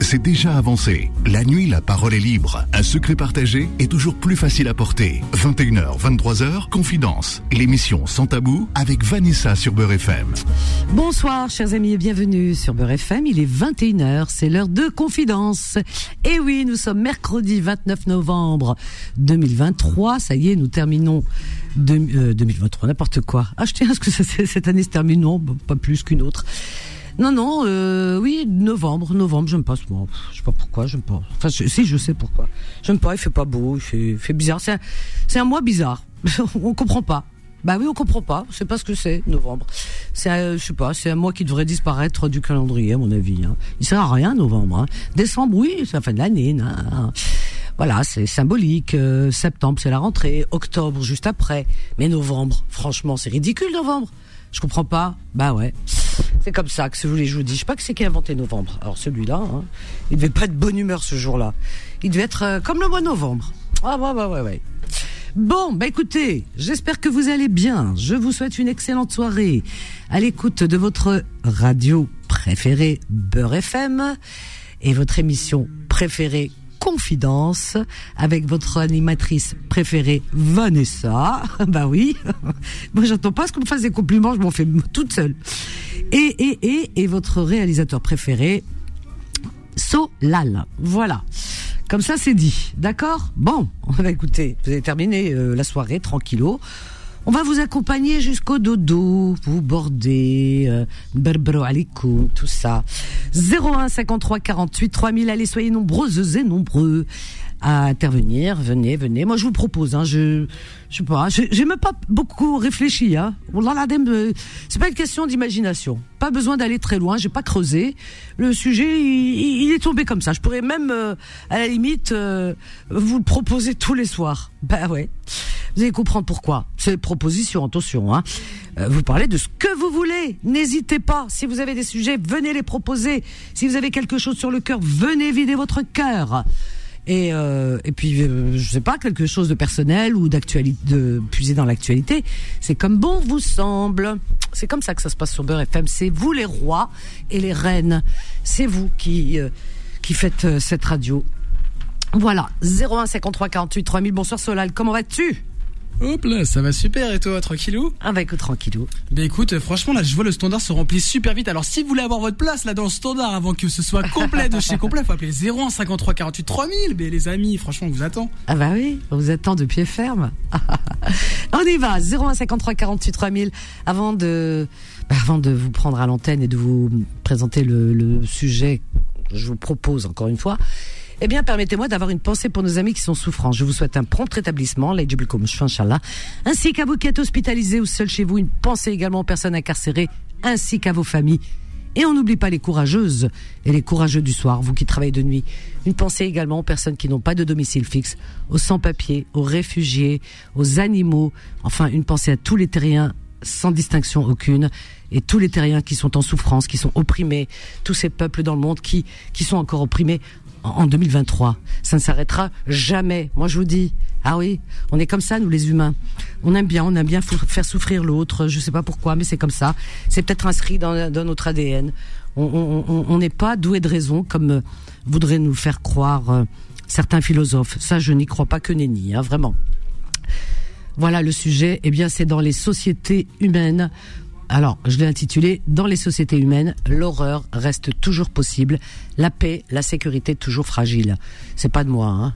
c'est déjà avancé. La nuit, la parole est libre. Un secret partagé est toujours plus facile à porter. 21h, 23h, Confidence. L'émission Sans Tabou avec Vanessa sur Beurre FM. Bonsoir, chers amis, et bienvenue sur Beurre FM. Il est 21h, c'est l'heure de Confidence. Et oui, nous sommes mercredi 29 novembre 2023. Ça y est, nous terminons de, 2023, n'importe quoi. Ah, je tiens à ce que cette année se termine, non, pas plus qu'une autre. Non, non, euh, oui, novembre, novembre, j'aime pas ce mois. Je sais pas pourquoi, j'aime pas. Enfin, si, je sais pourquoi. J'aime pas, il fait pas beau, il fait, fait bizarre. C'est un, c'est un mois bizarre. on comprend pas. Bah oui, on comprend pas. C'est pas ce que c'est, novembre. C'est, je sais pas, c'est un mois qui devrait disparaître du calendrier, à mon avis. Hein. Il sert à rien, novembre. Hein. Décembre, oui, c'est la fin de l'année. Voilà, c'est symbolique. Euh, septembre, c'est la rentrée. Octobre, juste après. Mais novembre, franchement, c'est ridicule, novembre. Je comprends pas. Bah ouais. C'est comme ça que je vous dis. Je sais pas que c'est qui a inventé novembre. Alors celui-là, hein, il devait pas être de bonne humeur ce jour-là. Il devait être euh, comme le mois novembre. Ah bah ouais ouais ouais. Bon, bah écoutez, j'espère que vous allez bien. Je vous souhaite une excellente soirée à l'écoute de votre radio préférée Beurre FM et votre émission préférée confidence avec votre animatrice préférée, Vanessa. bah oui. Moi, j'attends pas ce qu'on me fasse des compliments, je m'en fais toute seule. Et, et, et, et votre réalisateur préféré, Solal. Voilà. Comme ça, c'est dit. D'accord? Bon, on va écouter. Vous avez terminé euh, la soirée, tranquillo. On va vous accompagner jusqu'au dodo, vous bordez, euh, berbero alikou, tout ça. 01 53 48 3000, allez, soyez nombreuses et nombreux à intervenir. Venez, venez. Moi, je vous propose, hein, je, je sais pas, j'ai même pas beaucoup réfléchi, hein. Euh, c'est pas une question d'imagination. Pas besoin d'aller très loin, j'ai pas creusé. Le sujet, il, est tombé comme ça. Je pourrais même, euh, à la limite, euh, vous le proposer tous les soirs. Bah ouais. Vous allez comprendre pourquoi. C'est proposition, attention. Hein. vous parlez de ce que vous voulez. N'hésitez pas. Si vous avez des sujets, venez les proposer. Si vous avez quelque chose sur le cœur, venez vider votre cœur et euh, et puis euh, je sais pas quelque chose de personnel ou d'actualité de puiser dans l'actualité. C'est comme bon vous semble. C'est comme ça que ça se passe sur Beurre FM c'est vous les rois et les reines. C'est vous qui euh, qui faites euh, cette radio. Voilà. 01 53 48 3000 bonsoir Solal. Comment vas-tu? Hop là, ça va super et toi, tranquillou? Ah bah écoute, tranquillou. Bah écoute, franchement là, je vois le standard se remplir super vite. Alors si vous voulez avoir votre place là dans le standard avant que ce soit complet de chez complet, faut appeler 01 53 48 3000. Mais les amis, franchement, on vous attend. Ah bah oui, on vous attend de pied ferme. on y va, 01 53 48 3000. Avant de, bah, avant de vous prendre à l'antenne et de vous présenter le, le sujet, je vous propose encore une fois eh bien, permettez-moi d'avoir une pensée pour nos amis qui sont souffrants. Je vous souhaite un prompt rétablissement, ainsi qu'à vous qui êtes hospitalisés ou seuls chez vous, une pensée également aux personnes incarcérées, ainsi qu'à vos familles. Et on n'oublie pas les courageuses et les courageux du soir, vous qui travaillez de nuit. Une pensée également aux personnes qui n'ont pas de domicile fixe, aux sans-papiers, aux réfugiés, aux animaux. Enfin, une pensée à tous les terriens sans distinction aucune et tous les terriens qui sont en souffrance, qui sont opprimés, tous ces peuples dans le monde qui, qui sont encore opprimés en 2023. Ça ne s'arrêtera jamais. Moi, je vous dis, ah oui, on est comme ça, nous les humains. On aime bien, on aime bien faire souffrir l'autre. Je sais pas pourquoi, mais c'est comme ça. C'est peut-être inscrit dans, notre ADN. On n'est pas doué de raison, comme euh, voudraient nous faire croire euh, certains philosophes. Ça, je n'y crois pas que nenni, hein, vraiment. Voilà le sujet. Eh bien, c'est dans les sociétés humaines alors, je l'ai intitulé Dans les sociétés humaines, l'horreur reste toujours possible, la paix, la sécurité toujours fragile. C'est pas de moi. Hein.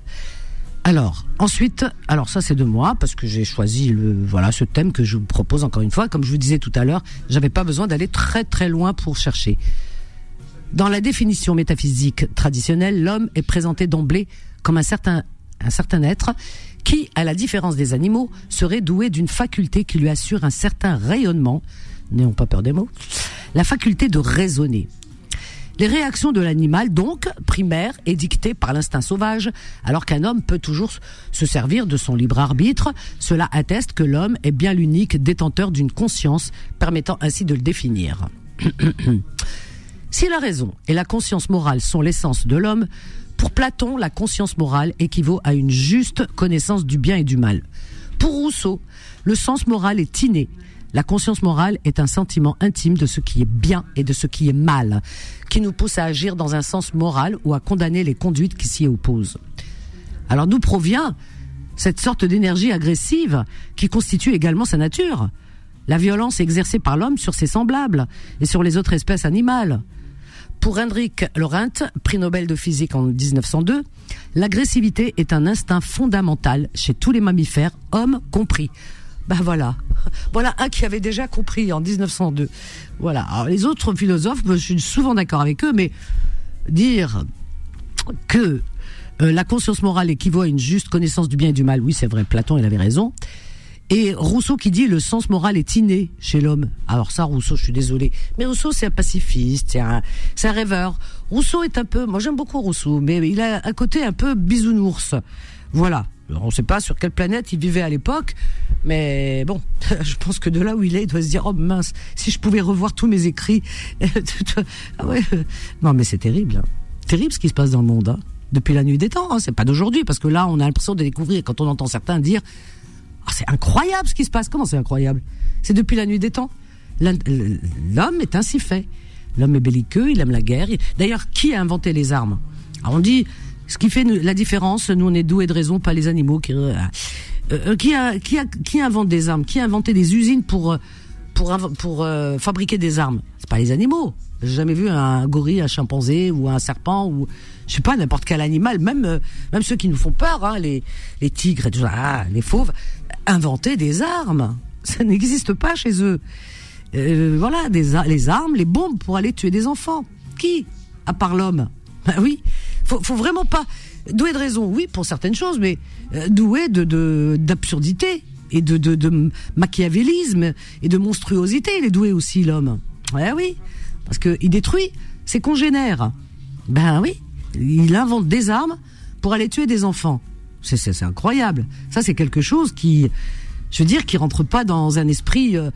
Alors, ensuite, alors ça c'est de moi parce que j'ai choisi le voilà ce thème que je vous propose encore une fois. Comme je vous disais tout à l'heure, j'avais pas besoin d'aller très très loin pour chercher. Dans la définition métaphysique traditionnelle, l'homme est présenté d'emblée comme un certain un certain être qui, à la différence des animaux, serait doué d'une faculté qui lui assure un certain rayonnement, n'ayons pas peur des mots, la faculté de raisonner. Les réactions de l'animal, donc, primaires et dictées par l'instinct sauvage, alors qu'un homme peut toujours se servir de son libre arbitre, cela atteste que l'homme est bien l'unique détenteur d'une conscience permettant ainsi de le définir. si la raison et la conscience morale sont l'essence de l'homme, pour Platon, la conscience morale équivaut à une juste connaissance du bien et du mal. Pour Rousseau, le sens moral est inné, La conscience morale est un sentiment intime de ce qui est bien et de ce qui est mal, qui nous pousse à agir dans un sens moral ou à condamner les conduites qui s'y opposent. Alors d'où provient cette sorte d'énergie agressive qui constitue également sa nature? La violence exercée par l'homme sur ses semblables et sur les autres espèces animales. Pour Hendrik Laurent, prix Nobel de physique en 1902, l'agressivité est un instinct fondamental chez tous les mammifères, hommes compris. Ben voilà, voilà un qui avait déjà compris en 1902. Voilà. Alors les autres philosophes, je suis souvent d'accord avec eux, mais dire que euh, la conscience morale équivaut à une juste connaissance du bien et du mal, oui c'est vrai, Platon il avait raison. Et Rousseau qui dit le sens moral est inné chez l'homme. Alors ça, Rousseau, je suis désolé. Mais Rousseau, c'est un pacifiste, c'est un, rêveur. Rousseau est un peu, moi j'aime beaucoup Rousseau, mais il a un côté un peu bisounours. Voilà. On ne sait pas sur quelle planète il vivait à l'époque, mais bon, je pense que de là où il est, il doit se dire, oh mince, si je pouvais revoir tous mes écrits. ah ouais. Non, mais c'est terrible. Hein. Terrible ce qui se passe dans le monde. Hein. Depuis la nuit des temps, hein. c'est pas d'aujourd'hui, parce que là, on a l'impression de découvrir, quand on entend certains dire, ah, c'est incroyable ce qui se passe. Comment c'est incroyable? C'est depuis la nuit des temps. L'homme est ainsi fait. L'homme est belliqueux, il aime la guerre. D'ailleurs, qui a inventé les armes? On dit, ce qui fait la différence, nous on est doués de raison, pas les animaux. Qui, euh, euh, qui, a, qui, a, qui invente des armes Qui a inventé des usines pour, pour, pour euh, fabriquer des armes C'est pas les animaux. J'ai jamais vu un gorille, un chimpanzé ou un serpent ou je sais pas n'importe quel animal, même même ceux qui nous font peur, hein, les les tigres et tout ça, ah, les fauves inventer des armes. Ça n'existe pas chez eux. Euh, voilà, des, les armes, les bombes pour aller tuer des enfants. Qui? À part l'homme. Ben oui. Faut, faut vraiment pas. Doué de raison, oui, pour certaines choses, mais euh, doué de d'absurdité et de, de, de, machiavélisme et de monstruosité. Il est doué aussi, l'homme. Ouais, oui. Parce qu'il détruit ses congénères. Ben oui. Il invente des armes pour aller tuer des enfants. C'est incroyable. Ça, c'est quelque chose qui, je veux dire, qui rentre pas dans un esprit euh,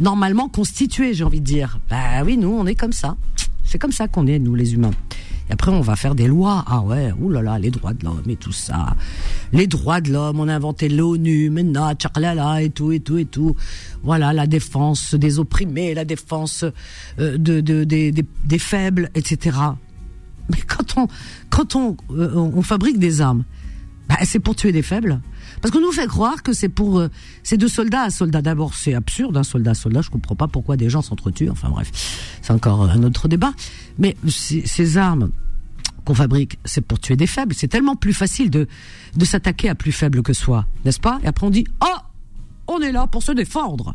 normalement constitué, j'ai envie de dire. Bah oui, nous, on est comme ça. C'est comme ça qu'on est, nous, les humains. Et après, on va faire des lois. Ah ouais, oulala, les droits de l'homme et tout ça. Les droits de l'homme, on a inventé l'ONU, maintenant, tcharlala, et tout, et tout, et tout. Voilà, la défense des opprimés, la défense euh, de, de, des, des, faibles, etc. Mais quand on, quand on, euh, on fabrique des armes, bah, c'est pour tuer des faibles. Parce qu'on nous fait croire que c'est pour euh, c'est de soldat à soldat. D'abord, c'est absurde, un soldat à soldat. Je comprends pas pourquoi des gens s'entretuent. Enfin bref, c'est encore un autre débat. Mais ces armes qu'on fabrique, c'est pour tuer des faibles. C'est tellement plus facile de de s'attaquer à plus faible que soi, n'est-ce pas? Et après on dit oh, on est là pour se défendre.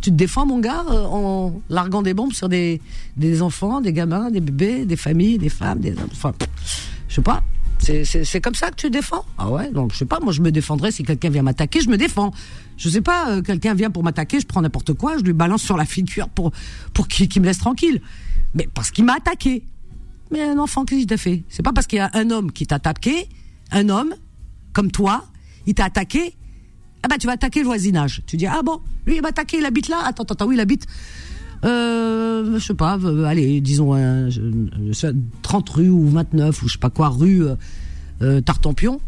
Tu te défends, mon gars, euh, en larguant des bombes sur des des enfants, des gamins, des bébés, des familles, des femmes, des enfin, je sais pas. C'est comme ça que tu défends Ah ouais Donc je sais pas, moi je me défendrais si quelqu'un vient m'attaquer, je me défends. Je sais pas, euh, quelqu'un vient pour m'attaquer, je prends n'importe quoi, je lui balance sur la figure pour pour qu'il me laisse tranquille. Mais parce qu'il m'a attaqué. Mais un enfant, qu'est-ce qu'il t'a fait? C'est pas parce qu'il y a un homme qui t'a attaqué, un homme comme toi, il t'a attaqué. Ah bah tu vas attaquer le voisinage. Tu dis ah bon, lui il m'a attaqué, il habite là. Attends, attends, oui il habite euh, je sais pas, euh, allez, disons 30 rue ou 29 ou je sais pas quoi rue euh, euh, Tartampion.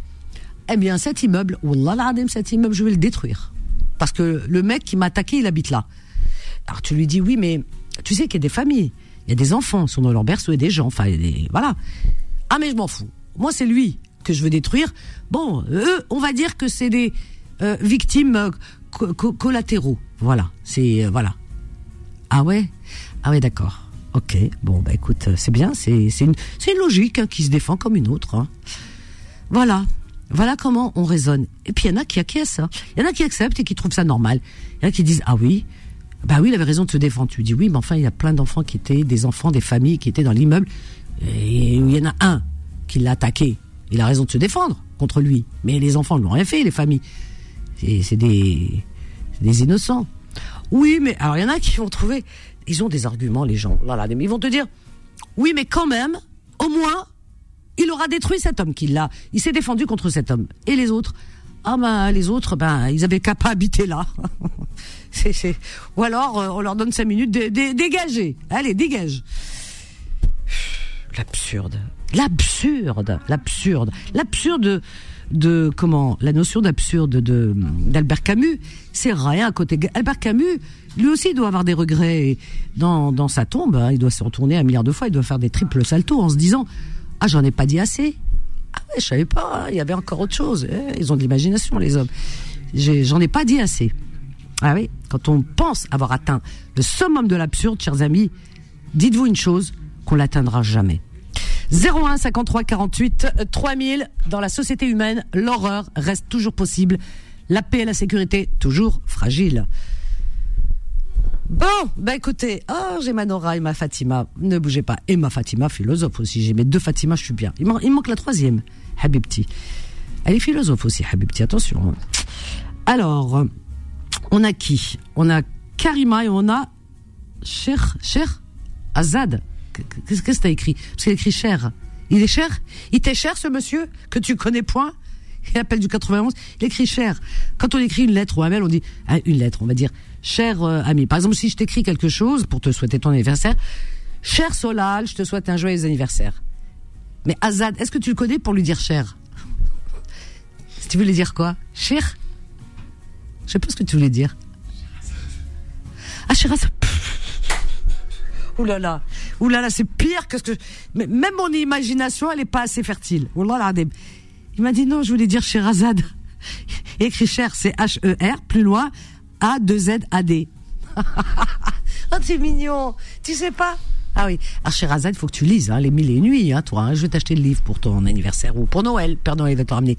Eh bien, cet immeuble, Wallah cet immeuble, je vais le détruire. Parce que le mec qui m'a attaqué, il habite là. Alors tu lui dis, oui, mais tu sais qu'il y a des familles, il y a des enfants, sont dans leur berceau et des gens, enfin, voilà. Ah, mais je m'en fous. Moi, c'est lui que je veux détruire. Bon, eux, on va dire que c'est des victimes collatéraux. Voilà, c'est voilà. Ah ouais? Ah ouais, d'accord. Ok, bon, bah écoute, c'est bien, c'est une, une logique hein, qui se défend comme une autre. Hein. Voilà, voilà comment on raisonne. Et puis il y en a qui acquiescent, hein. il y en a qui acceptent et qui trouvent ça normal. Il y en a qui disent, ah oui, bah oui, il avait raison de se défendre. Tu dis oui, mais enfin, il y a plein d'enfants qui étaient, des enfants, des familles qui étaient dans l'immeuble, et il y en a un qui l'a attaqué. Il a raison de se défendre contre lui. Mais les enfants ne l'ont rien fait, les familles. C'est des, des innocents. Oui, mais alors il y en a qui vont trouver, ils ont des arguments, les gens. Là, là, ils vont te dire, oui, mais quand même, au moins, il aura détruit cet homme qui l'a. Il s'est défendu contre cet homme. Et les autres? Ah ben les autres, ben ils avaient qu'à pas habiter là. Ou alors euh, on leur donne cinq minutes, dé, dégagez. Allez, dégage. L'absurde. L'absurde. L'absurde. L'absurde de comment la notion d'absurde de d'Albert Camus, c'est rien à côté. Albert Camus, lui aussi, doit avoir des regrets dans, dans sa tombe. Hein. il doit se retourner un milliard de fois. Il doit faire des triples saltos en se disant ah j'en ai pas dit assez. Ah ouais, je savais pas. Hein, il y avait encore autre chose. Eh, ils ont de l'imagination les hommes. J'en ai, ai pas dit assez. Ah oui, quand on pense avoir atteint le summum de l'absurde, chers amis, dites-vous une chose qu'on l'atteindra jamais. 01 53 48 3000 dans la société humaine, l'horreur reste toujours possible, la paix et la sécurité toujours fragiles. Bon, bah écoutez, oh, j'ai ma Nora et ma Fatima, ne bougez pas. Et ma Fatima, philosophe aussi, j'ai mes deux Fatima, je suis bien. Il, il manque la troisième, Habibti. Elle est philosophe aussi, Habibti, attention. Alors, on a qui? On a Karima et on a Cher, Cher Azad. Qu'est-ce que t'as écrit? Parce qu'il écrit cher. Il est cher? Il t'est cher ce monsieur que tu connais point? Il appelle du 91. Il écrit cher. Quand on écrit une lettre ou un mail, on dit ah, une lettre. On va dire cher euh, ami. Par exemple, si je t'écris quelque chose pour te souhaiter ton anniversaire, cher Solal, je te souhaite un joyeux anniversaire. Mais Azad, est-ce que tu le connais pour lui dire cher? Si tu voulais dire quoi? Cher? Je sais pas ce que tu voulais dire. Ah, cher Azad. Ouh là là, ouh là là, c'est pire que ce que. Mais même mon imagination, elle est pas assez fertile. Il m'a dit non, je voulais dire Sherazade. Écrit cher, c'est H-E-R, plus loin, A-2-Z-A-D. oh, c'est mignon. Tu sais pas? Ah oui. Alors il faut que tu lises hein, les mille et nuits, hein, toi. Hein. Je vais t'acheter le livre pour ton anniversaire ou pour Noël. Père Noël va te ramener.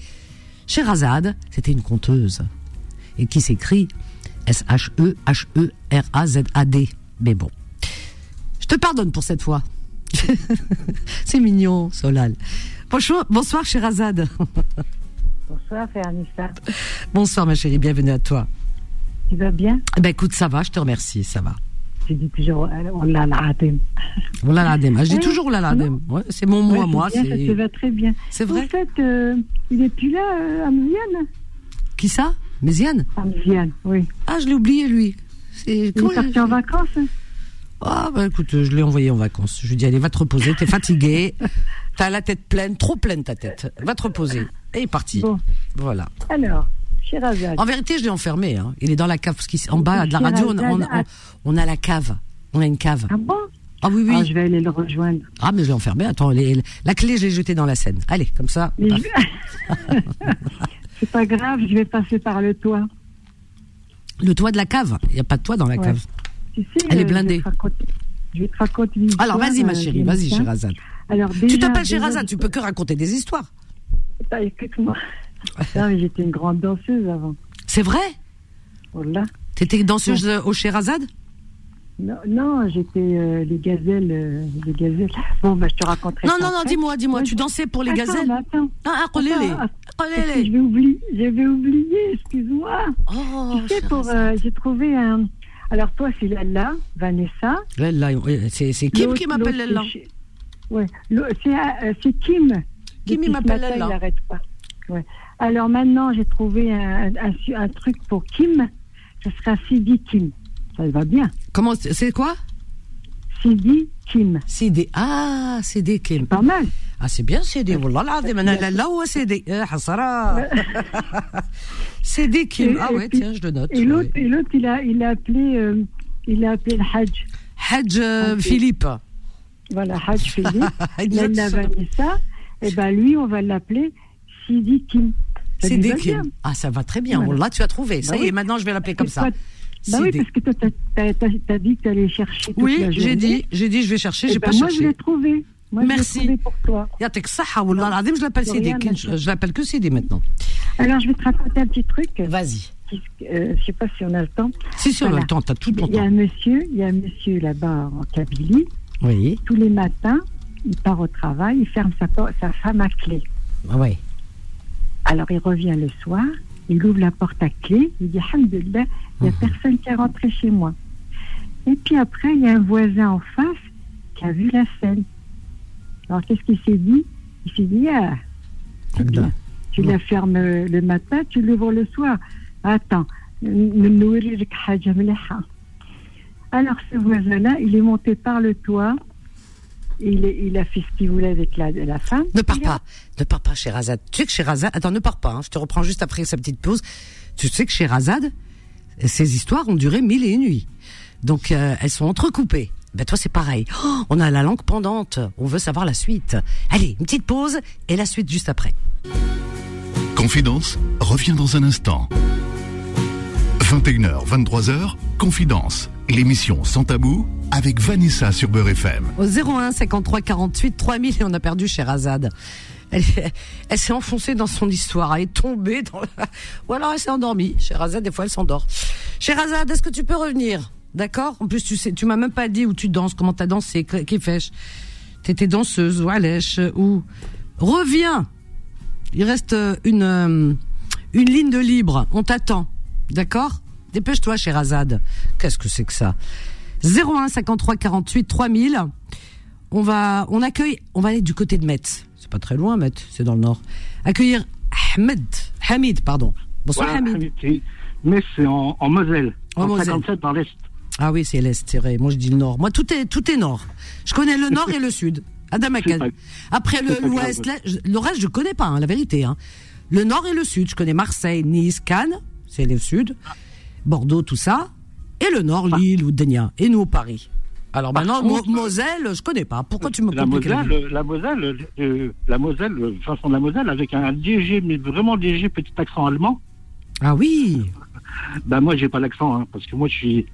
Sherazade, c'était une conteuse et qui s'écrit S-H-E-H-E-R-A-Z-A-D. Mais bon. Je te pardonne pour cette fois. c'est mignon, Solal. Bonjour, bonsoir, Sherazade. Bonsoir, Fernissa. Bonsoir, ma chérie, bienvenue à toi. Tu vas bien? Eh Ben écoute, ça va, je te remercie, ça va. Tu dis toujours Wallah l'adem. Wallah l'adem. Je dis toujours Wallah l'adem. Ouais, c'est mon mot à moi. ça te va très bien. C'est vrai. En fait, euh, il n'est plus là, euh, Amziane. Qui ça? Méziane? Amziane, oui. Ah, je l'ai oublié, lui. il est parti en vacances ah, bah écoute, je l'ai envoyé en vacances. Je lui ai dit, allez, va te reposer, t'es fatigué, t'as la tête pleine, trop pleine ta tête. Va te reposer. Et il est parti. Bon. Voilà. Alors. En vérité, je l'ai enfermé. Hein. Il est dans la cave. Parce qu'en bas de la radio, on, a la cave. On a une cave. Ah bon? Ah oui, oui. Ah, je vais aller le rejoindre. Ah, mais je l'ai enfermé. Attends, la clé, je l'ai jetée dans la Seine. Allez, comme ça. C'est pas grave, je vais passer par le toit. Le toit de la cave Il n'y a pas de toit dans la cave. Elle est euh, blindée. Je vais te raconter, une Alors vas-y ma euh, chérie, vas-y Sherazade. Alors, tu t'appelles Sherazade, tu peux que raconter des histoires. Bah, écoute-moi. J'étais une grande danseuse avant. C'est vrai? Voilà. T'étais danseuse au Sherazade? Non, non j'étais euh, les gazelles, les gazelles. Bon, bah, je te raconterai. Non, non, non, dis-moi, dis-moi, tu dansais pour les gazelles? Attends, Ah, ah, Je vais oublier, j'avais oublié, excuse-moi. Oh, tu sais, pour, j'ai trouvé un, alors toi, c'est Lalla, Vanessa. Lalla, c'est, Kim qui m'appelle Lalla. Ouais, euh, c'est, Kim. Kim, il m'appelle Lalla. Il n'arrête pas. Ouais. Alors maintenant, j'ai trouvé un, un, truc pour Kim. Ce sera Sidi Kim. Ça va bien. Comment c'est quoi? Sidi Kim. Sidi. Ah, Sidi Kim. Pas mal. Ah, c'est bien Sidi. Wallah l'azim. Lalla ou Sidi Hasara. Sidi Kim. Ah ouais, tiens, je le note. Et l'autre, il a, il a appelé, euh, il a appelé le Hajj. Hajj euh, Philippe. Voilà, Hajj Philippe. il a Vanessa. Et ben lui, on va l'appeler Sidi Kim. Sidi Kim. Ah, ça va très bien. Là, tu as trouvé. Ça bah y est, maintenant, je vais l'appeler comme ça. Bah oui, parce que toi, tu as, dit que tu allais chercher. Toute oui, j'ai dit, j'ai dit, je vais chercher, j'ai ben pas moi, cherché. Moi, je l'ai trouvé. Moi, Merci. pour toi. Yatek Saha, Wallah, je l'appelle Sidi. Je l'appelle que Sidi maintenant. Alors, je vais te raconter un petit truc. Vas-y. Euh, je sais pas si on a le temps. Si, si, on a le temps, tu as tout le temps. Il y a un monsieur, il y a un monsieur là-bas en Kabylie. Oui. Tous les matins, il part au travail, il ferme sa, sa femme à clé. Ah oui. Alors, il revient le soir, il ouvre la porte à clé, il dit Alhamdulillah, il n'y a mhm. personne qui est rentré chez moi. Et puis après, il y a un voisin en face qui a vu la scène. Alors, qu'est-ce qu'il s'est dit? Il s'est dit Ah, bien. Tu la fermes le matin, tu l'ouvres le soir. Attends, alors ce voisin-là, il est monté par le toit, il, est- il a fait ce qu'il voulait avec la, la femme. Ne pars pas, ne pars pas, Sherazade. Tu sais que Sherazade, attends, ne pars pas, hein, je te reprends juste après sa petite pause. Tu sais que Sherazade, ces histoires ont duré mille et une nuits. Donc, euh, elles sont entrecoupées. Ben, toi, c'est pareil. Oh, on a la langue pendante. On veut savoir la suite. Allez, une petite pause et la suite juste après. Confidence revient dans un instant. 21h, 23h, Confidence, l'émission sans tabou avec Vanessa sur Beurre FM. Au 01 53 48 3000 et on a perdu Sherazade. Elle, elle s'est enfoncée dans son histoire, elle est tombée dans la... Ou alors elle s'est endormie. Sherazade, des fois, elle s'endort. Sherazade, est-ce que tu peux revenir? D'accord? En plus, tu sais, tu m'as même pas dit où tu danses, comment t'as dansé, qui fait T'étais danseuse ou à lèche ou... Reviens Il reste euh, une, euh, une ligne de libre, on t'attend. D'accord? Dépêche-toi, Sherazade. Qu'est-ce que c'est que ça? 01 53 48 3000. On va, on accueille, on va aller du côté de Metz. C'est pas très loin, Metz, c'est dans le nord. Accueillir Ahmed, Hamid, pardon. Bonsoir Voilà, Hamid. Hamid, c'est- en, en Moselle. En En, Moselle. 57 dans l'Est. Ah oui, c'est l'est, c'est vrai. Moi, je dis le nord. Moi, tout est, tout est nord. Je connais le nord et le sud. Adamakan. C'est pas- Après l'ouest, le reste, je connais pas, hein, la vérité. Hein. Le nord et le sud. Je connais Marseille, Nice, Cannes, c'est le sud. Bordeaux, tout ça. Et le nord, Lille ou Denia. Et nous, Paris. Alors Par maintenant, contre, Mo- Moselle, je connais pas. Pourquoi tu me La Moselle, la Moselle, euh, la Moselle, euh, façon de la Moselle, avec un léger, mais vraiment léger petit accent allemand. Ah oui. Ben moi, j'ai pas l'accent, hein, parce que moi, je suis,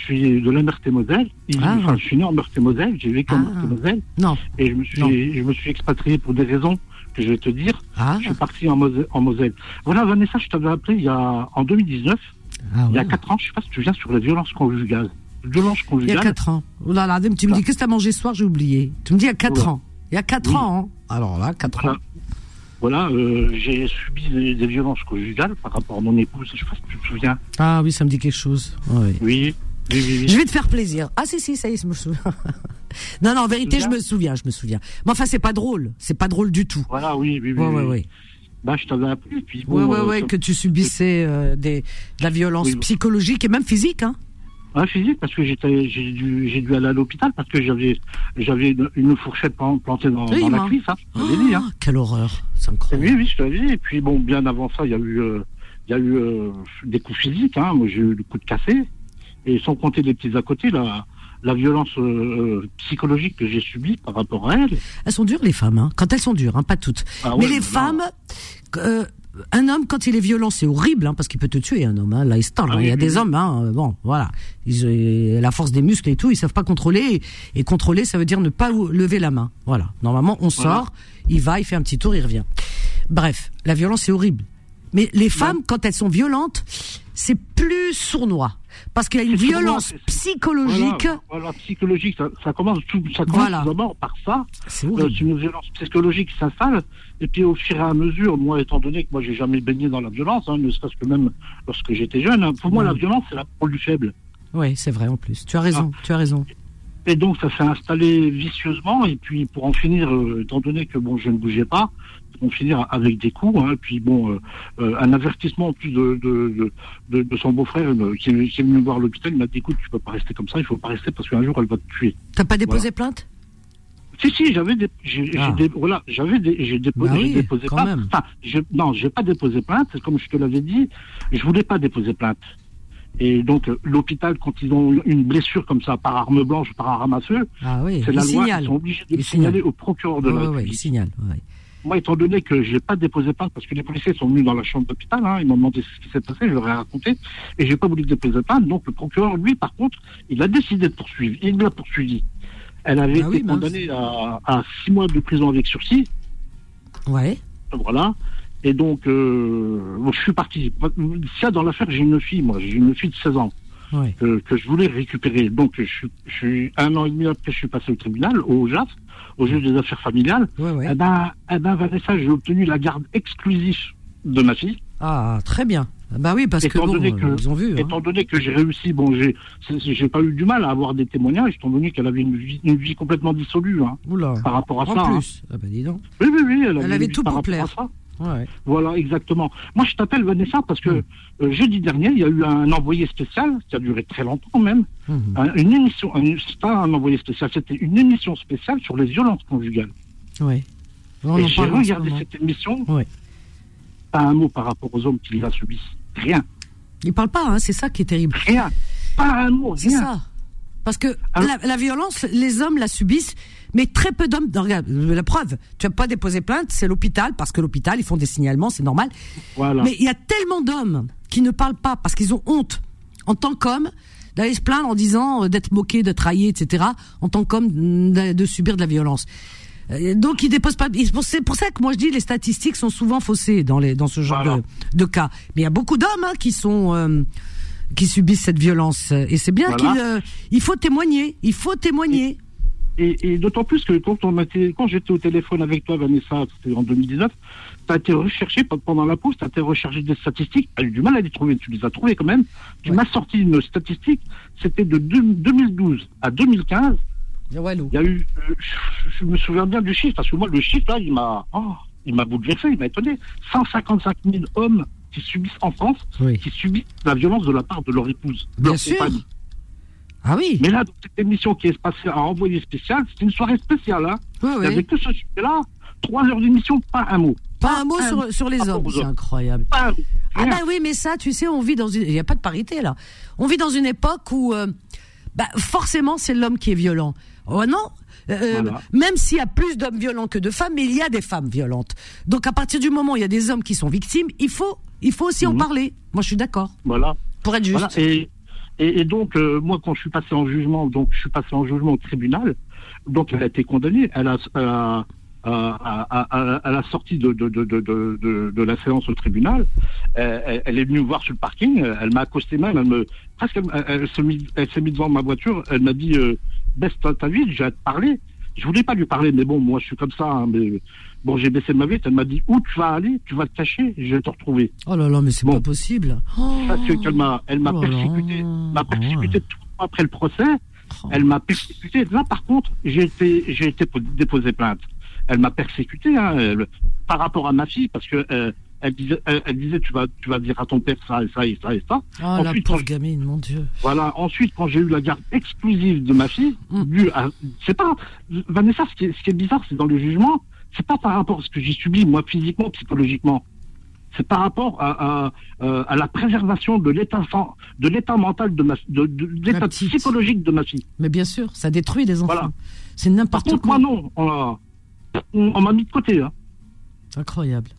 je suis de la Meurthe-et-Moselle. Et- Ah. Enfin, je suis né en Meurthe-et-Moselle, j'ai vécu en Ah. Meurthe-et-Moselle, Non. et je me suis, je me suis expatrié pour des raisons que je vais te dire. Ah, Je suis parti en Moselle. En Moselle. Voilà, Vanessa, je t'avais appelé il y a, en 2019, ah il y a ouais. 4 ans, je sais pas si tu viens sur la violence conjugale. Violence Il y a conjugale. 4 ans. Oh là là, tu me dis, qu'est-ce que t'as mangé ce soir? J'ai oublié. Tu me dis il y a 4 Ouais. ans. Il y a 4 Oui. ans. hein. Alors là, 4 ans. Voilà, voilà euh, j'ai subi des, des violences conjugales par rapport à mon épouse. Je sais pas si tu te souviens. Ah oui, ça me dit quelque chose. Ouais. Oui, oui, oui. oui. Je vais te faire plaisir. Ah si si, ça y est, je me souviens. non non, en vérité, je me souviens, je me souviens. Mais enfin, c'est pas drôle, c'est pas drôle du tout. Voilà, oui, oui, oui. Ouais ouais. Bah, je t'avais appelé, puis Ouais bon, ouais euh, ouais, que tu subissais euh, des de la violence Oui. psychologique et même physique hein. Ouais, physique, parce que j'étais, j'ai dû, j'ai dû aller à l'hôpital parce que j'avais, j'avais une, fourchette plan- plantée dans, Oui, dans la cuisse, hein. Dit, hein. Oh, quelle horreur, c'est incroyable. Oui, oui, je t'avais dit. Et puis bon, bien avant ça, il y a eu, euh, il y a eu des coups physiques. Hein. Moi, j'ai eu le coup de cassé. Et sans compter les petits à côté, la, la violence euh, euh, psychologique que j'ai subie par rapport à elle. Elles sont dures les femmes hein. Quand elles sont dures, hein, pas toutes. Ah Mais ouais, les non. femmes euh, un homme, quand il est violent, c'est horrible, hein, parce qu'il peut te tuer, un homme. Hein, là, il se tend, Ah hein. oui, il y a oui, des hommes, hein, euh, bon, voilà. Ils, euh, la force des muscles et tout, ils savent pas contrôler. Et, et contrôler, ça veut dire ne pas lever la main. Voilà. Normalement, on Voilà. sort, il va, il fait un petit tour, il revient. Bref, la violence, c'est horrible. Mais les femmes, quand elles sont violentes, c'est plus sournois. Parce qu'il y a une violence psychologique. Voilà, voilà, psychologique, ça, ça commence tout, ça commence Voilà. tout d'abord par ça. C'est Euh, c'est une violence psychologique qui s'installe. Et puis au fur et à mesure, moi, étant donné que moi, j'ai jamais baigné dans la violence, hein, ne serait-ce que même lorsque j'étais jeune, hein, pour moi, la violence, c'est la parole du faible. Oui, c'est vrai en plus. Tu as raison, tu as raison. Et donc, ça s'est installé vicieusement. Et puis, pour en finir, euh, étant donné que bon, je ne bougeais pas, pour en finir avec des coups. Hein, et puis, bon, euh, euh, un avertissement en plus de, de, de, de, de son beau-frère euh, qui, est- qui est venu me voir à l'hôpital. Il m'a dit écoute, tu peux pas rester comme ça. Il faut pas rester parce qu'un jour, elle va te tuer. T'as pas déposé plainte? Si, si, j'avais des, j'ai, j'ai Ah. des- voilà, j'avais des, j'ai Bah j'ai oui, déposé quand plainte. même. Enfin, je, non, j'ai pas déposé plainte. Comme je te l'avais dit, je voulais pas déposer plainte. Et donc, euh, l'hôpital, quand ils ont une blessure comme ça, par arme blanche, par arme à feu, Ah oui, c'est la loi, signale. ils sont obligés de le signaler signale. au procureur de la ouais, ouais. Moi, étant donné que j'ai pas déposé plainte, parce que les policiers sont venus dans la chambre d'hôpital, hein, ils m'ont demandé ce qui s'est passé, je leur ai raconté, et j'ai pas voulu déposer plainte, donc le procureur, lui, par contre, il a décidé de poursuivre, il l'a poursuivi. Elle avait Ah été oui, condamnée à, à six mois de prison avec sursis, Ouais. voilà, et donc, euh, je suis parti. S'il y a dans l'affaire, j'ai une fille, moi, j'ai une fille de 16 ans, Ouais. que, que je voulais récupérer. Donc, je, suis- je suis un an et demi après, je suis passé au tribunal, au JAF, au juge des affaires familiales, Ouais, ouais. eh ben, eh ben, Vanessa, j'ai obtenu la garde exclusive de ma fille. Ah, très bien. Bah oui, parce que Étant donné euh, que- ils ont vu. hein. Étant donné que j'ai réussi, bon, j'ai, pas eu du mal à avoir des témoignages, étant donné qu'elle avait une vie, une vie complètement dissolue, hein, Oula. par rapport à En ça. hein. plus. Ah bah dis donc. Oui, oui, oui, elle, Elle avait vie tout pour plaire. Ouais. Voilà, exactement. Moi, je t'appelle Vanessa parce que euh, jeudi dernier, il y a eu un envoyé spécial qui a duré très longtemps même. Un- une émission, un- c'est pas un envoyé spécial, c'était une émission spéciale sur les violences conjugales. On Et j'ai regardé cette émission, Ouais. pas un mot par rapport aux hommes qui la subissent. Rien, Ils parlent pas, hein, c'est ça qui est terrible. rien, pas un mot, C'est rien. ça. Parce que la, la violence, les hommes la subissent, mais très peu d'hommes. Regarde, la preuve, tu n'as pas déposé plainte, c'est l'hôpital, parce que l'hôpital, ils font des signalements, c'est normal. Voilà. Mais il y a tellement d'hommes qui ne parlent pas parce qu'ils ont honte, en tant qu'hommes, d'aller se plaindre en disant euh, d'être moqués, de trahir, etc., en tant qu'homme, mm, de, subir de la violence. Euh, Donc ils déposent pas. C'est pour ça que moi je dis les statistiques sont souvent faussées dans les dans ce genre Voilà. de, de cas. Mais il y a beaucoup d'hommes hein, qui sont euh, qui subissent cette violence et c'est bien Voilà. qu'il euh, il faut témoigner. Il faut témoigner. Et, et d'autant plus que quand, on m'a été- quand j'étais au téléphone avec toi, Vanessa, c'était en 2019, tu as été recherché pe- pendant la pause, tu as été recherché des statistiques, tu as eu du mal à les trouver, tu les as trouvées quand même. Tu Ouais. m'as sorti une statistique, c'était de deux- 2012 à 2015, Walou. il y a eu, euh, je, me souviens bien du chiffre, parce que moi, le chiffre là, il m'a oh, il m'a bouleversé, il m'a étonné. 155 000 hommes qui subissent en France, Oui. qui subissent la violence de la part de leur épouse. de Bien leur sûr. Ah oui. Mais là, cette émission qui est passée à envoyer spécial, c'était une soirée spéciale, hein. Oui, Il n'y avait que ce sujet-là, trois heures d'émission, pas un mot. Pas un mot un sur, sur les hommes, c'est incroyable. Pas. Ah bah oui, mais ça, tu sais, on vit dans une... Il n'y a pas de parité, là. On vit dans une époque où, euh, bah, forcément, c'est l'homme qui est violent. Oh non Euh, Voilà. Même s'il y a plus d'hommes violents que de femmes, mais il y a des femmes violentes. Donc, à partir du moment où il y a des hommes qui sont victimes, il faut, il faut aussi en Mhm. parler. Moi, je suis d'accord. Voilà. Pour être juste. Voilà. Et, et, donc, euh, moi, quand je suis passé en jugement, donc je suis passé en jugement au tribunal, donc elle a été condamnée. Elle a, a, à, à, à, la sortie de, de, de, de, la séance au tribunal, euh, elle, est venue me voir sur le parking, euh, elle m'a accosté même, elle me, presque, elle, elle s'est mise, devant ma voiture, elle m'a dit, euh, baisse ta, ta vitre, j'ai à te parler. Je voulais pas lui parler, mais bon, moi je suis comme ça, hein, mais bon, j'ai baissé ma vitre, elle m'a dit, où tu vas aller, tu vas te cacher, je vais te retrouver. Oh là là, mais c'est Bon. pas possible. Oh. Parce que qu'elle m'a, elle m'a Oh persécuté, m'a Oh persécuté tout après le procès. Oh. Elle m'a persécuté. Là, par contre, j'ai été, j'ai été po- déposé plainte. Elle m'a persécuté hein, elle- par rapport à ma fille, parce que euh, elle disait, elle, elle disait, tu vas, tu vas dire à ton père ça et ça et ça et ça. Oh, la pauvre gamine, mon Dieu. Voilà. Ensuite, quand j'ai eu la garde exclusive de ma fille, Mm. c'est pas, Vanessa, ce qui est, ce qui est bizarre, c'est dans le jugement, c'est pas par rapport à ce que j'ai subi moi physiquement, psychologiquement. C'est par rapport à, à, euh, à la préservation de l'état de l'état mental de ma de, de, de l'état psychologique de ma fille. Mais bien sûr, ça détruit les enfants. Voilà. C'est n'importe quoi. moi non, on, on m'a mis de côté. Hein, Incroyable.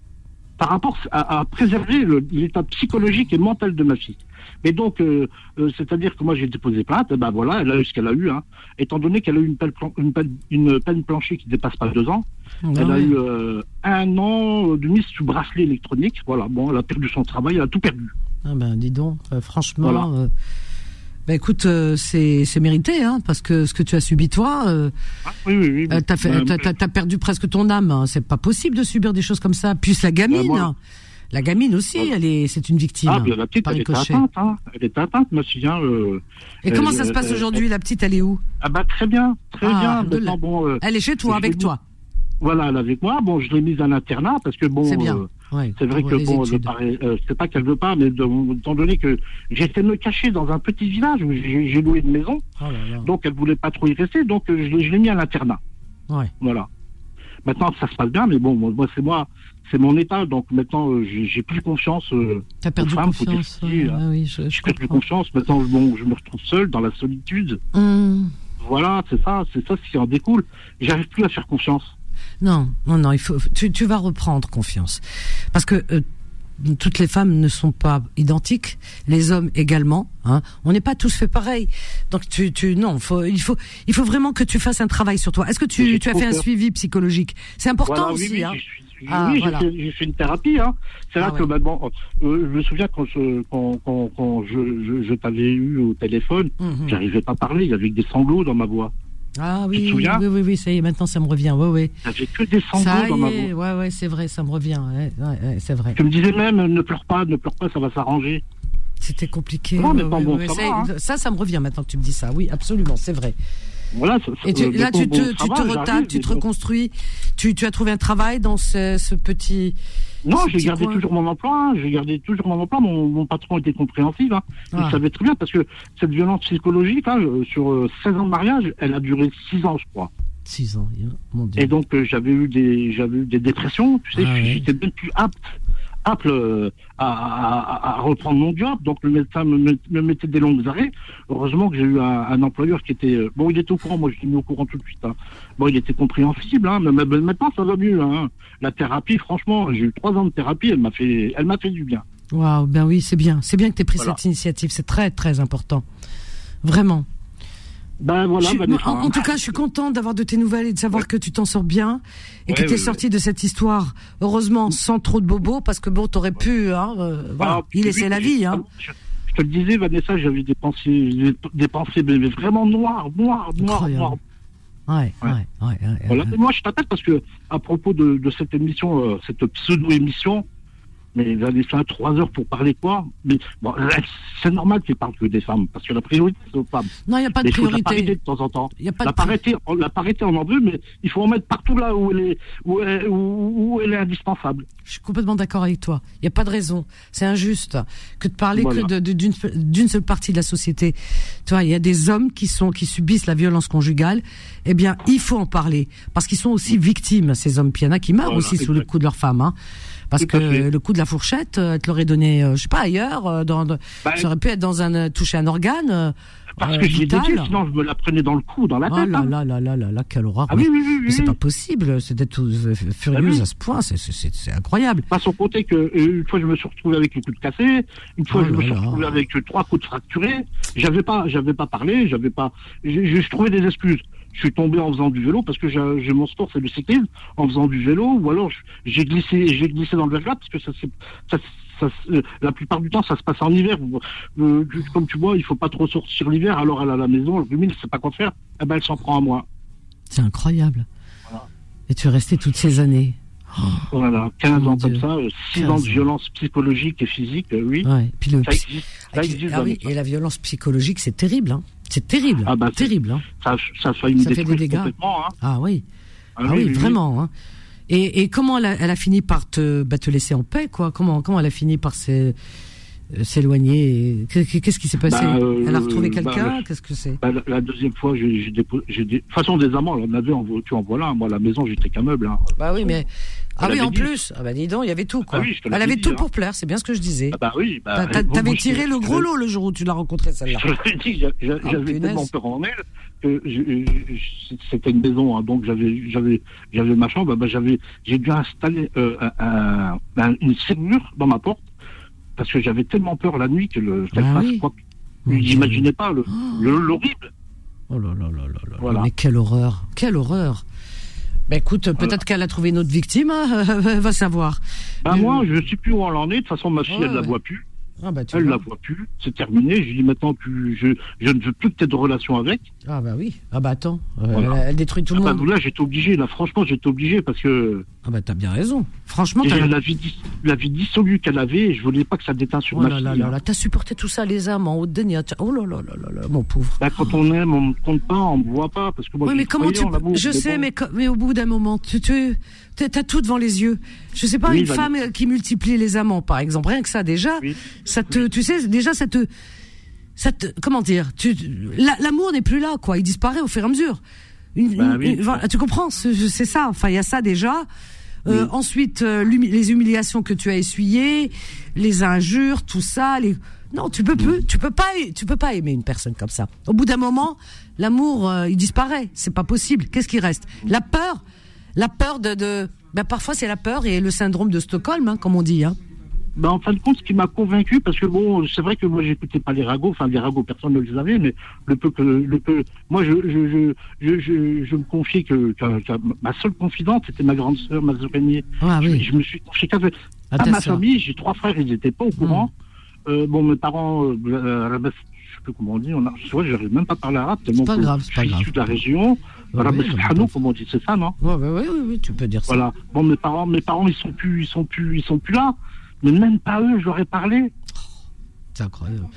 Par rapport à, à préserver l'état psychologique et mental de ma fille. Mais donc, euh, euh, c'est-à-dire que moi j'ai déposé plainte, et ben voilà, elle a eu ce qu'elle a eu, hein. étant donné qu'elle a eu une peine, une, peine, une peine planchée qui dépasse pas deux ans, Ah elle a eu euh, un an de mise sous bracelet électronique, voilà, bon, elle a perdu son travail, elle a tout perdu. Ah ben dis donc, franchement, Voilà. Bah écoute, euh, c'est c'est mérité, hein, parce que ce que tu as subi toi, euh, Ah, oui, oui, oui. euh, t'as t'as perdu presque ton âme. hein. C'est pas possible de subir des choses comme ça. Puis la gamine, moi- hein. la gamine aussi, elle est, c'est une victime. ah, bien, la petite, elle ricochet. atteinte, hein. elle était atteinte, ma fille, hein, euh, Et comment ça se passe aujourd'hui La petite, elle est où? Ah bah très bien, très Ah, bien, alhamdoulilah. maintenant, bon, euh, Elle est chez toi, je avec toi. voilà, elle est avec moi, bon, je l'ai mise à l'internat, parce que bon, C'est bien. Ouais, C'est vrai que bon, je euh, c'est pas qu'elle veut pas, mais de- étant donné que j'essaie de me cacher dans un petit village où j'ai loué une maison, Oh là là. donc elle voulait pas trop y rester, donc euh, je l'ai je l'ai mis à l'internat. Ouais. Voilà. Maintenant ça se passe bien, mais bon, moi c'est moi, c'est mon état, donc maintenant euh, j'ai plus confiance. Euh, T'as perdu femmes, confiance. ouais, ouais, oui, je, je j'ai plus confiance. Maintenant, bon, je me retrouve seul dans la solitude. Hum. Voilà, c'est ça, c'est ça ce qui en découle. J'arrive plus à faire confiance. Non, non, non, il faut, tu, tu vas reprendre confiance. Parce que euh, toutes les femmes ne sont pas identiques, les hommes également. Hein. On n'est pas tous fait pareil. Donc tu, tu, non, faut, il faut, il faut vraiment que tu fasses un travail sur toi. Est-ce que tu, tu as fait un suivi psychologique? C'est important Voilà, aussi. oui, oui, hein. j'ai- Ah, oui, voilà. fait, j'ai fait une thérapie. Hein. C'est là Ah, que ouais. maintenant, euh, je me souviens quand je, quand, quand, quand je, je, je t'avais eu au téléphone, Mhm. j'arrivais pas à parler, il y avait des sanglots dans ma voix. Ah Tu te oui, souviens oui, oui, oui, ça y est, maintenant ça me revient. Ouais, ouais. Avait que des sanglots dans ma y est, voix. ouais, ouais, c'est vrai, ça me revient. Ouais, ouais, ouais, c'est vrai. Tu me disais même, ne pleure pas, ne pleure pas, ça va s'arranger. C'était compliqué. Non, mais ouais, bon, ça va, hein. ça, ça me revient maintenant que tu me dis ça. Oui, absolument, c'est vrai. Voilà. ça- Et tu, euh, là, bon, tu bon, te, ça tu te j'arrive, retapes, tu mais te bon. reconstruis. Tu, tu as trouvé un travail dans ce, ce petit, Non, j'ai gardé toujours mon emploi. hein. J'ai gardé toujours mon emploi. Mon, mon patron était compréhensif. Hein. Ah. Il savait très bien parce que cette violence psychologique, hein, euh, sur euh, 16 ans de mariage, elle a duré 6 ans, je crois. 6 ans, mon Dieu. Et donc euh, j'avais eu des j'avais eu des dépressions. Tu sais, Ah ouais. j'étais même plus apte apte euh, à, à, à- reprendre mon job. Donc le médecin me, met- me mettait des longues arrêts. Heureusement que j'ai eu un, un employeur qui était euh, bon, il était au courant. Moi, je l'ai mis au courant tout de suite. hein. Bon, il était compréhensible. Hein, mais, mais maintenant, ça va mieux. Hein. La thérapie, franchement, j'ai eu trois ans de thérapie. Elle m'a fait elle m'a fait du bien. Waouh, ben oui, c'est bien. C'est bien que tu aies pris Voilà. cette initiative. C'est très, très important. Vraiment. Ben voilà. Je suis- Vanessa, en, en hein. tout cas, je suis contente d'avoir de tes nouvelles et de savoir que tu t'en sors bien et que tu es ouais, sorti de cette histoire, heureusement, sans trop de bobos, parce que bon, t'aurais pu, hein, euh, voilà, Ah, y laisser la vie, hein. Je, je te le disais, Vanessa, j'avais des pensées, des, pensées mais vraiment noires, noires, noires, noires. Ouais, ouais, Ouais. Voilà. moi, je t'appelle parce que, à propos de, de cette émission, euh, cette pseudo-émission, mais Vanessa, trois heures pour parler quoi Mais bon, c'est normal qu'il parle que des femmes, parce que la priorité, c'est aux femmes. Non, il n'y a pas de mais il faut la parité priorité. de temps en temps. Il y a pas La de pri- parité, on, la parité, on en veut, mais il faut en mettre partout là où elle est, où elle, où, où elle est indispensable. Je suis complètement d'accord avec toi. Il n'y a pas de raison. C'est injuste que de parler Voilà. que de- de- d'une seule partie de la société. Tu vois, il y a des hommes qui sont qui subissent la violence conjugale. Eh bien, il faut en parler parce qu'ils sont aussi victimes. Ces hommes, Puis il y en a qui meurent Voilà, aussi sous le coup de leur femme. Hein. Parce que le coup de la fourchette, euh, elle te l'aurait donné, euh, je sais pas ailleurs, euh, dans, Bah, ça aurait pu être dans un euh, toucher un organe. euh, Parce euh, que j'y ai vital. dédié, sinon je me la prenais dans le cou, dans la Oh tête. là hein. là là là là là, quelle horreur. Ah oui, oui, oui, Mais c'est pas possible, c'est d'être euh, furieuse Ah à ce point, c'est- c'est c'est- c'est incroyable. Pas sans compter que euh, une fois je me suis retrouvé avec une coude cassée, une fois Oh je me suis retrouvé avec euh, trois coudes fracturés. J'avais pas, j'avais pas parlé, j'avais pas, j'ai j'ai trouvé des excuses. Je suis tombé en faisant du vélo parce que j'ai mon sport c'est le cyclisme, en faisant du vélo ou alors j'ai glissé, j'ai glissé dans le verglas parce que ça, c'est- ça, ça, euh, la plupart du temps ça se passe en hiver. Euh, comme tu vois, il faut pas trop sortir l'hiver. Alors elle à la maison, elle rumine, elle sait pas quoi faire. Eh ben elle s'en prend à moi. C'est incroyable. Voilà. Et tu es resté toutes ces années. Voilà, 15 Mon ans comme ça, 6 15 ans de violence psychologique et physique, euh, oui. Ouais. Puis le Ça existe, ça et- existe. ah oui, et la violence psychologique, c'est terrible. Hein. C'est terrible. Ah bah, terrible. Hein. ça, ça fait des dégâts. complètement. Hein. Ah oui. Ah, oui, vraiment. Hein. Et, et comment elle a, elle a fini par te, bah, te laisser en paix, quoi? Comment, comment elle a fini par euh, s'éloigner? Qu'est-ce qui s'est passé Bah, euh, Elle a retrouvé bah, quelqu'un? Qu'est-ce que c'est? Bah, la, deuxième fois, j'ai j'ai déposé. j'ai dé- De toute façon, des amants, on en avait en voiture, en voilà. Moi, à la maison, j'étais qu'un meuble. Hein. Bah oui, mais ah oui, en dit. plus. Ah bah dis donc, il y avait tout, quoi. Ah oui, elle avait dit, tout hein. pour plaire. C'est bien ce que je disais. Ah bah oui. Bah, T'avais tiré le gros lot le jour où tu l'as rencontrée, celle-là. Je l'ai dit, Ah, j'avais tellement peur en elle que c'était une maison, hein, donc j'avais, j'avais, j'avais ma chambre. Bah, j'avais, j'ai dû installer euh, un- un- une serrure dans ma porte parce que j'avais tellement peur la nuit que le, qu'elle Ah fasse oui. J'imaginais pas le, le- l'horrible. Oh là là là là là. Voilà. Mais quelle horreur, quelle horreur. Ben écoute, peut-être qu'elle a trouvé une autre victime, hein, va savoir. Bah Euh, moi, je sais plus où on en est. De toute façon, ma fille, Ouais, elle la ouais. voit plus. Ah bah tu Elle vois. la voit plus. C'est terminé. Je dis maintenant que je, je ne veux plus que tu de relation avec. Ah bah oui. Ah bah attends, euh, Voilà. elle, elle détruit tout Ah le bah, monde. là, j'étais obligé. Là, franchement, j'étais obligé parce que Ah bah t'as bien raison. Franchement, t'as... la vie, la vie dissolue qu'elle avait, je voulais pas que ça déteint sur Oh ma là fille. là là hein. là, t'as supporté tout ça, les âmes en haute de. Oh là là là là là, mon pauvre. Bah, quand on aime, on ne compte pas, on ne voit pas. Parce que moi, oui, mais comment tu Je sais, bon. mais, mais au bout d'un moment, tu, tu as tout devant les yeux. Je sais pas, Oui, une femme euh, qui multiplie les amants, par exemple, rien que ça déjà, Oui. ça te, tu sais, déjà ça te, ça te, comment dire, tu, la- l'amour n'est plus là, quoi. Il disparaît au fur et à mesure. Une- Bah une- oui. une- voilà, tu comprends, c'est ça. Enfin, il y a ça déjà. Euh, Ensuite, euh, les humiliations que tu as essuyées, les injures, tout ça. Les... Non, tu peux plus, tu peux pas, tu peux pas aimer une personne comme ça. Au bout d'un moment, l'amour, euh, il disparaît. C'est pas possible. Qu'est-ce qui reste? La peur, la peur de, de... Ben, parfois c'est la peur et le syndrome de Stockholm, hein, comme on dit. Hein. Bah, en fin de compte, ce qui m'a convaincu, parce que bon, c'est vrai que moi, j'écoutais pas les ragots, enfin, les ragots, personne ne les avait, mais le peu que, le peu, moi, je, je, je, je, je, je me confiais que, que- que ma seule confidente, c'était ma grande sœur, ma sœur aînée. Ah Je, oui. je me suis confié qu'à À ma famille, j'ai trois frères, ils n'étaient pas au courant. Euh, bon, mes parents, euh, à la base, je sais plus comment on dit, on a, vois, j'arrive même pas à parler arabe, tellement pas que grave, c'est je pas suis grave. issu de la région. Ouais, oui, pas- comme on dit, c'est ça, non? Ouais, ouais, ouais, tu peux dire ça. Voilà. Bon, mes parents, mes parents, ils sont plus, ils sont plus, ils sont plus là. Mais même pas eux, j'aurais parlé. C'est incroyable.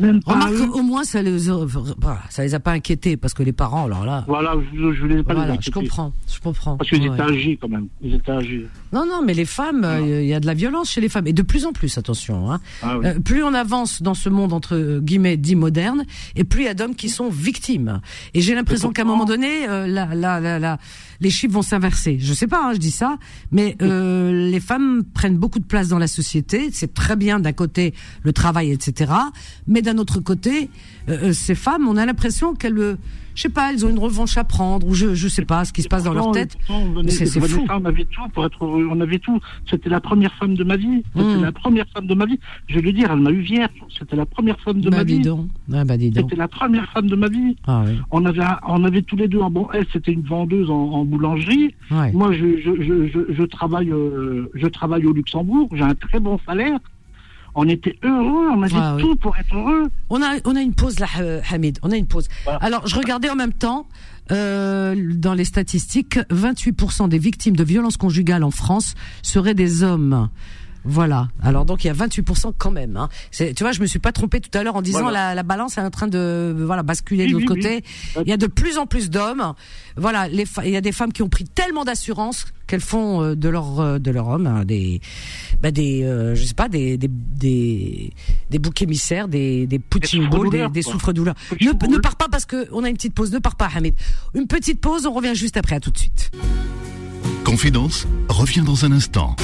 Même pas Remarque, eux. au moins, ça les, voilà, ça les a pas inquiétés parce que les parents, alors là, Voilà, je, je voulais pas les voilà, je inquiéter. comprends, je comprends. Parce qu'ils Ouais. étaient âgés quand même. Ils étaient âgés. Non, non, mais les femmes, euh, il y a de la violence chez les femmes et de plus en plus, attention. Hein. Ah oui. Euh, plus on avance dans ce monde entre guillemets dit moderne, et plus il y a d'hommes qui sont victimes. Et j'ai l'impression qu'à un moment donné, euh, la, la, la, la- les chiffres vont s'inverser. Je sais pas, hein, je dis ça, mais euh, les femmes prennent beaucoup de place dans la société. C'est très bien d'un côté le travail, etc. Mais d'un autre côté, euh, euh, ces femmes, on a l'impression qu'elles, euh, je sais pas, elles ont une revanche à prendre ou je je sais pas ce qui se passe dans leur tête. C'est- fou. On avait tout pour être. On avait tout. C'était la première femme de ma vie. C'était Mm. la première femme de ma vie. Je vais le dire, elle m'a eu vierge. C'était la première femme de Bah ma dis vie. donc, ah, bah dis donc. C'était la première femme de ma vie. Ah oui, On avait, on avait tous les deux bon. Elle, c'était une vendeuse en, en boulangerie. ouais. Moi, je, je, je, je, je travaille, euh, je travaille au Luxembourg. J'ai un très bon salaire. On était heureux. On avait Ah oui. tout pour être heureux. On a, on a une pause là, euh, Hamid. On a une pause. Voilà. Alors, je regardais en même temps euh, dans les statistiques, 28% des victimes de violences conjugales en France seraient des hommes. Voilà. Alors donc il y a 28% quand même. Hein. C'est- Tu vois, je me suis pas trompée tout à l'heure en disant Voilà. la, la balance est en train de voilà basculer de l'autre oui, côté. oui. Il y a de plus en plus d'hommes. Voilà, les il y a des femmes qui ont pris tellement d'assurance qu'elles font euh, de leur euh, de leur homme hein, des bah, des euh, je sais pas des des des, des boucs émissaires, des des punching balls, des, souffres-douleurs. Ne pars pas parce que on a une petite pause. Ne pars pas, Hamid. Une petite pause. On revient juste après. À tout de suite. Confidence revient dans un instant.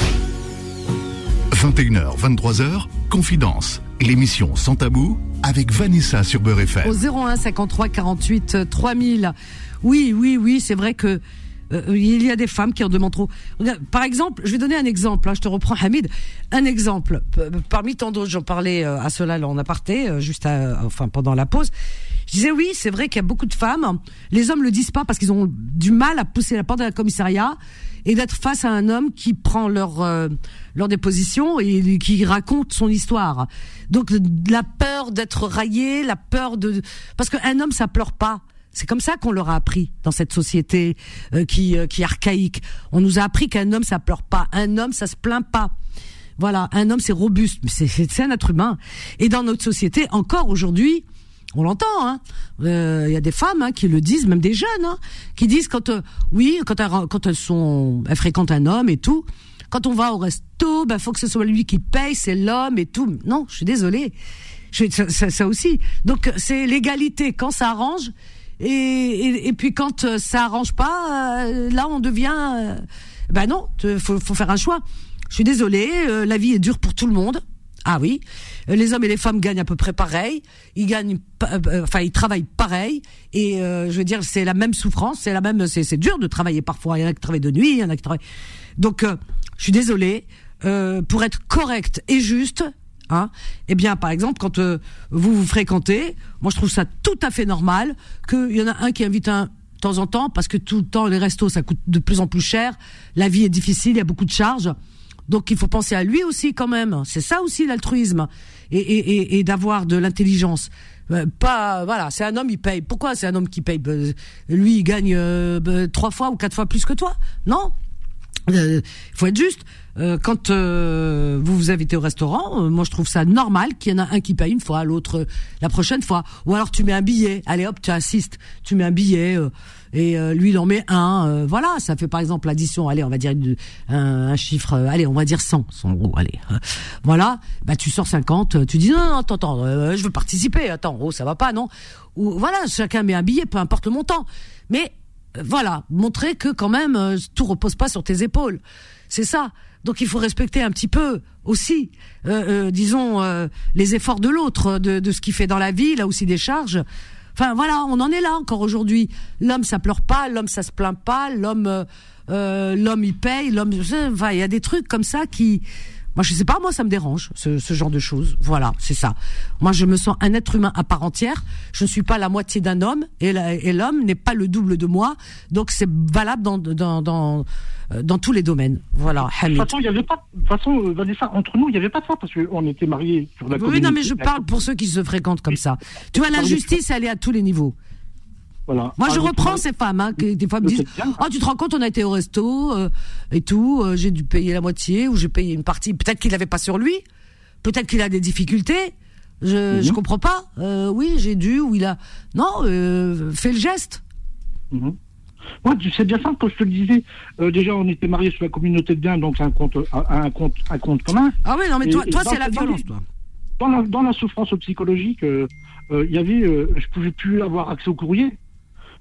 21h, 23h, Confidence, l'émission sans tabou avec Vanessa sur Beurre. Au 01 53 48 euh, 3000. Oui, oui, oui, c'est vrai que euh, il y a des femmes qui en demandent trop. Par exemple, je vais donner un exemple. hein, je te reprends, Hamid. Un exemple. Parmi tant d'autres, j'en parlais euh, à cela là, en aparté, euh, juste à- enfin pendant la pause. Je disais oui, c'est vrai qu'il y a beaucoup de femmes. Les hommes le disent pas parce qu'ils ont du mal à pousser la porte d'un commissariat et d'être face à un homme qui prend leur euh, leur déposition et qui raconte son histoire. Donc la peur d'être raillé, la peur de parce qu'un homme ça pleure pas. C'est comme ça qu'on leur a appris dans cette société euh, qui euh, qui est archaïque. On nous a appris qu'un homme ça pleure pas, un homme ça se plaint pas. Voilà, un homme c'est robuste, c'est un être humain. Et dans notre société encore aujourd'hui, on l'entend, hein. Euh, Il y a des femmes hein, qui le disent, même des jeunes, hein, qui disent quand euh, oui, quand elles, quand elles sont, elles fréquentent un homme et tout. Quand on va au resto, ben faut que ce soit lui qui paye, c'est l'homme et tout. Non, je suis désolée. Je, ça, ça, ça aussi. Donc c'est l'égalité quand ça arrange. Et, et, et puis quand euh, ça arrange pas, euh, là on devient. ben non, faut, faut faire un choix. Je suis désolée, la vie est dure pour tout le monde. Ah oui, les hommes et les femmes gagnent à peu près pareil. Ils gagnent, enfin ils travaillent pareil. Et euh, je veux dire, c'est la même souffrance, c'est la même, c'est dur de travailler parfois. Il y en a qui travaillent de nuit, il y en a qui travaillent. Donc, je suis désolée. Euh, pour être correct et juste, hein, eh bien, par exemple, quand euh, vous vous fréquentez, moi je trouve ça tout à fait normal qu'il y en a un qui invite un de temps en temps parce que tout le temps les restos ça coûte de plus en plus cher, la vie est difficile, il y a beaucoup de charges. Donc il faut penser à lui aussi quand même. C'est ça aussi l'altruisme et, d'avoir de l'intelligence. Euh, pas voilà, c'est un homme il paye. Pourquoi c'est un homme qui paye? Lui il gagne euh, trois fois ou quatre fois plus que toi? Non, il faut être juste. Euh, quand euh, vous vous invitez au restaurant, euh, moi je trouve ça normal qu'il y en a un qui paye une fois, l'autre euh, la prochaine fois. Ou alors tu mets un billet. Allez hop, tu assistes. Tu mets un billet euh, et euh, lui il en met un. voilà, ça fait par exemple l'addition. Allez, on va dire un, un chiffre. allez, on va dire 100. 100 euros. Allez, voilà. Bah tu sors 50. euh, Tu dis non, non, attends, attends, je veux participer. Attends, oh ça va pas, non Ou voilà, chacun met un billet, peu importe le montant. Mais voilà, montrer que quand même tout repose pas sur tes épaules. C'est ça. Donc il faut respecter un petit peu aussi, euh, euh, disons, euh, les efforts de l'autre, de, ce qu'il fait dans la vie, là aussi des charges. Enfin voilà, on en est là encore aujourd'hui. L'homme ça pleure pas, l'homme ça se plaint pas, l'homme, l'homme il paye, l'homme, enfin il y a des trucs comme ça qui, moi je sais pas, moi ça me dérange ce, ce genre de choses. Voilà, c'est ça. Moi je me sens un être humain à part entière. Je ne suis pas la moitié d'un homme et la- l'homme n'est pas le double de moi. Donc c'est valable dans dans dans euh, dans tous les domaines. Voilà, De Hamid. toute façon, il y avait pas. De toute façon, euh, Vanessa, entre nous, il n'y avait pas de ça parce qu'on était mariés sur la Oui, non, mais je la- parle pour ceux qui se fréquentent comme ça. Tu vois, Parlez- l'injustice, elle est à tous les niveaux. Voilà. Moi, je Ah, reprends vous- ces femmes, hein, des fois me disent, oh, tu te rends compte, on a été au resto euh, et tout, euh, j'ai dû payer la moitié ou j'ai payé une partie. Peut-être qu'il n'avait pas sur lui, peut-être qu'il a des difficultés. Je, je Mhm. comprends pas. Euh, oui, j'ai dû ou il a. Non, euh, fais le geste. Ouais, tu sais bien ça, quand je te le disais, euh, déjà on était mariés sur la communauté de biens, donc un compte, un, compte, un compte commun. Ah oui, non, mais toi, et toi c'est la violence, toi. Dans la, dans la souffrance psychologique, euh, euh, il y avait, euh, je pouvais plus avoir accès au courrier,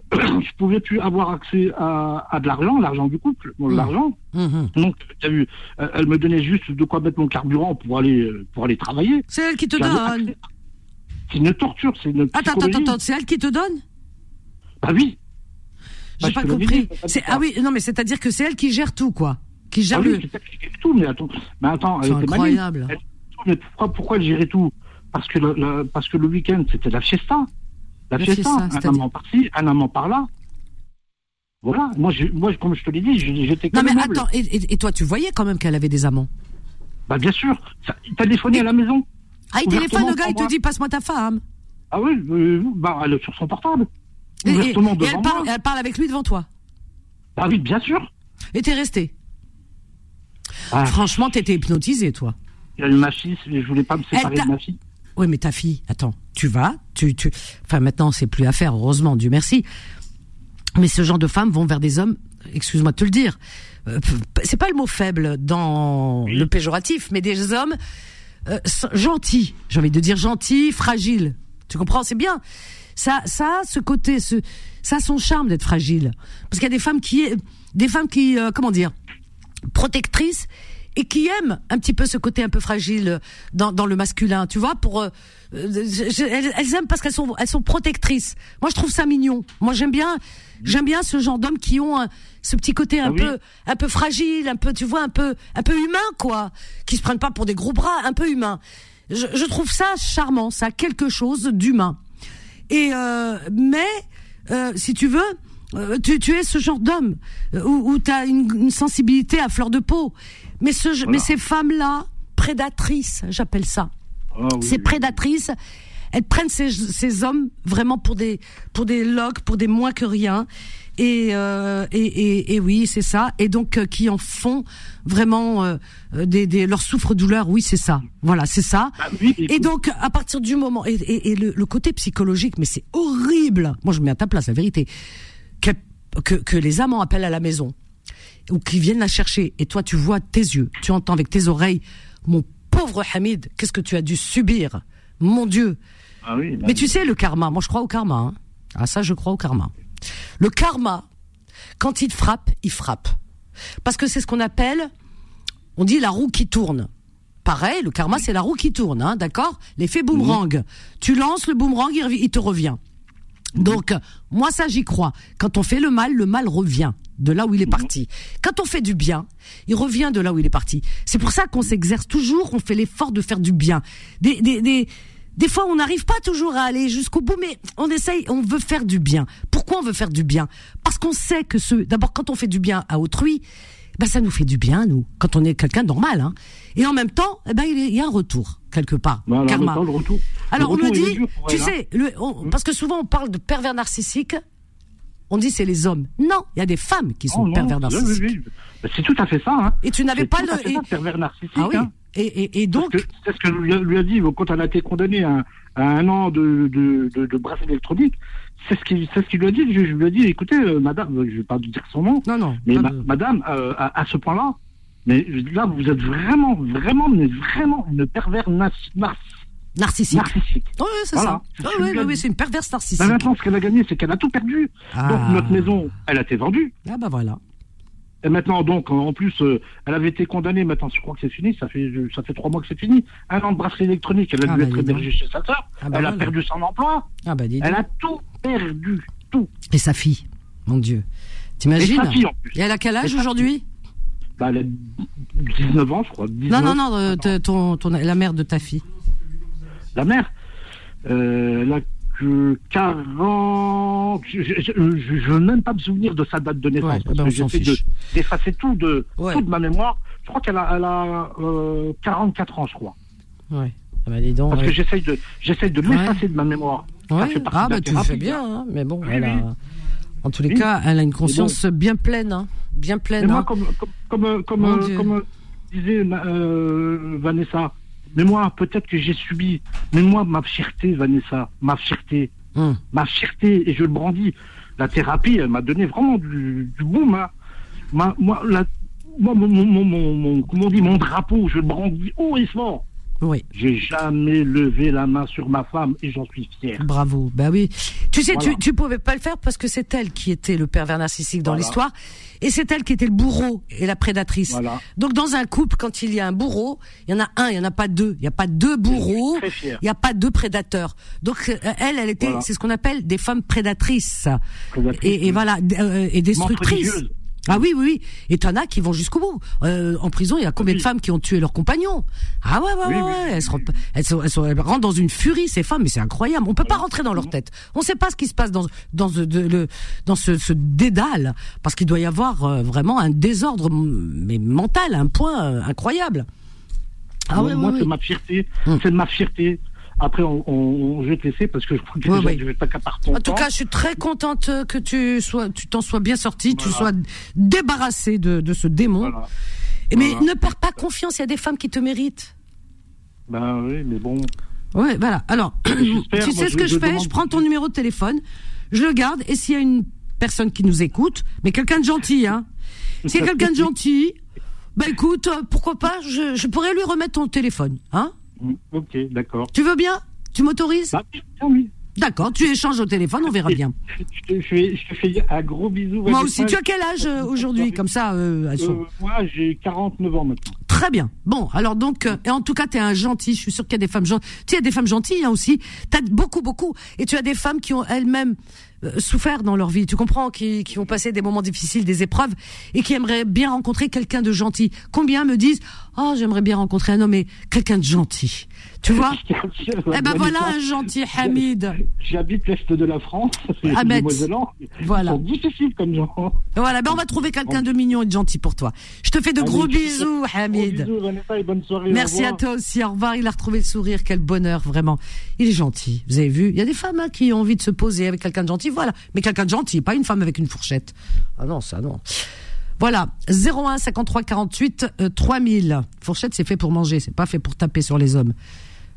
je pouvais plus avoir accès à, à de l'argent, l'argent du couple, bon, Mhm. l'argent. Mhm. Donc, tu as vu, euh, elle me donnait juste de quoi mettre mon carburant pour aller, euh, pour aller travailler. C'est elle qui te donne. C'est une torture, c'est une Attends, attends, attends, c'est elle qui te donne? Bah oui. J'ai Bah, pas compris. c'est C'est ah oui, non mais c'est-à-dire que c'est elle qui gère tout quoi, qui Ah gère oui, le. c'est fait tout, mais attends, mais attends, C'est incroyable. Elle- Mais pourquoi, pourquoi elle gérait tout? Parce que, le, le- parce que le week-end, c'était la fiesta. La, fiesta, fiesta, un amant par-ci, un amant par-là. Voilà, moi, je, moi comme je te l'ai dit, j'étais Non mais meuble. attends, et, et- toi tu voyais quand même qu'elle avait des amants? Bah bien sûr, ça, il téléphoné à la maison? Ah, il téléphone le gars, il te dit passe-moi ta femme. Ah oui, euh, bah elle est sur son portable. Et, elle, parle, elle parle avec lui devant toi? Ah oui, bien sûr. Et t'es resté? Ah, Franchement, t'étais hypnotisé, toi. il y a eu ma fille, je voulais pas me séparer de ma fille. Oui, mais ta fille, attends, tu vas, tu, tu, enfin maintenant c'est plus à faire, heureusement, Dieu merci. Mais ce genre de femmes vont vers des hommes, excuse-moi de te le dire, euh, c'est pas le mot faible dans le péjoratif, mais des hommes euh, gentils, j'ai envie de dire gentils, fragiles. Tu comprends, c'est bien. Ça, ça, a ce côté, ce, ça a son charme d'être fragile, parce qu'il y a des femmes qui, des femmes qui, euh, comment dire, protectrices et qui aiment un petit peu ce côté un peu fragile dans, dans le masculin, tu vois, pour euh, je- elles, elles aiment parce qu'elles sont elles sont protectrices. Moi, je trouve ça mignon. Moi, j'aime bien j'aime bien ce genre d'hommes qui ont un- ce petit côté un Ah oui. peu un peu fragile, un peu tu vois un peu un peu humain quoi, qui se prennent pas pour des gros bras, un peu humain. Je, je trouve ça charmant, ça a quelque chose d'humain. Et euh, mais euh, si tu veux, euh, tu, tu es ce genre d'homme euh, où, où tu as une, une sensibilité à fleur de peau. Mais ce mais Voilà. ces femmes-là, prédatrices, j'appelle ça. Ah oui, Ces oui. prédatrices, elles prennent ces, ces hommes vraiment pour des pour des logs, pour des moins que rien. Et, euh, et, et, et oui, c'est ça. Et donc euh, qui en font vraiment euh, des, des leur souffre-douleur. Oui, c'est ça. Voilà, c'est ça. Ah oui, Et donc, à partir du moment, et, et, et le, le côté psychologique, mais c'est horrible. Moi, je mets à ta place la vérité. Que, que, que les amants appellent à la maison ou qu'ils viennent la chercher, et toi, tu vois tes yeux, tu entends avec tes oreilles, mon pauvre Hamid, qu'est-ce que tu as dû subir, mon Dieu. ah oui, Mais tu sais, le karma, moi, je crois au karma. Hein. Ah, ça, je crois au karma. Le karma, quand il frappe, il frappe. Parce que c'est ce qu'on appelle, on dit la roue qui tourne. Pareil, le karma, c'est la roue qui tourne, hein, d'accord? L'effet boomerang. Tu lances le boomerang, il te revient. Donc, moi, ça, j'y crois. Quand on fait le mal, le mal revient de là où il est parti. Quand on fait du bien, il revient de là où il est parti. C'est pour ça qu'on s'exerce toujours, on fait l'effort de faire du bien. Des, des, des, des fois, on n'arrive pas toujours à aller jusqu'au bout, mais on essaye, on veut faire du bien. Pourquoi on veut faire du bien? Parce qu'on sait que ce, d'abord, quand on fait du bien à autrui, ben ça nous fait du bien, nous, quand on est quelqu'un de normal. Hein. Et en même temps, eh ben, il y a un retour, quelque part. En karma. le retour. Alors le on me dit, tu elle, hein. sais, le, on- parce que souvent on parle de pervers narcissiques, on dit c'est les hommes. Non, il y a des femmes qui sont Oh, non, pervers narcissiques. oui, oui. Bah, C'est tout à fait ça. Hein. Et tu n'avais pas tout à le. fait et- ça, pervers narcissique. ah oui. hein. Et, et, et donc, C'est ce que lui a, dit quand elle a été condamnée à, un- à un an de, de, de, de brasse électronique. C'est ce qu'il ce qu'il lui a dit. Je, je lui ai dit, écoutez, euh, madame, je ne vais pas dire son nom, non, non. mais ma- madame, euh, à, à ce point-là, mais là, vous êtes vraiment, vraiment, mais vraiment une pervers nar- nar- narcissique. narcissique. Oui, c'est Voilà. ça. Oui, oui, oui, c'est une perverse narcissique. Bah, maintenant, ce qu'elle a gagné, c'est qu'elle a tout perdu. Ah. Donc, notre maison, elle a été vendue. Ah bah voilà. Et maintenant, donc, en plus, euh, elle avait été condamnée. Maintenant, je crois que c'est fini. Ça fait, ça fait trois mois que c'est fini. Un an de brasserie électronique. Elle a Ah, dû bah, être hébergée chez sa sœur. Ah, bah, elle a perdu son emploi. Ah bah Elle a tout perdu. Tout. Et sa fille, mon Dieu. Et T'imagines sa fille, en plus. Et elle a quel âge Et sa aujourd'hui? Bah, elle a 19 ans, je crois. 19. Non, non, non, euh, ton, ton, la mère de ta fille. La mère, euh, elle a que 40. Je ne veux même pas me souvenir de sa date de naissance. Ouais, parce ben, que j'essaie de- d'effacer tout de, Ouais. tout de ma mémoire. Je crois qu'elle a, elle a euh, 44 ans, je crois. Ouais. Ah bah dis donc. Parce ouais. que j'essaye de, j'essaie de l'effacer de ma mémoire. Ouais. Ah bah tu thérapie, fais bien, hein. hein. mais bon, Oui, elle a, oui. En tous les Oui. cas, elle a une conscience bien pleine, hein. bien pleine. moi, hein. comme, comme, comme, euh, comme disait euh, Vanessa, Mais moi, peut-être que j'ai subi. Mais moi, ma fierté, Vanessa, ma fierté, Hum. ma fierté, et je le brandis. La thérapie, elle m'a donné vraiment du, du boom. hein. Ma, moi, la, moi, mon, mon, mon, mon- mon- comment on dit, mon drapeau, je le brandis haut et fort. Oui. J'ai jamais levé la main sur ma femme et j'en suis fier. Bravo. Ben oui. Tu sais, Voilà. tu, tu pouvais pas le faire parce que c'est elle qui était le pervers narcissique dans Voilà. l'histoire. Et c'est elle qui était le bourreau et la prédatrice. Voilà. Donc dans un couple, quand il y a un bourreau, il y en a un, il y en a pas deux. Il y a pas deux bourreaux. Il y a pas deux prédateurs. Donc euh, elle, elle était, c'est ce qu'on appelle des femmes prédatrices. Prédatrice, Et, et oui. voilà, euh, et destructrices. Ah oui, oui, oui. Et t'en as qui vont jusqu'au bout. Euh, en prison, il y a combien de Oui. femmes qui ont tué leurs compagnons? Ah ouais, ouais, Oui, ouais, oui. Elles, se rentrent- elles, sont- elles, sont- elles rentrent dans une furie, ces femmes, mais c'est incroyable. On peut pas rentrer dans leur tête. On sait pas ce qui se passe dans dans ce, de- le, dans ce, ce dédale, parce qu'il doit y avoir euh, vraiment un désordre, mais mental, un point euh, incroyable. Ah moi, ouais, moi, ouais, c'est ma fierté. Hum. C'est de ma fierté. Après, on, on- je vais te laisser parce que je crois que Ouais, déjà, ouais. je vais pas qu'à ton En tout temps. cas, je suis très contente que tu sois, tu t'en sois bien sorti, tu sois Voilà. débarrassé de, de ce démon. Voilà. Mais Voilà. ne perds pas confiance. Il y a des femmes qui te méritent. Ben oui, mais bon. Ouais, voilà. Alors, tu sais moi, ce que je je fais? demande- Je prends ton numéro de téléphone, je le garde, et s'il y a une personne qui nous écoute, mais quelqu'un de gentil, hein S'il y a quelqu'un de gentil, bah écoute, euh, pourquoi pas Je, je pourrais lui remettre ton téléphone, hein Ok, d'accord. Tu veux bien? Tu m'autorises? Bah, oui. D'accord, tu échanges au téléphone, on verra bien. Je te, je fais, je te fais un gros bisou. Moi aussi, tu as quel âge euh, aujourd'hui? Comme ça, euh, elles sont- Euh, Moi, j'ai 49 ans maintenant. Très bien. Bon, alors donc, euh, et en tout cas, tu es un gentil. Je suis sûr qu'il y a des femmes gentilles. Tu sais, il y a des femmes gentilles hein, aussi. Tu as beaucoup, beaucoup. Et tu as des femmes qui ont elles-mêmes souffert dans leur vie. Tu comprends qui, qui ont passé des moments difficiles, des épreuves, et qui aimeraient bien rencontrer quelqu'un de gentil. Combien me disent Oh, j'aimerais bien rencontrer un homme, mais quelqu'un de gentil. Tu vois Eh ben voilà un gentil Hamid. J'habite l'Est de la France. Ah. Mosellans. Voilà. Difficiles comme gens. Voilà, ben on va trouver quelqu'un de mignon et de gentil pour toi. Je te fais de gros bisous, Gros Hamid. bisous, Vanessa, et bonne soirée. Merci à toi aussi. Au revoir. Il a retrouvé le sourire. Quel bonheur, vraiment. Il est gentil. Vous avez vu Il y a des femmes hein, qui ont envie de se poser avec quelqu'un de gentil. Voilà. Mais quelqu'un de gentil, pas une femme avec une fourchette. Ah non, ça non. Voilà. 01 53 48 euh, 3000. Fourchette, c'est fait pour manger. C'est pas fait pour taper sur les hommes.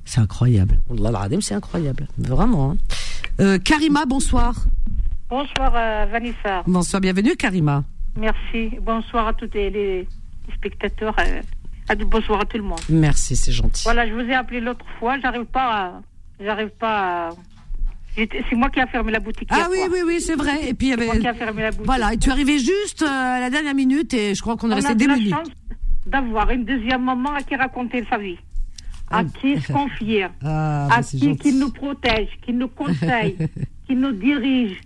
C'est incroyable. C'est incroyable. Vraiment. hein. Euh, Karima, bonsoir. Bonsoir euh, Vanessa. Bonsoir, bienvenue Karima. Merci. Bonsoir à tous les, les spectateurs. euh, bonsoir à tout le monde. Merci, c'est gentil. Voilà, je vous ai appelé l'autre fois. J'arrive pas à. J'arrive pas à. C'est moi qui a fermé la boutique. Ah oui, oui, oui, c'est vrai. Et puis il y C'est moi avait. qui a fermé la boutique. Voilà, et tu es arrivé juste à la dernière minute et je crois qu'on est On resté a de la démunis. chance d'avoir une deuxième maman à qui raconter sa vie, à Ah. qui se confier, Ah, à qui, qui nous protège, qui nous conseille, qui nous dirige?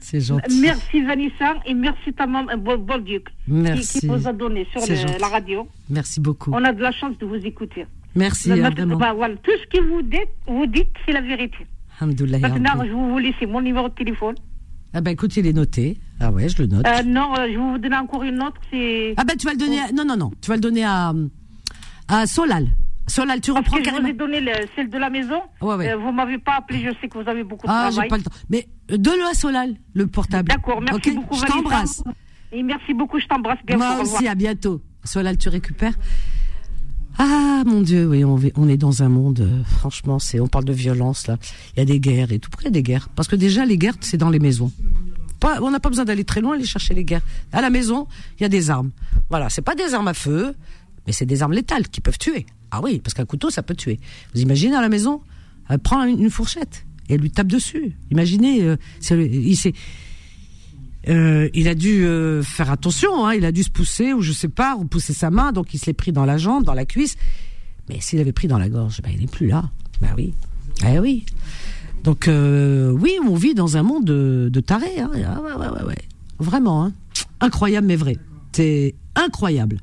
C'est gentil. Merci Vanessa et merci ta maman, bon, bon Dieu, qui, Merci. qui vous a donné sur le- la radio. Merci beaucoup. On a de la chance de vous écouter. Merci, vraiment. bah, voilà, tout ce que vous dites, vous dites, c'est la vérité. Alhamdoulilah, Maintenant, je vais vous laisser mon numéro de téléphone. Ah ben écoute, il est noté. Ah ouais, je le note. Euh, non, euh, je vais vous donner encore une autre. Ah ben tu vas le donner à... Non, non, non. Tu vas le donner à, à Solal. Solal, tu reprends que je vous carrément. ai donné le- celle de la maison. Ouais, ouais. Euh, vous m'avez pas appelé. Je sais que vous avez beaucoup de Ah, j'ai travail. pas le temps. Mais donne-le à Solal, le portable. D'accord, merci beaucoup. Je t'embrasse. Et merci beaucoup. Je t'embrasse bien. Moi aussi, à bientôt. Solal, tu récupères. Ah mon Dieu, oui, on, est dans un monde. euh, franchement, c'est, on parle de violence là. Il y a des guerres et tout. Pourquoi il y a des guerres? Parce que déjà, les guerres, c'est dans les maisons. Pas, on n'a pas besoin d'aller très loin aller chercher les guerres. À la maison, il y a des armes. Voilà, c'est pas des armes à feu, mais c'est des armes létales qui peuvent tuer. Ah oui, parce qu'un couteau, ça peut tuer. Vous imaginez à la maison, elle prend une, fourchette et elle lui tape dessus. Imaginez, euh, il euh, il a dû euh, faire attention, hein, il a dû se pousser, ou je sais pas, ou pousser sa main, donc il se l'est pris dans la jambe, dans la cuisse. Mais s'il avait pris dans la gorge, ben, il n'est plus là. Ben oui. Eh oui. Donc, euh, oui, on vit dans un monde de, tarés. Hein. Ah ouais, ouais, ouais. Vraiment. Hein. Incroyable, mais vrai. C'est incroyable.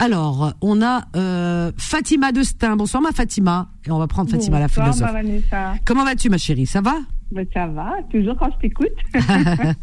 Alors, on a euh, Fatima de Stein. Bonsoir, ma Fatima. Et on va prendre Fatima, la Bonsoir, philosophe. ma Vanessa. Comment vas-tu, ma chérie? Ça va? Ben, ça va, toujours quand je t'écoute.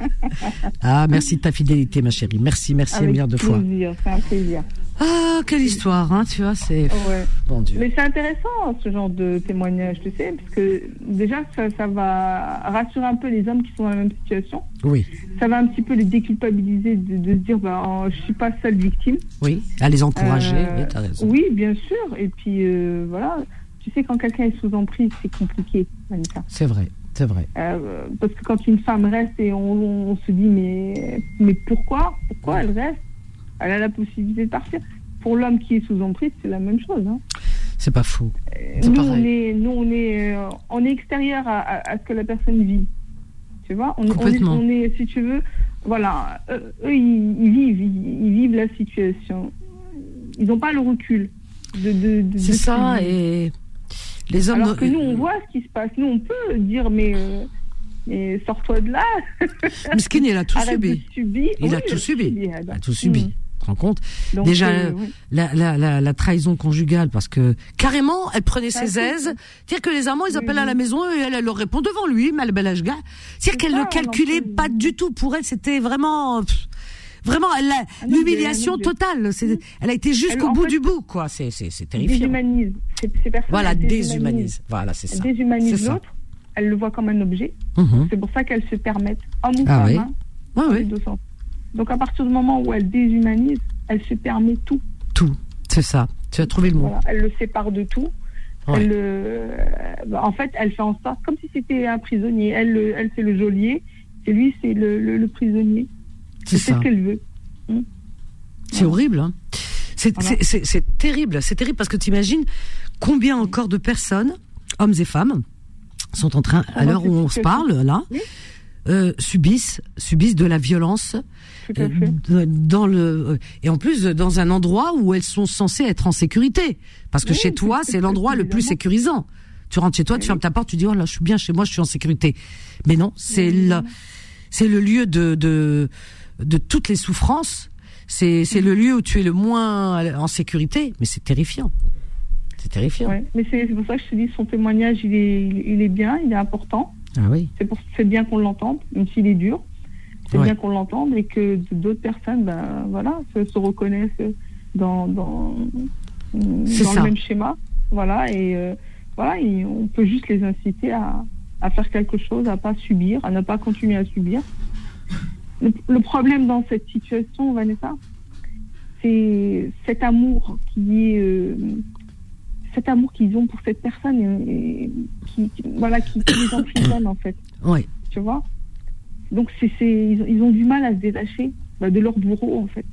Ah, merci de ta fidélité, ma chérie. Merci, merci un Avec milliard de fois. c'est un plaisir. Ah, quelle histoire, hein, tu vois, c'est. Ouais. Bon Dieu. Mais c'est intéressant ce genre de témoignage, tu sais, parce que déjà ça, ça va rassurer un peu les hommes qui sont dans la même situation. Oui, Ça va un petit peu les déculpabiliser de, de se dire bah oh, je suis pas seule victime. oui. À les encourager, Euh, oui, t'as raison. Oui, bien sûr. Et puis euh, voilà, tu sais quand quelqu'un est sous emprise, c'est compliqué, Vanessa. C'est vrai, c'est vrai. Euh, parce que quand une femme reste et on, on se dit mais mais pourquoi? Pourquoi elle reste? Elle a la possibilité de partir. Pour l'homme qui est sous emprise, c'est la même chose. Hein. C'est pas faux. C'est Nous on est nous on est euh, on est extérieur à, à- à ce que la personne vit. Tu vois, on, on est, Complètement. on est si tu veux voilà eux, eux, ils, ils vivent ils, ils vivent la situation. Ils n'ont pas le recul de de, de C'est ça, et les hommes. Alors que nous, on voit ce qui se passe. Nous, on peut dire, mais, euh, mais sors-toi de là. Miskin, il a tout Arrête subi. Il a tout subi. Il a tout subi. Mm. Tu te rends compte Donc, Déjà, euh, oui. la, la, la, la trahison conjugale, parce que carrément, elle prenait Ça, ses aises. C'est-à-dire que les amants, ils Oui, appellent à la maison et elle, elle leur répond devant lui, mal bel âge gars. C'est-à-dire C'est qu'elle ne calculait pas du tout. Pour elle, c'était vraiment, pff, vraiment, elle Ah l'humiliation totale. Elle a été jusqu'au bout fait- du bout, quoi. C'est, terrifiant. déshumanise. Ces, ces personnes, Voilà, déshumanise. Voilà, c'est ça. ça. l'autre. Elles le voient comme un objet. Mhm. C'est pour ça qu'elles se permettent, homme ou Ah femme, oui. hein, sens. Donc, à partir du moment où elle déshumanise, elle se permet tout. Tout. C'est ça. Tu as trouvé le mot. Voilà. Elle le sépare de tout. Ouais. Elle, le- bah, en fait, elle fait en sorte, comme si c'était un prisonnier. Elle, le- elle c'est le geôlier, et lui, c'est le, le- le prisonnier. C'est ça. ce qu'elle veut. C'est horrible. Hein. C'est Voilà. terrible. C'est terrible parce que tu imagines combien encore de personnes, hommes et femmes, sont en train, à dans l'heure où on se parle, là, Oui. euh, subissent, subissent de la violence euh, dans le euh, et en plus dans un endroit où elles sont censées être en sécurité parce que Oui, chez toi c'est- l'endroit le plus sécurisant tu rentres chez toi tu Oui. fermes ta porte tu dis oh là je suis bien chez moi je suis en sécurité mais non c'est le c'est le lieu de de de toutes les souffrances c'est c'est le lieu où tu es le moins en sécurité mais c'est terrifiant c'est terrifiant Ouais. Mais c'est pour ça que je te dis, son témoignage, il est, il, est bien, il est important. ah oui C'est pour- c'est bien qu'on l'entende, même s'il est dur. C'est Ouais. bien qu'on l'entende et que d'autres personnes, ben, voilà, se, se reconnaissent dans, dans, dans C'est ça. le même schéma. Voilà, et euh, voilà, et on peut juste les inciter à, à faire quelque chose, à pas subir, à ne pas continuer à subir. Le, le problème dans cette situation, Vanessa, c'est cet amour qui est euh, cet amour qu'ils ont pour cette personne et, et qui, qui- voilà qui, qui les emprisonne en fait tu vois? Donc c'est ils, ils ont du mal à se détacher bah, de leur bourreau en fait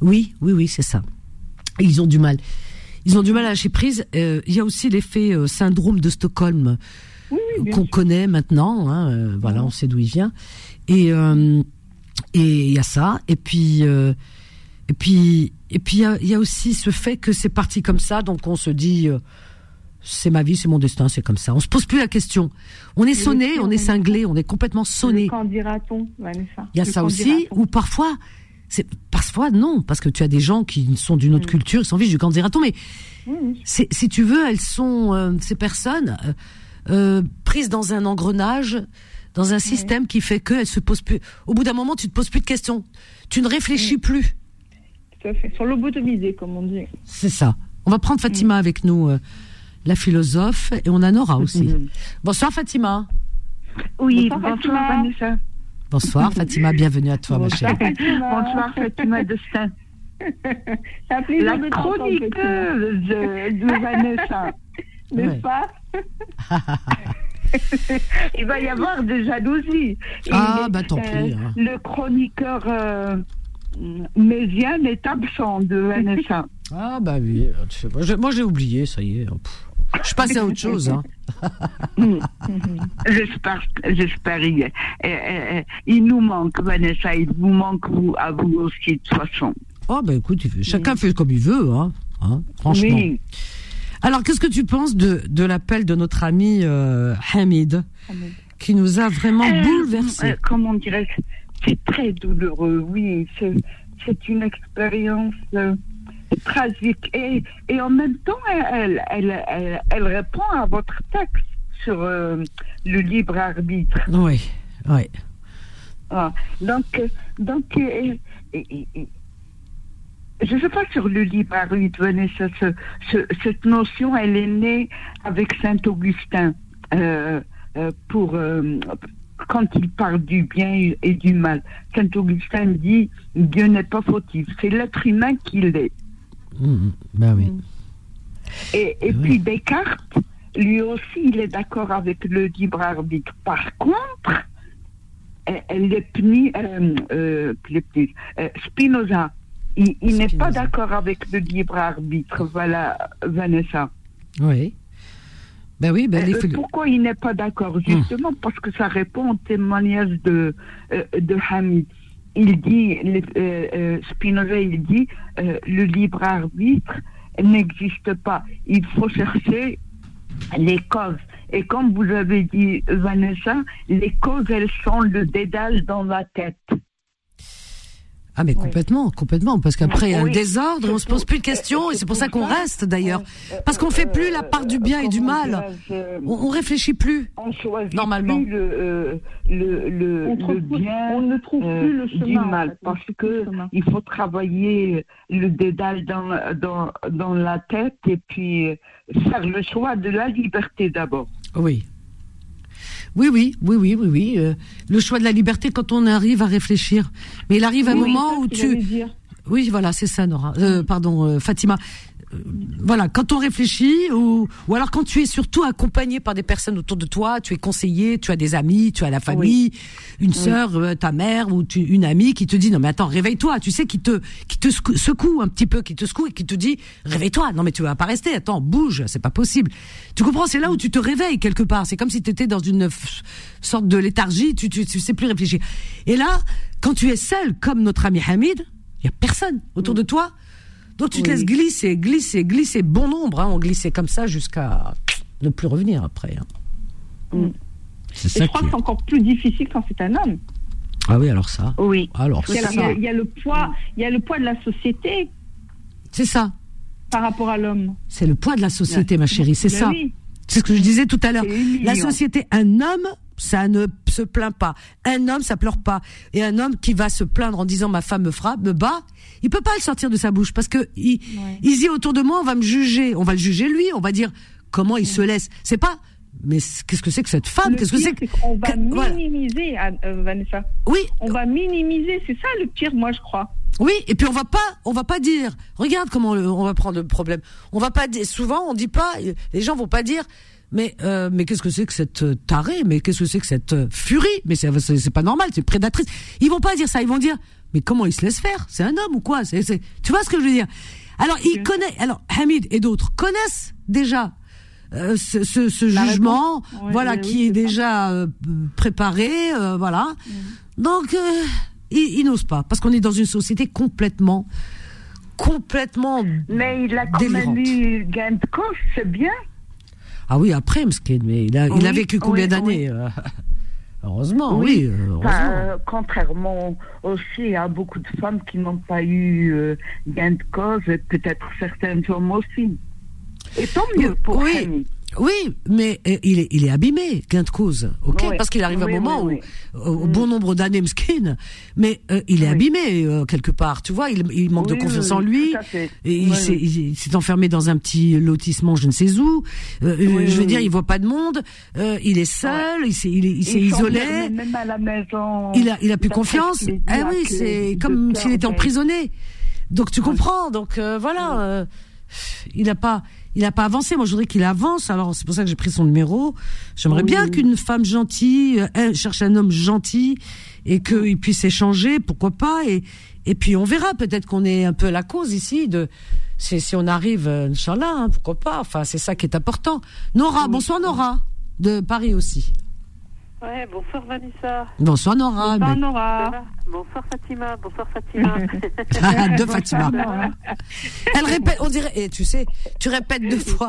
Oui, oui, oui, c'est ça. Ils ont du mal. Ils ont du mal à lâcher prise. Euh, Il y a aussi l'effet euh, syndrome de Stockholm oui oui bien qu'on connaît maintenant. Hein, voilà, on sait d'où il vient. Et euh, et il y a ça. Et puis euh, et puis et puis il y a, il y a aussi ce fait que c'est parti comme ça. Donc on se dit. euh, c'est ma vie, c'est mon destin, c'est comme ça. On se pose plus la question. On est sonné, on est cinglé, on est complètement sonné. Quand dira-t-on Vanessa Il y a Le ça aussi, ou parfois, c'est parfois non, parce que tu as des gens qui sont d'une autre Mm. culture, ils s'en fichent du quand dira-t-on, mais si tu veux, elles sont euh, ces personnes euh, prises dans un engrenage, dans un système qui fait qu'elles se posent plus. Au bout d'un moment, tu te poses plus de questions, tu ne réfléchis plus. tout à fait sur lobotomisé comme on dit C'est ça. On va prendre Fatima avec nous, euh, la philosophe, et on a Nora aussi. Bonsoir Fatima. Oui, Bonsoir, bonsoir, Fatima. Vanessa. Bonsoir Fatima, bienvenue à toi ma Bonsoir, chérie. Fatima. Bonsoir Fatima La de t'entendre, Fatima. chroniqueuse de, de Vanessa. n'est-ce Ouais. pas? Il va y avoir des jalousies. Et Ah, bah, tant pis, hein. Le chroniqueur euh, Méziane est absent de Vanessa. Ah bah oui, euh, moi, j'ai- oublié, ça y est. Pff. Je passe à autre chose. Hein. J'espère, j'espère. Il, il nous manque, Vanessa. Il vous manque vous, à vous aussi, de toute façon. Oh bah écoute, chacun fait comme il veut, hein, hein, franchement. Oui. Alors qu'est-ce que tu penses de, de l'appel de notre ami euh, Hamid, qui nous a vraiment Euh, bouleversés euh, comment dirais-je? C'est très douloureux, oui. C'est, une expérience tragique. Et, et en même temps, elle, elle, elle, elle répond à votre texte sur le libre arbitre. Oui, oui. Ah, donc, donc euh, et- et- et- je ne sais pas sur le libre arbitre, Vanessa, ce- ce- cette notion, elle est née avec Saint-Augustin euh, euh, pour euh, quand il parle du bien et du mal. Saint-Augustin dit Dieu n'est pas fautif, c'est l'être humain qui l'est. Mhm. Ben oui. Et, et Oui. puis Descartes, lui aussi, il est d'accord avec le libre arbitre. Par contre, euh, Lepni- euh, Spinoza, il, il n'est pas d'accord avec le libre arbitre. Voilà, Vanessa. Oui. Ben oui, ben Euh, philo- pourquoi il n'est pas d'accord? Justement parce que ça répond au témoignage de, euh, de Hamid. Il dit, euh, euh, Spinoza, il dit, euh, le libre arbitre n'existe pas. Il faut chercher les causes. Et comme vous avez dit, Vanessa, les causes, elles sont le dédale dans la tête. Ah mais complètement, complètement, parce qu'après il y a un Oui. désordre, on se pose plus de questions, et c'est pour ça qu'on reste d'ailleurs, parce qu'on fait plus la part du bien et du mal. euh, On, on réfléchit plus. on choisit Normalement. plus le, euh, le, le, On, le bien on ne trouve euh, plus le du chemin. en mal parce que il faut travailler le dédale dans, la- dans, dans la tête et puis euh, faire le choix de la liberté d'abord. Oui. Oui, oui, oui, oui, oui, oui. euh, le choix de la liberté quand on arrive à réfléchir. Mais il arrive un Oui, moment où tu... Oui, voilà, c'est ça, Nora. Euh, pardon, euh, Fatima. Euh, voilà, quand on réfléchit, ou, ou alors quand tu es surtout accompagné par des personnes autour de toi, tu es conseillé, tu as des amis, tu as la famille, une sœur, euh, ta mère ou tu, une amie qui te dit non mais attends réveille-toi, tu sais qui te qui te secou- secoue un petit peu, qui te secoue et qui te dit réveille-toi, non mais tu vas pas rester, attends bouge, c'est pas possible. Tu comprends C'est là où tu te réveilles quelque part. C'est comme si tu étais dans une sorte de léthargie, tu, tu tu sais plus réfléchir. Et là, quand tu es seul comme notre ami Hamid, il y a personne autour de toi. Donc tu te laisses glisser, glisser, glisser, bon nombre, hein, on glissait comme ça jusqu'à ne plus revenir après. hein. Mm. C'est ça je crois qui que est- c'est encore plus difficile quand c'est un homme. Ah oui, alors ça. Oui. Alors Il y, a, ça, il y a- il y a le poids, il y a le poids de la société c'est ça. par rapport à l'homme. C'est le poids de la société, ma chérie, c'est Ben ça. oui. C'est ce que je disais tout à l'heure. La société, un homme, ça ne se plaint pas. Un homme, ça pleure pas. Et un homme qui va se plaindre en disant ma femme me frappe, me bat, il peut pas le sortir de sa bouche parce que il, il dit autour de moi, on va me juger, on va le juger lui, on va dire comment il se laisse. C'est pas. Mais qu'est-ce que c'est que cette femme? Qu'est-ce que c'est que qu'on va voilà. minimiser, euh, Vanessa. Oui, On va minimiser, c'est ça le pire, moi je crois. Oui, et puis on va pas, on va pas dire. Regarde comment le- on va prendre le problème. On va pas dire. Souvent, on dit pas. Les gens vont pas dire. Mais euh, mais qu'est-ce que c'est que cette euh, tarée? Mais qu'est-ce que c'est que cette euh, furie? Mais c'est c'est pas normal. C'est prédatrice. Ils vont pas dire ça. Ils vont dire. Mais comment il se laisse faire? C'est un homme ou quoi? C'est c'est- tu vois ce que je veux dire? Alors il connaît. Alors Hamid et d'autres connaissent déjà. euh, ce, ce, ce jugement. Ouais, voilà, oui, qui est déjà euh, préparé, euh, voilà. Donc, euh, ils, ils n'osent pas, parce qu'on est dans une société complètement, complètement. Mais il a quand Délirante. même eu gain de cause, c'est bien. Ah oui, après, Mskin, mais il a, il a vécu combien oui, d'années euh, Heureusement, oui, heureusement. Enfin, euh, contrairement aussi à beaucoup de femmes qui n'ont pas eu euh, gain de cause, peut-être certains hommes aussi. Et tant mieux pour. Hamid. Oui, mais euh, il est, il est abîmé, gain de cause, ok Oui. Parce qu'il arrive Oui, un moment oui, où, au au bon nombre d'années, Mskin, mais euh, il est abîmé euh, quelque part, tu vois, il, il manque de confiance en lui. Et il s'est- oui. il s'est enfermé dans un petit lotissement, je ne sais où. Euh, je veux dire, il voit pas de monde. euh, il est seul. Il s'est, il il isolé. Même à la maison. Il a, il a plus confiance. Ah oui, c'est comme s'il était emprisonné. Donc tu comprends. Donc euh, voilà, euh, il a pas, il a pas avancé. Moi, je voudrais qu'il avance. Alors c'est pour ça que j'ai pris son numéro. J'aimerais Oui, bien qu'une femme gentille euh, elle cherche un homme gentil et qu'il puisse échanger. Pourquoi pas Et et puis on verra. Peut-être qu'on est un peu la cause ici de. Si, si on arrive, euh, Inch'Allah, hein, pourquoi pas Enfin, c'est ça qui est important. Nora, bonsoir Nora, de Paris aussi. Ouais, bonsoir Vanessa. Bonsoir Nora. Bonsoir, Ben- Nora. Bonsoir Fatima, bonsoir Fatima. de Fatima. Elle répète, on dirait, et tu sais, tu répètes deux fois.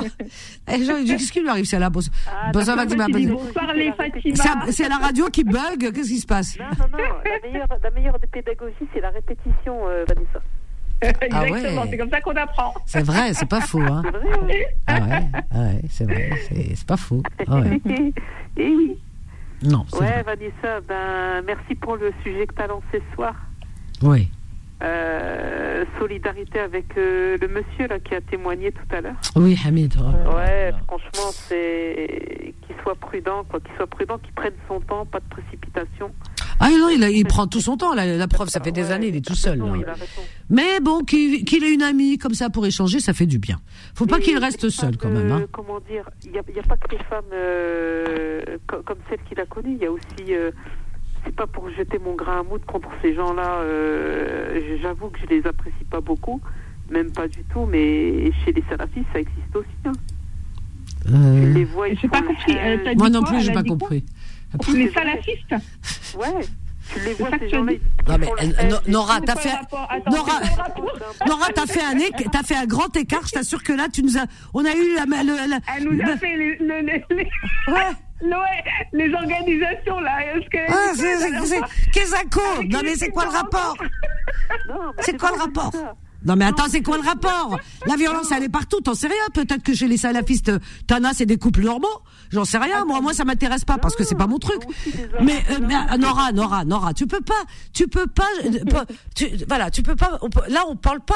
Et ils disent, qu'est-ce qui lui arrive, c'est là? Bonsoir, Ah, bonsoir d'accord, Fatima. Bonsoir. bonsoir les Fatima. C'est la radio qui bug, qu'est-ce qui se passe? Non, non, non, la meilleure, la meilleure des pédagogies, c'est la répétition, euh, Vanessa. Ah Exactement, ouais. c'est comme ça qu'on apprend. C'est vrai, c'est pas faux. Hein. C'est vrai, ouais. Ah ouais, ah ouais c'est vrai, c'est c'est pas faux. Ah ouais. Et oui. Non, Ouais, vrai. Vanessa, ben, merci pour le sujet que tu as lancé ce soir. Oui. Euh, solidarité avec euh, le monsieur là qui a témoigné tout à l'heure. Oui, Hamid. oh. Ouais, franchement, c'est qu'il soit prudent, quoi, qu'il soit prudent, qu'il prenne son temps, pas de précipitation. Ah non, il, a- il prend tout son temps. La, la preuve, ça fait des années, il est tout seul. Raison. Mais bon, qu'il ait une amie comme ça pour échanger, ça fait du bien. Faut pas qu'il reste seul quand même. Hein. euh, comment dire Il n'y a, pas que les femmes euh, co- comme celle qu'il a connue. Il y a aussi. C'est pas pour jeter mon grain à moudre contre ces gens-là. euh, J'avoue que je les apprécie pas beaucoup, même pas du tout. Mais chez les salafistes, ça existe aussi. hein. Euh, Tu les vois. ils J'ai pas compris. le- euh, Moi non plus, j'ai pas compris. Les salafistes Ouais. Tu les vois ces gens-là. Nora, t'as fait. le Nora, le Nora, t'as fait un éc- t'as fait un grand écart. Je t'assure que là, tu nous as, on a eu la, le- la- Elle nous a le- fait le- les, Ouais. Ouais, les organisations là. Est-ce que Ah, c'est, Avec Non mais c'est quoi le rapport mais C'est quoi le rapport. Non mais attends, c'est quoi le rapport La violence, elle est partout, t'en sais rien. Peut-être que chez les salafistes, t'en as, c'est des couples normaux. J'en sais rien. Moi, moi, ça m'intéresse pas parce que c'est pas mon truc. Mais, euh, mais euh, Nora, Nora, Nora, tu peux pas, tu peux pas, euh, pas- tu, voilà, tu peux pas. on peut- là, on parle pas.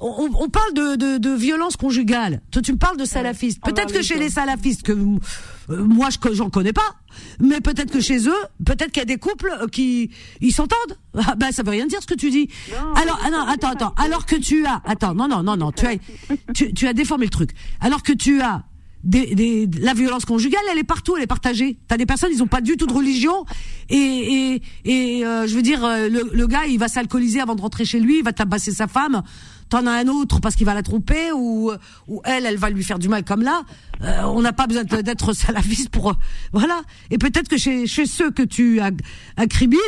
On, on parle de, de, de violence conjugale. Toi, tu me parles de salafistes. Peut-être que chez les salafistes, que euh, moi, je j'en connais pas, mais peut-être que chez eux, peut-être qu'il y a des couples euh, qui ils s'entendent. Ah, ben, ça veut rien dire ce que tu dis. Non, Alors, ah non, attends, attends. Alors que tu as, attends, non, non, non, non, tu as, tu, tu as déformé le truc. Alors que tu as des, des, la violence conjugale, elle est partout, elle est partagée. T'as des personnes, ils ont pas du tout de religion, et et, et euh, je veux dire, euh, le, le gars, il va s'alcooliser avant de rentrer chez lui, il va tabasser sa femme. T'en as un autre parce qu'il va la tromper, ou ou elle, elle va lui faire du mal comme là. Euh, on n'a pas besoin d'être salafiste pour, euh, voilà. Et peut-être que chez chez ceux que tu incrimines,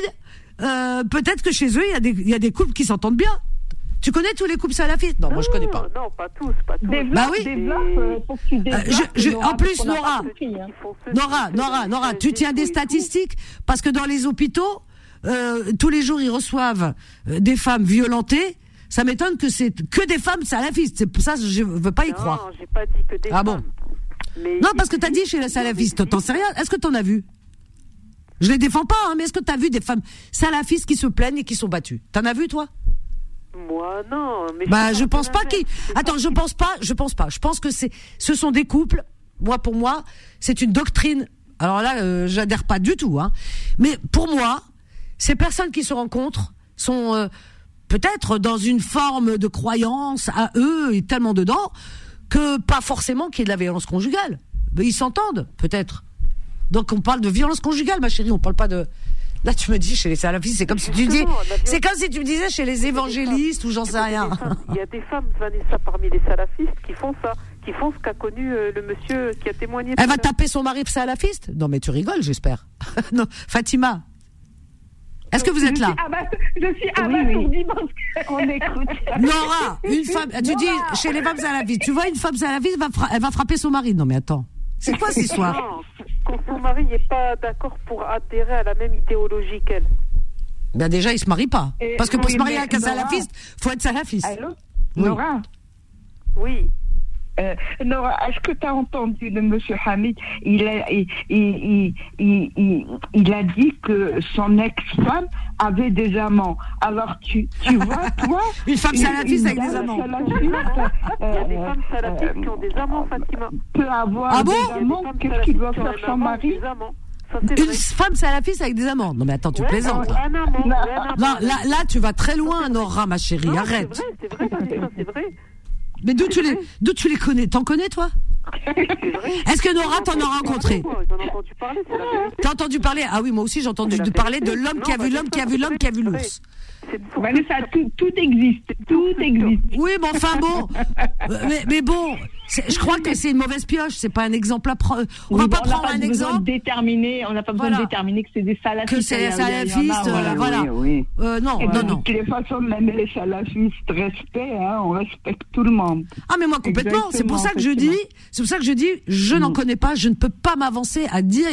euh, peut-être que chez eux, il y a des il y a des couples qui s'entendent bien. Tu connais tous les couples salafistes? Non, moi je connais pas. Non, pas tous, pas tous. Développe, Bah oui. développe, euh, faut que tu développes, je- je- Nora, en plus, Nora, hein. Nora, Nora, Nora, ceux- tu tiens des statistiques? Parce que dans les hôpitaux, euh, tous les jours ils reçoivent des femmes violentées. Ça m'étonne que c'est que des femmes salafistes. C'est pour ça que je veux pas y croire. Non, j'ai pas dit que des Ah bon. Mais Non, parce que t'as dit chez les salafistes, t'en sais rien. Est-ce que t'en as vu? Je les défends pas, hein, mais est-ce que t'as vu des femmes salafistes qui se plaignent et qui sont battues? T'en as vu toi? Moi, non. Mais Bah, sais je pense pas qu'ils. Attends, je pense pas. Je pense pas. Je pense que c'est. Ce sont des couples. Moi, pour moi, c'est une doctrine. Alors là, euh, j'adhère pas du tout. Hein. Mais pour moi, ces personnes qui se rencontrent sont euh, peut-être dans une forme de croyance à eux et tellement dedans que pas forcément qu'il y ait de la violence conjugale. Mais ils s'entendent, peut-être. Donc on parle de violence conjugale, ma chérie. On parle pas de. Là, tu me dis chez les salafistes, c'est comme si tu dis, c'est comme si tu me disais chez les évangélistes ou j'en sais rien. Il y a des femmes, Vanessa, parmi les salafistes, qui font ça, qui font ce qu'a connu euh, le monsieur qui a témoigné. Elle va taper son mari salafiste? Non, mais tu rigoles, j'espère. non, Fatima. Est-ce que vous êtes là Je suis, abasourdie- je suis abasourdie parce que... On écoute. Nora, une femme. Tu dis chez les femmes salafistes. Tu vois une femme salafiste, va fra- elle va frapper son mari. Non, mais attends. C'est quoi cette histoire quand son mari n'est pas d'accord pour adhérer à la même idéologie qu'elle. Ben déjà, il se marie pas. Et- Parce que pour oui, se marier avec un salafiste, faut être salafiste. Allô Oui. Nora Oui. Euh, Nora, est-ce que tu as entendu le monsieur Hamid? Il a, il, il, il, il, il a dit que son ex-femme avait des amants. Alors, tu, tu vois, toi. Une femme salafiste avec des amants. salafiste, Il y a des euh, femmes salafistes qui ont des amants, Fatima. peut avoir Ah bon des amants. Qu'est-ce qu'il doit faire son mari? Ça, Une vrai. femme salafiste avec des amants. Non, mais attends, tu Ouais, plaisantes. non, là. Non. là, là, tu vas très loin, Nora, ma chérie. Non, Arrête. C'est vrai, c'est vrai, Vanessa, c'est vrai. Mais d'où tu les, d'où tu les connais? T'en connais, toi? Est-ce que Nora t'en a rencontré? T'as entendu parler? Ah oui, moi aussi j'ai entendu parler de l'homme qui a vu bah, l'homme qui a vu l'homme qui a vu l'ours. Vanessa, tout, tout existe. Tout existe. Oui, mais enfin bon, mais, mais bon, je crois que c'est une mauvaise pioche. C'est pas un exemple à prendre. On va Oui, pas bon, n'a prendre un exemple de déterminer, on n'a pas besoin Voilà. de déterminer que c'est des salafistes. que c'est a, salafistes. voilà. Oui, oui. Euh, non, Et non, de non. toutes les façons, même les salafistes, respect, hein, on respecte tout le monde. Ah mais moi complètement. C'est pour ça que je dis, c'est pour ça que je dis, je n'en connais pas, je ne peux pas m'avancer à dire.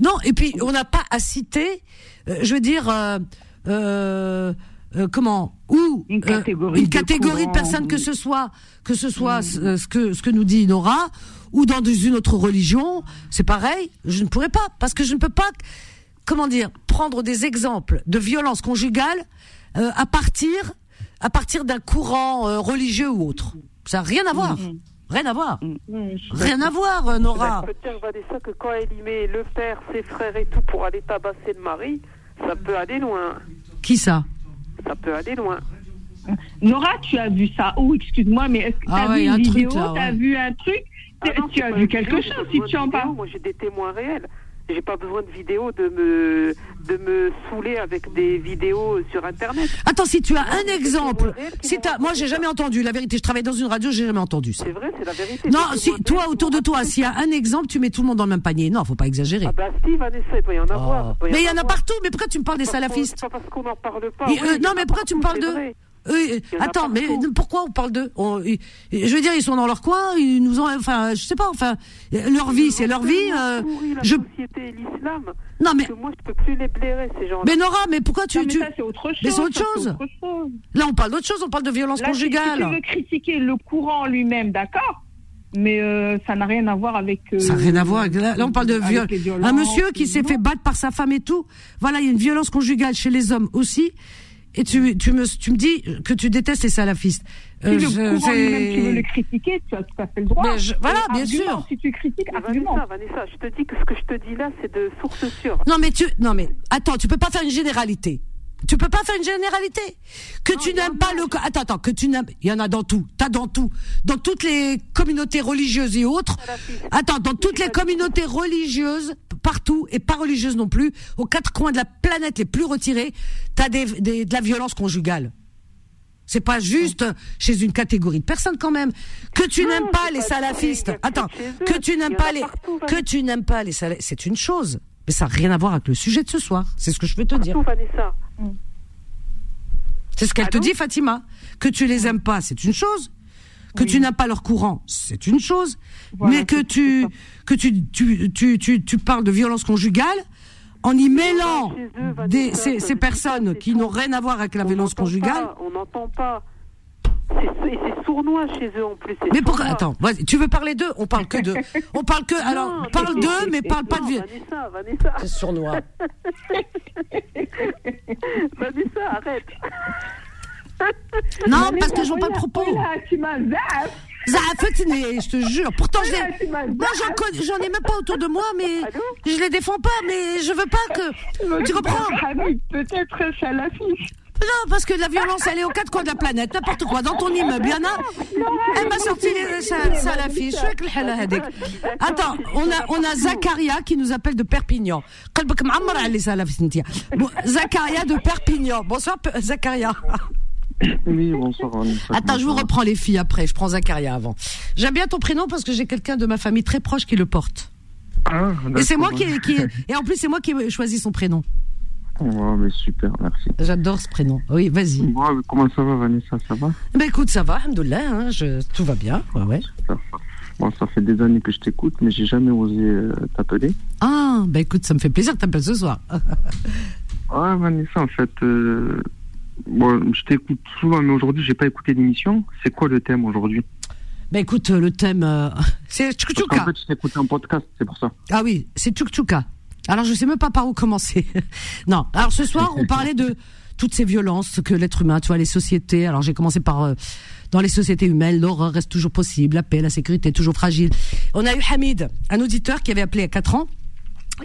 Non, et puis on n'a pas à citer. euh, je veux dire, euh, comment ou Une euh, catégorie une de personnes que ce soit que ce soit euh, ce que ce que nous dit Nora ou dans une autre religion, c'est pareil. Je ne pourrais pas parce que je ne peux pas comment dire prendre des exemples de violence conjugale euh, à partir à partir d'un courant euh, religieux ou autre. Ça n'a rien à voir. Rien à voir. Rien à voir, euh, Nora. Je te dire, Vanessa, que quand elle y met le père, ses frères et tout pour aller tabasser le mari, ça peut aller loin. Qui ça Ça peut aller loin. Nora, tu as vu ça où Excuse-moi, mais est-ce que tu Ah as ouais, vu une un truc, vidéo Tu as ouais. vu un truc Ah non, Tu as vu quelque chose si tu en parles Moi, j'ai des témoins réels. J'ai pas besoin de vidéos de me de me saouler avec des vidéos sur internet. Attends, si tu as un exemple, si t'as, moi j'ai jamais entendu. La vérité, je travaille dans une radio, j'ai jamais entendu ça. C'est vrai, c'est la vérité. Non, si toi autour de toi, s'il y a un exemple, tu mets tout le monde dans le même panier. Non, faut pas exagérer. Ah bah si, Vanessa, il doit y en avoir. Oh. Mais il y en a partout. Mais pourquoi tu me parles des salafistes pas parce qu'on n'en parle pas. Et, euh, Non, mais pourquoi tu me parles vrai. Eux, euh, attends, mais pourquoi on parle d'eux On- Je veux dire, ils sont dans leur coin, ils nous ont, enfin, je sais pas, enfin, leur vie, c'est leur vie. euh, la je, société et l'islam. non mais, moi, je peux plus les blairer, ces gens-là. mais Nora, mais pourquoi tu, Non, mais tu, c'est autre chose. mais c'est autre chose. autre chose. là, on parle d'autre chose, on parle de violence Là, si- Si tu conjugale. veux critiquer le courant lui-même, d'accord mais euh, ça n'a rien à voir avec. euh, Ça n'a rien à voir. avec- Là, on parle de viol. Un monsieur qui s'est fait battre par sa femme et tout. Voilà, il y a une violence conjugale chez les hommes aussi. Et tu, tu me, tu me dis que tu détestes les salafistes. Si Euh, le je- courant lui-même, tu veux le critiquer, tu as tout à fait le droit. Mais je- voilà, bien argument, sûr. Si tu critiques, Mais argument. Vanessa, Vanessa, je te dis que ce que je te dis là, c'est de source sûre. Non mais tu, non mais attends, tu peux pas faire une généralité. Tu peux pas faire une généralité. Que tu n'aimes pas le, attends, attends, que tu n'aimes, il y en a dans tout, t'as dans tout, dans toutes les communautés religieuses et autres. Attends, dans toutes les communautés religieuses, partout et pas religieuses non plus, aux quatre coins de la planète les plus retirés, t'as des, des, de la violence conjugale. C'est pas juste chez une catégorie de personnes quand même. Que tu n'aimes pas les salafistes. Attends, que tu n'aimes pas les, partout, que tu n'aimes pas les salafistes, c'est une chose. Mais ça n'a rien à voir avec le sujet de ce soir. C'est ce que je veux te dire. Vanessa. C'est ce qu'elle te Allô dit, Fatima. Que tu les aimes pas, c'est une chose. Que tu n'as pas leur courant, c'est une chose. Voilà, mais que tu, que tu, tu, tu, tu, tu parles de violence conjugale en y mêlant des, ces, personnes qui n'ont rien à voir avec la On violence conjugale. pas, On n'entend pas. C'est sournois chez eux en plus. Mais pourquoi. Attends, vas-y, tu veux parler d'eux On parle que d'eux. On parle que. Alors, Non, parle d'eux, mais parle pas de Non, violence. Vanessa, Vanessa. C'est sournois. Vanessa, arrête. Non, parce que je vois pas le propos. Zafatine, je te jure. Pourtant, je Moi, j'en ai même pas autour de moi, mais je les défends pas, mais je veux pas que. Tu comprends peut-être salafiste. Non, parce que la violence, elle est aux quatre coins de la planète. N'importe quoi. Dans ton immeuble, il y en a. Elle m'a sorti ça, à l'affiche. Attends, on a, on a Zakaria qui nous appelle de Perpignan. Zacharia de Perpignan. Bonsoir, Zacharia Oui, bonsoir. Attends, je vous reprends les filles après. Je prends Zacharia avant. J'aime bien ton prénom parce que j'ai quelqu'un de ma famille très proche qui le porte. Et c'est moi qui, qui, et en plus c'est moi qui ai choisi son prénom. Oh, mais super, merci. J'adore ce prénom. Oui, vas-y. Bon, comment ça va, Vanessa? Ça va? Ben écoute, ça va, alhamdoulilah, hein, je, tout va bien. Ouais, ouais. Ça va. Bon, ça fait des années que je t'écoute, mais j'ai jamais osé euh, t'appeler. Ah, ben écoute, ça me fait plaisir que t'appelles ce soir. Ouais, Vanessa, en fait, euh, bon, je t'écoute souvent, mais aujourd'hui, j'ai pas écouté l'émission. C'est quoi le thème aujourd'hui? Ben écoute, euh, le thème, euh, c'est qu'en Tchoukchouka. fait, je t'écoute en podcast, c'est pour ça. Ah oui, c'est Tchoukchouka. Alors je sais même pas par où commencer. non, alors ce soir, on parlait de toutes ces violences que l'être humain, tu vois, les sociétés. Alors j'ai commencé par euh, dans les sociétés humaines, l'horreur reste toujours possible, la paix, la sécurité est toujours fragile. On a eu Hamid, un auditeur qui avait appelé à 4 ans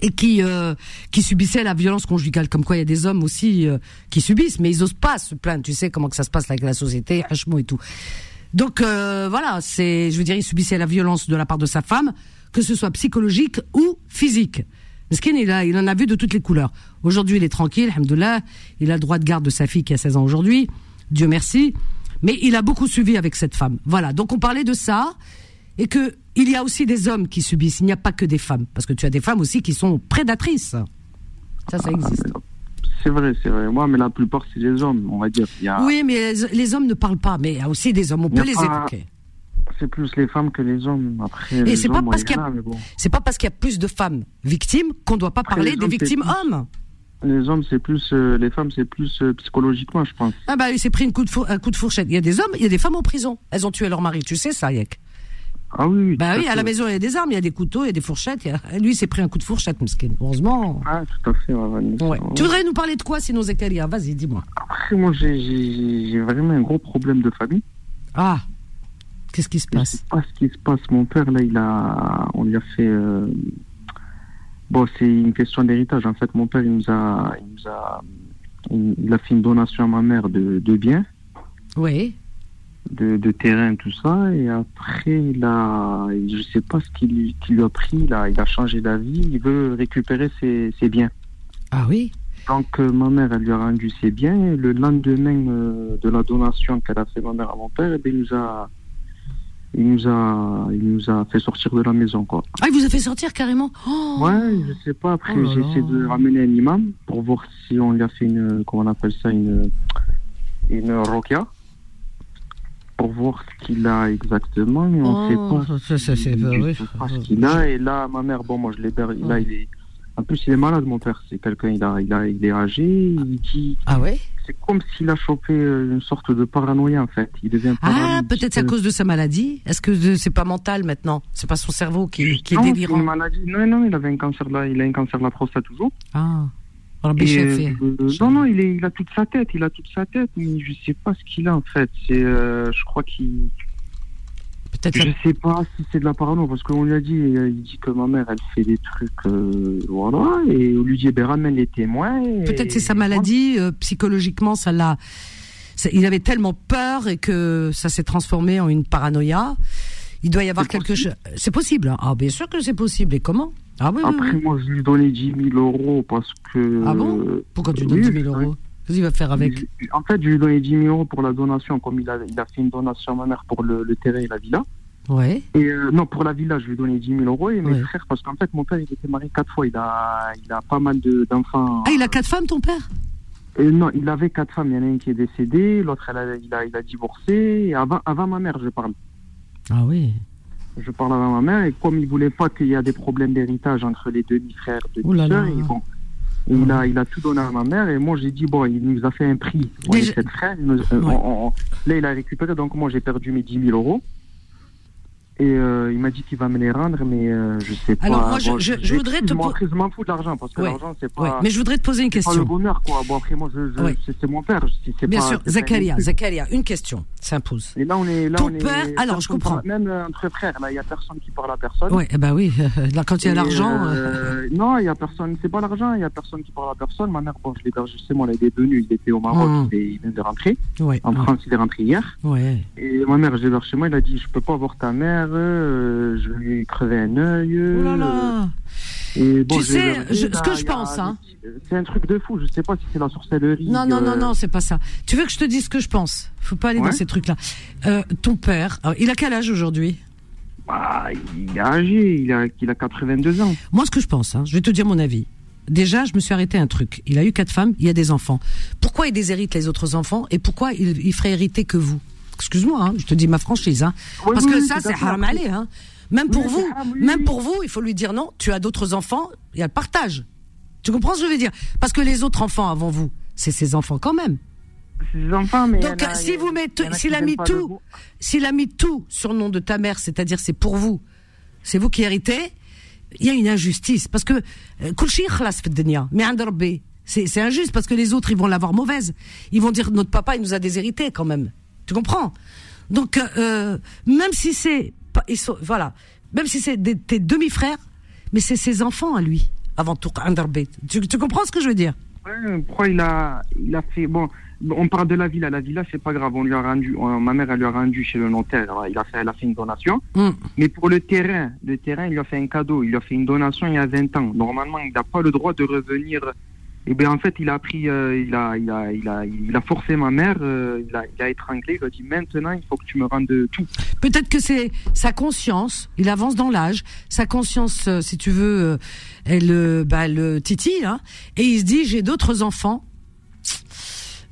et qui euh, qui subissait la violence conjugale. Comme quoi, il y a des hommes aussi euh, qui subissent, mais ils osent pas se plaindre. Tu sais comment que ça se passe avec la société, hachmo et tout. Donc euh, voilà, c'est, je veux dire, il subissait la violence de la part de sa femme, que ce soit psychologique ou physique. Meskin, il, a, il en a vu de toutes les couleurs. Aujourd'hui, il est tranquille, alhamdoulilah. Il a le droit de garde de sa fille qui a 16 ans aujourd'hui. Dieu merci. Mais il a beaucoup suivi avec cette femme. Voilà. Donc on parlait de ça. Et que il y a aussi des hommes qui subissent. Il n'y a pas que des femmes. Parce que tu as des femmes aussi qui sont prédatrices. Ça, ça existe. C'est vrai, c'est vrai. Moi, mais la plupart, c'est les hommes, on va dire. Il y a... Oui, mais les, les hommes ne parlent pas. Mais il y a aussi des hommes. On peut les pas- évoquer. C'est plus les femmes que les hommes. Après, Et c'est pas parce qu'il y a- a, mais bon. C'est pas parce qu'il y a plus de femmes victimes qu'on ne doit pas Après, parler des hommes, victimes hommes. Les hommes, c'est plus. euh, les femmes, c'est plus euh, psychologiquement, je pense. Ah bah il s'est pris une coup de four- un coup de fourchette. Il y a des hommes, il y a des femmes en prison. Elles ont tué leur mari, tu sais ça, Yek Ah oui, oui. Bah oui, à la maison, il y a des armes, il y a des couteaux, il y a des fourchettes. il y a- Lui, il s'est pris un coup de fourchette. Heureusement. Ah, tout à fait, ouais. Tu voudrais nous parler de quoi, sinon, Zakaria Vas-y, dis-moi. Après, moi, j'ai vraiment un gros problème de famille. Ah, qu'est-ce qui se Je passe? Sais pas ce qui se passe. Mon père, là, il a, on lui a fait. euh, Bon, c'est une question d'héritage. En fait, mon père, il nous a, il nous a, il a fait une donation à ma mère de, de biens, Oui. de, de terrain, tout ça. Et après, il a, je sais pas ce qu'il qu'il lui a pris. Il a, il a changé d'avis. Il veut récupérer ses, ses biens. Ah oui? Donc, euh, ma mère, elle lui a rendu ses biens. Et le lendemain euh, de la donation qu'elle a fait ma mère à mon père, eh bien, il nous a, il nous a, il nous a fait sortir de la maison, quoi. Ah, il vous a fait sortir carrément Oh Ouais, je sais pas. Après, Oh j'ai essayé de ramener un imam pour voir si on lui a fait une, comment on appelle ça, une, une rokia. Pour voir ce qu'il a exactement, mais on Oh, sait pas. ça, ça, c'est- ce qu'il a. Et là, ma mère, bon, moi, je l'héberge. Là, il est, en plus, il est malade, mon père. C'est quelqu'un, il a, il a, il est âgé. Il dit, Ah ouais? C'est comme s'il a chopé euh, une sorte de paranoïa, en fait. Il devient Ah, peut-être c'est à cause de sa maladie? Est-ce que c'est pas mental maintenant? C'est pas son cerveau qui, qui est Non, délirant? une maladie. Non, non, il avait un cancer la, il a un cancer de la prostate toujours. Ah, Et, euh, non, non, il, est, il a toute sa tête, il a toute sa tête, mais je sais pas ce qu'il a en fait. C'est, euh, je crois qu'il. Peut-être Je sais pas si c'est de la parano, parce qu'on lui a dit, euh, il dit que ma mère, elle fait des trucs, euh, voilà, et on lui dit, ben ramène les témoins. et- Peut-être c'est sa maladie, euh, psychologiquement, ça l'a. Il avait tellement peur et que ça s'est transformé en une paranoïa. Il doit y avoir quelque chose. C'est possible. hein. Ah, bien sûr que c'est possible. Et comment? Ah oui, oui, Après, oui. moi, je lui donnais 10 000 euros parce que. Ah bon? Pourquoi tu donnes oui, 10 000 euros? Qu'est-ce qu'il va faire avec En fait, je lui ai donné 10 000 euros pour la donation, comme il a, il a fait une donation à ma mère pour le, le terrain et la villa. Ouais. Et euh, non, pour la villa, je lui ai donné 10 000 euros. Et mes Ouais. frères, parce qu'en fait, mon père, il était marié quatre fois. Il a, il a pas mal de- d'enfants. Ah, il a quatre femmes, ton père? Euh, non, il avait quatre femmes. Il y en a une qui est décédée, l'autre, a- il, a, il a divorcé. Et avant, avant ma mère, je parle. Ah oui. Je parle avant ma mère. Et comme il voulait pas qu'il y ait des problèmes d'héritage entre les demi-frères, Ouh là demi-sœurs, là. Et il, a, il a tout donné à ma mère. Et moi, j'ai dit, bon, il nous a fait un prix. On Déjà- est sept frères. il nous- euh, Ouais. on- on- là, il a récupéré. Donc, moi, j'ai perdu mes 10 000 euros. Et euh, il m'a dit qu'il va me les rendre, mais euh, je sais pas. Alors, moi, je- Bon, je- je j'ai- voudrais te po- Je m'en fous de l'argent, parce que Ouais. l'argent, c'est pas. Ouais. Mais je voudrais te poser une c'est pas le question. bonheur, quoi. Bon, après, moi, je, je- Ouais. c'est mon père. c'est- Bien pas- sûr, pas un Zakaria. Zakaria, une question s'impose. Et là, on est. Là, Ton on est père- alors, je comprends. parle- Même euh, entre frères, là, il y a personne qui parle à personne. Ouais, ben oui, là, quand il y a l'argent. euh, non, il y a personne. C'est pas l'argent. Il y a personne qui parle à personne. Ma mère, bon, je l'héberge justement. Elle est venue. Il était au Maroc. Mhm. Il, vient de rentrer. En France, il est rentré hier. ouais. Et ma mère, je l'héberge chez moi. Il a dit, je peux pas voir ta mère. Euh, je vais lui crever un œil. Oh là euh, là Et bon, Tu je sais, je- ce que je il a pense, hein. petits- C'est un truc de fou. Je sais pas si c'est la sorcellerie. Non, non, non, euh, non, c'est pas ça. Tu veux que je te dise ce que je pense? Faut pas aller dans ces trucs-là. Euh, ton père, euh, il a quel âge aujourd'hui? Bah, il est âgé. Il a, il a 82 ans. Moi, ce que je pense, hein, je vais te dire mon avis. Déjà, je me suis arrêté à un truc. Il a eu quatre femmes, il y a des enfants. Pourquoi il déshérite les autres enfants et pourquoi il, il ferait hériter que vous? excuse-moi, hein, je te dis ma franchise, hein. parce que ça, hein. c'est haram aller. Même pour vous, même pour vous, il faut lui dire non. Tu as d'autres enfants, il y a le partage. Tu comprends ce que je veux dire? Parce que les autres enfants avant vous, c'est ses enfants quand même. Ses enfants, mais Donc si vous mettez, s'il a mis tout, s'il a mis tout sur nom de ta mère, c'est-à-dire c'est pour vous, c'est vous qui héritez. Il y a une injustice parce que euh, mais c'est injuste parce que les autres ils vont l'avoir mauvaise. Ils vont dire notre papa il nous a déshérités quand même. Tu comprends? Donc, euh, euh, même si c'est, ils sont, voilà, même si c'est des, tes demi-frères, mais c'est ses enfants à lui avant tout. Tu, tu comprends ce que je veux dire? Il a, il a fait bon on parle de la villa. La villa, c'est pas grave. On lui a rendu, ma mère, elle lui a rendu chez le notaire. Il a fait, elle a fait une donation. Hmm. Mais pour le terrain, le terrain, il a fait un cadeau. Il a fait une donation il y a 20 ans. Normalement, il n'a pas le droit de revenir et bien, en fait, il a pris. euh, il, a, il, a, il, a, forcé ma mère. euh, il, a, étranglé. Il a dit maintenant, il faut que tu me rendes tout. Peut-être que c'est sa conscience. Il avance dans l'âge. Sa conscience, euh, si tu veux, elle, bah, le titille. Hein, et il se dit j'ai d'autres enfants.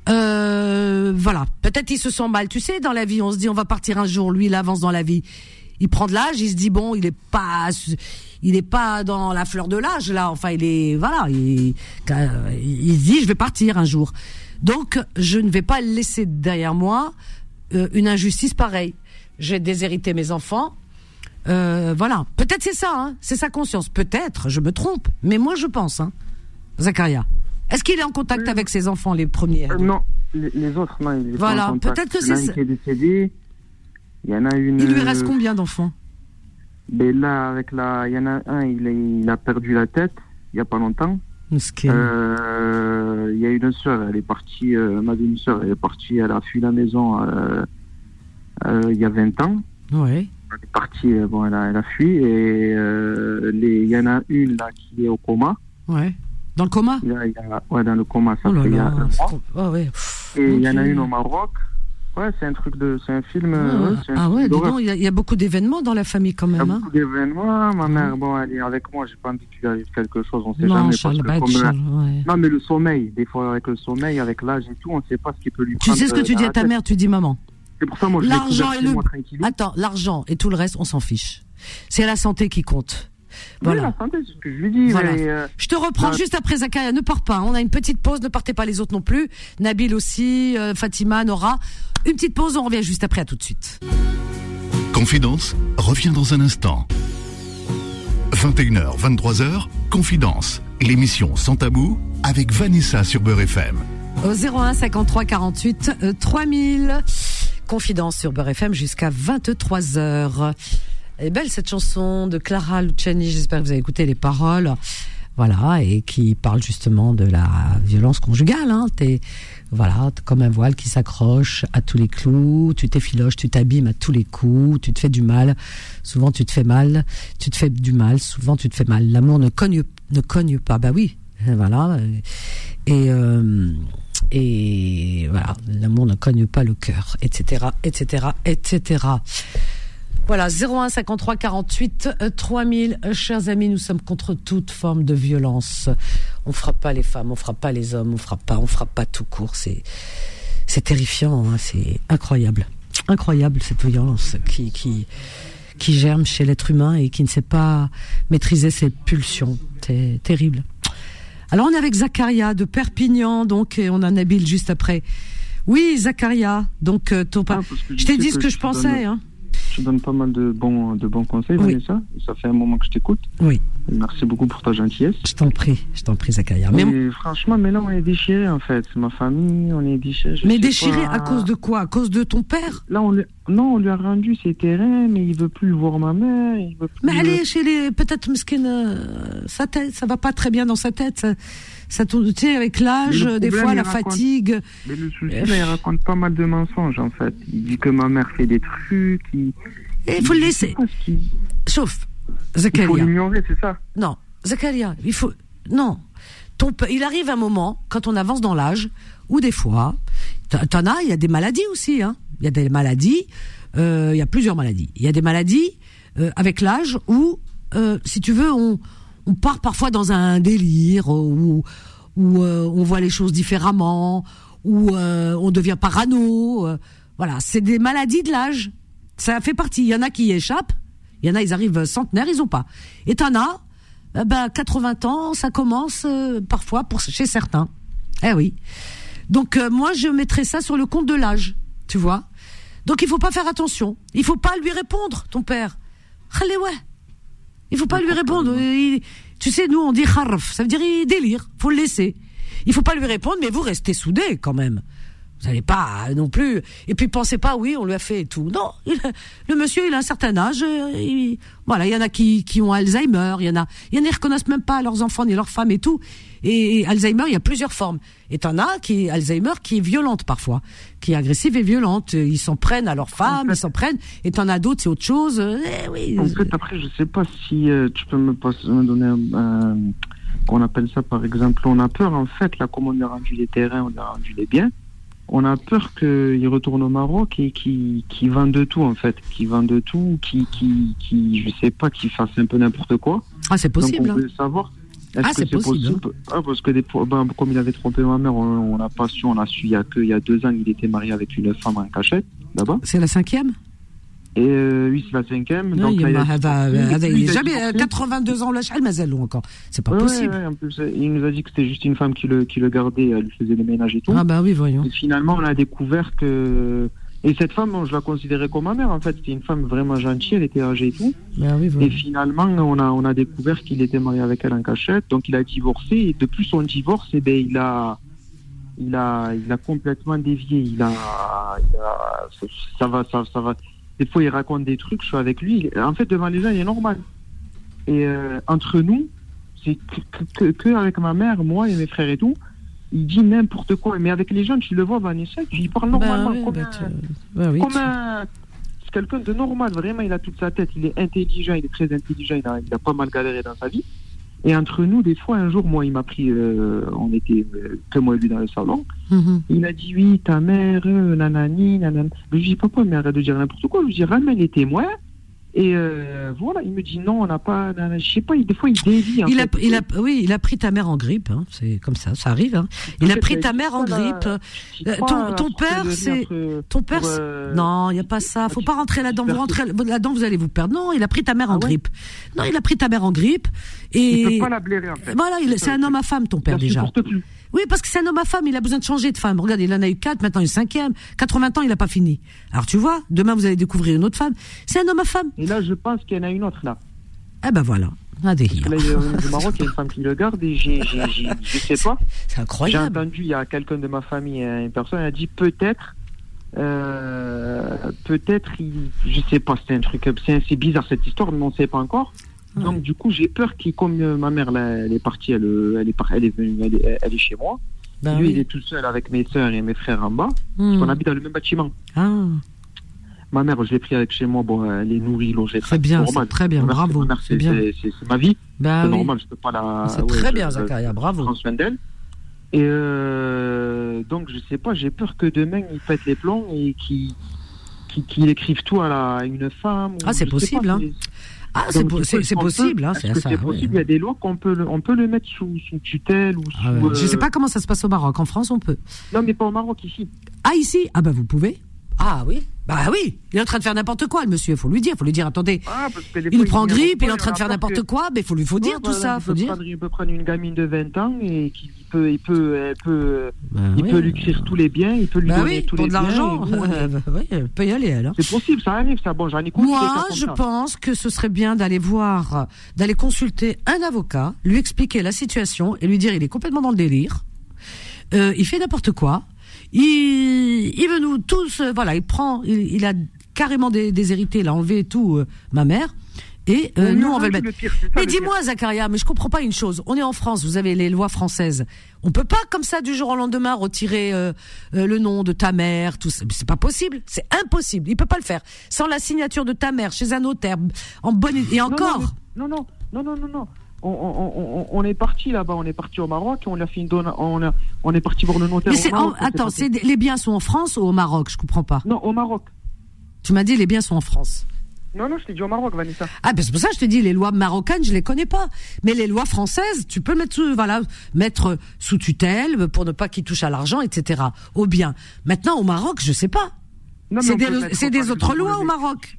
Voilà. Peut-être il se sent mal. Tu sais, dans la vie, on se dit on va partir un jour. Lui, il avance dans la vie. Il prend de l'âge. Il se dit bon, il est pas, il est pas dans la fleur de l'âge là. Enfin, il est voilà. Il, euh, il dit je vais partir un jour. Donc, je ne vais pas laisser derrière moi euh, une injustice pareille. J'ai déshérité mes enfants. Euh, voilà. Peut-être c'est ça, hein. c'est sa conscience. Peut-être, je me trompe, mais moi je pense, hein. Zacharia. Est-ce qu'il est en contact avec ses enfants, les premiers? Euh, non, les, les autres, non. Voilà, peut-être que c'est ça. qui est décédée. Il y en a une. Il lui reste euh, combien d'enfants? Ben là, avec la, il y en a un, il, il a perdu la tête il y a pas longtemps. Euh, il y a une sœur, elle est partie, euh, ma elle est partie, elle a fui la maison euh, il y a 20 ans. Ouais. Elle est partie, bon, elle a, elle a fui et les- il y en a une là qui est au coma. Ouais. Dans le coma? Il y a- il y a- ouais, dans le coma, ça Oh là fait il y a là. un c'est mois. Ah ouais. Et il y en a une au Maroc. Ouais, c'est un truc de, c'est un film. Ah, euh, ouais, ah ouais, dis donc, il y, a- il y a beaucoup d'événements dans la famille quand Il y a même. Hein. beaucoup d'événements. Ma mère, bon, elle est avec moi. J'ai pas envie qu'il arrive quelque chose. On sait Non, jamais. parce que comme, Charles, euh, ouais. Non, mais le sommeil. Des fois, avec le sommeil, avec l'âge et tout, on sait pas ce qui peut lui Tu sais ce que euh, tu dis à ta mère, tu dis maman? C'est pour ça, moi, je L'argent et le. Attends, l'argent et tout le reste, on s'en fiche. C'est la santé qui compte. Voilà. Oui, ce que je lui dis. Voilà. mais, euh, Je te reprends bah, juste après Zakaria. Ne pars pas. On a une petite pause. Ne partez pas les autres non plus. Nabil aussi, euh, Fatima, Nora. Une petite pause. On revient juste après. À tout de suite. Confidence revient dans un instant. 21h, 23h, Confidence, l'émission sans tabou avec Vanessa sur Beurre FM. Au 01 53 48 euh, 3000. Confidence sur Beurre FM jusqu'à 23 h Elle belle cette chanson de Clara Luciani. J'espère que vous avez écouté les paroles. Voilà, et qui parle justement de la violence conjugale. Hein. T'es, voilà, comme un voile qui s'accroche à tous les clous. Tu t'effiloches, tu t'abîmes à tous les coups. Tu te fais du mal. Souvent, tu te fais mal. Tu te fais du mal. Souvent, tu te fais mal. L'amour ne cogne, ne cogne pas. Bah oui, voilà. Et euh, et voilà, l'amour ne cogne pas le cœur, etc., etc., etc. Voilà, 01 53 48 euh, 3000. Euh, Chers amis, nous sommes contre toute forme de violence. On frappe pas les femmes, on frappe pas les hommes, on frappe pas, on frappe pas tout court. C'est, c'est terrifiant, hein, c'est incroyable, incroyable cette violence qui, qui, qui germe chez l'être humain et qui ne sait pas maîtriser ses pulsions. C'est terrible. Alors on est avec Zacharia de Perpignan, donc et on a Nabil juste après. Oui, Zacharia. Donc euh, ton Ah, je t'ai dit ce que je pensais. Hein. Tu donnes pas mal de bons, de bons conseils, Oui. Vanessa. Ça fait un moment que je t'écoute. Oui. Merci beaucoup pour ta gentillesse. Je t'en prie, je t'en prie, Zacharia. Mais, Mais franchement, mais là, on est déchirés, en fait. Ma famille, on est déchirés. mais sais déchiré pas. à cause de quoi? À cause de ton père? Là, on lui... non, on lui a rendu ses terrains, mais il veut plus voir ma mère. Il veut plus Mais allez, chez les peut-être Meskin, euh, sa tête, ça va pas très bien dans sa tête. Ça, ça tourne, tu sais, avec l'âge, des fois la raconte- fatigue. Mais le souci, là, il raconte pas mal de mensonges, en fait. Il dit que ma mère fait des trucs. Il, Et il faut le laisser. Sauf Il faut l'ignorer, c'est ça. Non, Zacharia, il faut non. Ton il arrive un moment quand on avance dans l'âge où des fois, t'en t'en as, il y a des maladies aussi. Hein. Il y a des maladies, euh, il y a plusieurs maladies. Il y a des maladies euh, avec l'âge où, euh, si tu veux, on, on part parfois dans un délire euh, où, où euh, on voit les choses différemment, où euh, on devient parano. euh, voilà, c'est des maladies de l'âge. Ça fait partie. Il y en a qui y échappent. Il y en a, ils arrivent centenaires, ils ont pas. Et t'en as, euh, ben, 80 ans, ça commence euh, parfois pour chez certains. Eh oui. Donc euh, moi, je mettrais ça sur le compte de l'âge, tu vois. Donc il faut pas faire attention. Il faut pas lui répondre, ton père. Allez ouais. Il faut pas lui répondre. Il- tu sais, nous on dit harf, ça veut dire il délire. Faut le laisser. Il faut pas lui répondre, mais vous restez soudés quand même. Vous n'allez pas euh, non plus. Et puis pensez pas, oui, on lui a fait et tout. Non, il- le monsieur, il a un certain âge. euh, il- voilà, il y en a qui, qui ont Alzheimer. Il y en a, il y en a qui reconnaissent même pas leurs enfants ni leurs femmes et tout. Et, Alzheimer, il y a plusieurs formes. Et t'en as qui Alzheimer qui est violente parfois, qui est agressive et violente. Ils s'en prennent à leurs femmes, ils s'en prennent. Et t'en as d'autres, c'est autre chose. Eh oui. En fait, après, je sais pas si euh, tu peux me, donner un, qu'on appelle ça, par exemple, on a peur, en fait, là, comme on a rendu les terrains, on a rendu les biens, on a peur qu'il retourne au Maroc et qu'il qu'il vende de tout, en fait, qu'il vende de tout, qu'il, qu'il, qu'il- je sais pas, qu'il fasse un peu n'importe quoi. Ah, c'est possible. Donc, on hein. veut savoir. Est-ce Ah, que c'est possible, possible, Ah, parce que des, fois- ben, comme il avait trompé ma mère, on on n'a pas su, on a su il y a que il y a deux ans, il était marié avec une femme en cachette, là-bas. C'est la cinquième? 8,5e. Euh, non, donc, il a, avait, euh, jamais 82 euh, ans, là, Mazalou encore. C'est pas possible. Ouais, en plus, il nous a dit que c'était juste une femme qui le, gardait, elle lui faisait les ménages et tout. Ah, bah oui, voyons. Et finalement, on a découvert que. Et cette femme, je la considérais comme ma mère, en fait. C'était une femme vraiment gentille, elle était âgée et tout. Bah oui, et finalement, on a, découvert qu'il était marié avec elle en cachette. Donc, il a divorcé. Et depuis son divorce, eh ben, il a complètement dévié. Il a, ça va, ça va. Des fois, il raconte des trucs. Je suis avec lui. En fait, devant les gens, il est normal. Et euh, entre nous, c'est que, que, avec ma mère, moi et mes frères et tout. Il dit n'importe quoi. Mais avec les gens, tu le vois, Vanessa, tu il parle normalement. Ben oui, comme un- tu- oui, comme tu- un- C'est quelqu'un de normal, vraiment, il a toute sa tête, il est intelligent, il est très intelligent, il a, il a pas mal galéré dans sa vie. Et entre nous, des fois, un jour, moi, il m'a pris, euh, on était euh, que moi et lui dans le salon, Mhm. il a dit, oui, ta mère, euh, nanani, nanana. Je lui dis, papa, mais arrête de dire n'importe quoi, je lui dis, ramène les témoins. Et euh, voilà, il me dit, non, on n'a pas, je sais pas, des fois, il dévie. Il a, il a, oui, il a pris ta mère en grippe, hein, c'est comme ça, ça arrive. Hein. Il a pris mais ta mère en la- grippe. Euh, pas ton, ton père, c'est ton père. euh, Non, il y a pas ça. Faut pas rentrer là-dedans. Vous rentrez là-dedans, vous allez vous perdre. Non, il a pris ta mère en Ah ouais grippe. Non, il a pris ta mère en grippe et Il peut pas la blairer, en fait. voilà, il- C'est un homme à femme, ton père déjà. Oui, parce que c'est un homme à femme, il a besoin de changer de femme. Regarde, il en a eu quatre, maintenant il est cinquième. 80 ans, il a pas fini. Alors tu vois, demain vous allez découvrir une autre femme. C'est un homme à femme. Et là, je pense qu'il y en a une autre, là. Eh ben voilà. Un des là, au Maroc, il y a une femme qui le garde et j'ai, j'ai, j'ai- je sais pas. C'est J'ai incroyable. entendu, il y a quelqu'un de ma famille, euh, une personne, elle a dit peut-être, euh, peut-être, je sais pas, c'est un truc, c'est, c'est bizarre cette histoire, mais on sait pas encore. Donc du coup, j'ai peur qu'il, comme euh, ma mère, là, elle est partie, elle, euh, elle est, elle est venue, elle est, elle est chez moi. Ben Lui, oui. il est tout seul avec mes soeurs et mes frères en bas. Hmm. On habite dans le même bâtiment. Ah, Ma mère, je l'ai pris avec chez moi. Bon, elle est nourrie, logée. Très bien, c'est très bien, Ma mère, bravo, c'est c'est, bien. c'est- c'est- c'est ma vie. ben c'est oui. normal, je peux pas la. C'est ouais, très je- bien, Zakaria, je bravo. Et euh, donc, je sais pas, j'ai peur que demain, il pète les plombs et qu'il écrive tout à, la, à une femme. Ah, c'est possible, pas, hein. Ah, c'est possible, hein, c'est oui. possible, il y a des lois qu'on peut, le- on peut le mettre sous, sous tutelle ou sous. Ah ouais. euh, Je sais pas comment ça se passe au Maroc. En France, on peut. Non, mais pas au Maroc, ici. Ah, ici? Ah, bah, vous pouvez. Ah, oui. Bah, oui. Il est en train de faire n'importe quoi, le monsieur. Faut lui dire. Faut lui dire, attendez. Ah, parce que des Il fois, prend grippe, il est en train de faire n'importe que- quoi, mais faut lui faut dire Ouais, tout voilà, ça, il faut peut dire. Prendre, il peut prendre une gamine de 20 ans et qui il peut, il peut, elle peut, Bah il oui. peut lui écrire tous les biens, il peut lui Bah donner oui, tous pour les de l'argent. on est- Euh, bah oui, elle peut y aller, alors. C'est possible, ça arrive, ça. Bon, j'en ai Moi, je pense que ce serait bien d'aller voir, d'aller consulter un avocat, lui expliquer la situation et lui dire il est complètement dans le délire. Euh, il fait n'importe quoi. Il, il veut nous tous, euh, voilà, il prend, il, il a carrément dé- déshérité, il a enlevé tout, euh, ma mère. Et euh, nous, non, on va le mettre. le pire, mais dis-moi, Zakaria, mais je comprends pas une chose. On est en France, vous avez les lois françaises. On peut pas, comme ça, du jour au lendemain, retirer euh, euh, le nom de ta mère, tout ça. C'est pas possible. C'est impossible. Il peut pas le faire. Sans la signature de ta mère, chez un notaire, en bonne, et encore. Non, non, non, non, non, non. On, on, on, on est parti là-bas, on est parti au Maroc, on a fait une donne, on, a, on est parti voir le notaire. Mais au en- attends, c'est, les biens sont en France ou au Maroc? Je comprends pas. Non, au Maroc. Tu m'as dit les biens sont en France. Non, non, je t'ai dit au Maroc, Vanessa. Ah, ben c'est pour ça que je te dis, les lois marocaines, je les connais pas. Mais les lois françaises, tu peux mettre sous, voilà, mettre sous tutelle pour ne pas qu'ils touchent à l'argent, etc. Au bien. Maintenant, au Maroc, je sais pas. C'est des, autres lois au Maroc.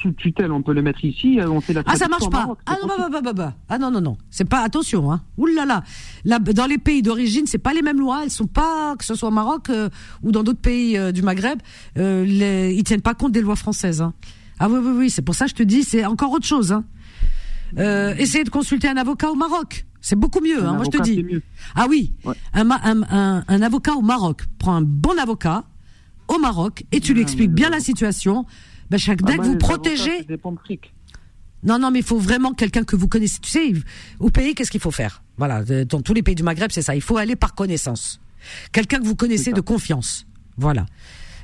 Sous tutelle, on peut le mettre ici, euh, on fait la Ah, ça marche pas. Maroc, Ah non, bah, bah, bah. Ah non, non, non. C'est pas, attention, hein. Ouh là là. Là, dans les pays d'origine, c'est pas les mêmes lois. Elles sont pas, que ce soit au Maroc euh, ou dans d'autres pays euh, du Maghreb, euh, les, ils tiennent pas compte des lois françaises, hein. Ah oui, oui, oui. C'est pour ça que je te dis, c'est encore autre chose, hein. Essayez de consulter un avocat au Maroc. C'est beaucoup mieux, hein, moi je te dis. Ah oui, Ouais. un, ma- un, un, un avocat au Maroc. Prends un bon avocat au Maroc et tu lui Ah, expliques bien la situation. Ben, chaque, Ah, bah, que vous les avocats, protégez, non, non, mais il faut vraiment quelqu'un que vous connaissez. Tu sais, au pays, qu'est-ce qu'il faut faire? Voilà, dans tous les pays du Maghreb, c'est ça. Il faut aller par connaissance. Quelqu'un que vous connaissez de confiance. Voilà.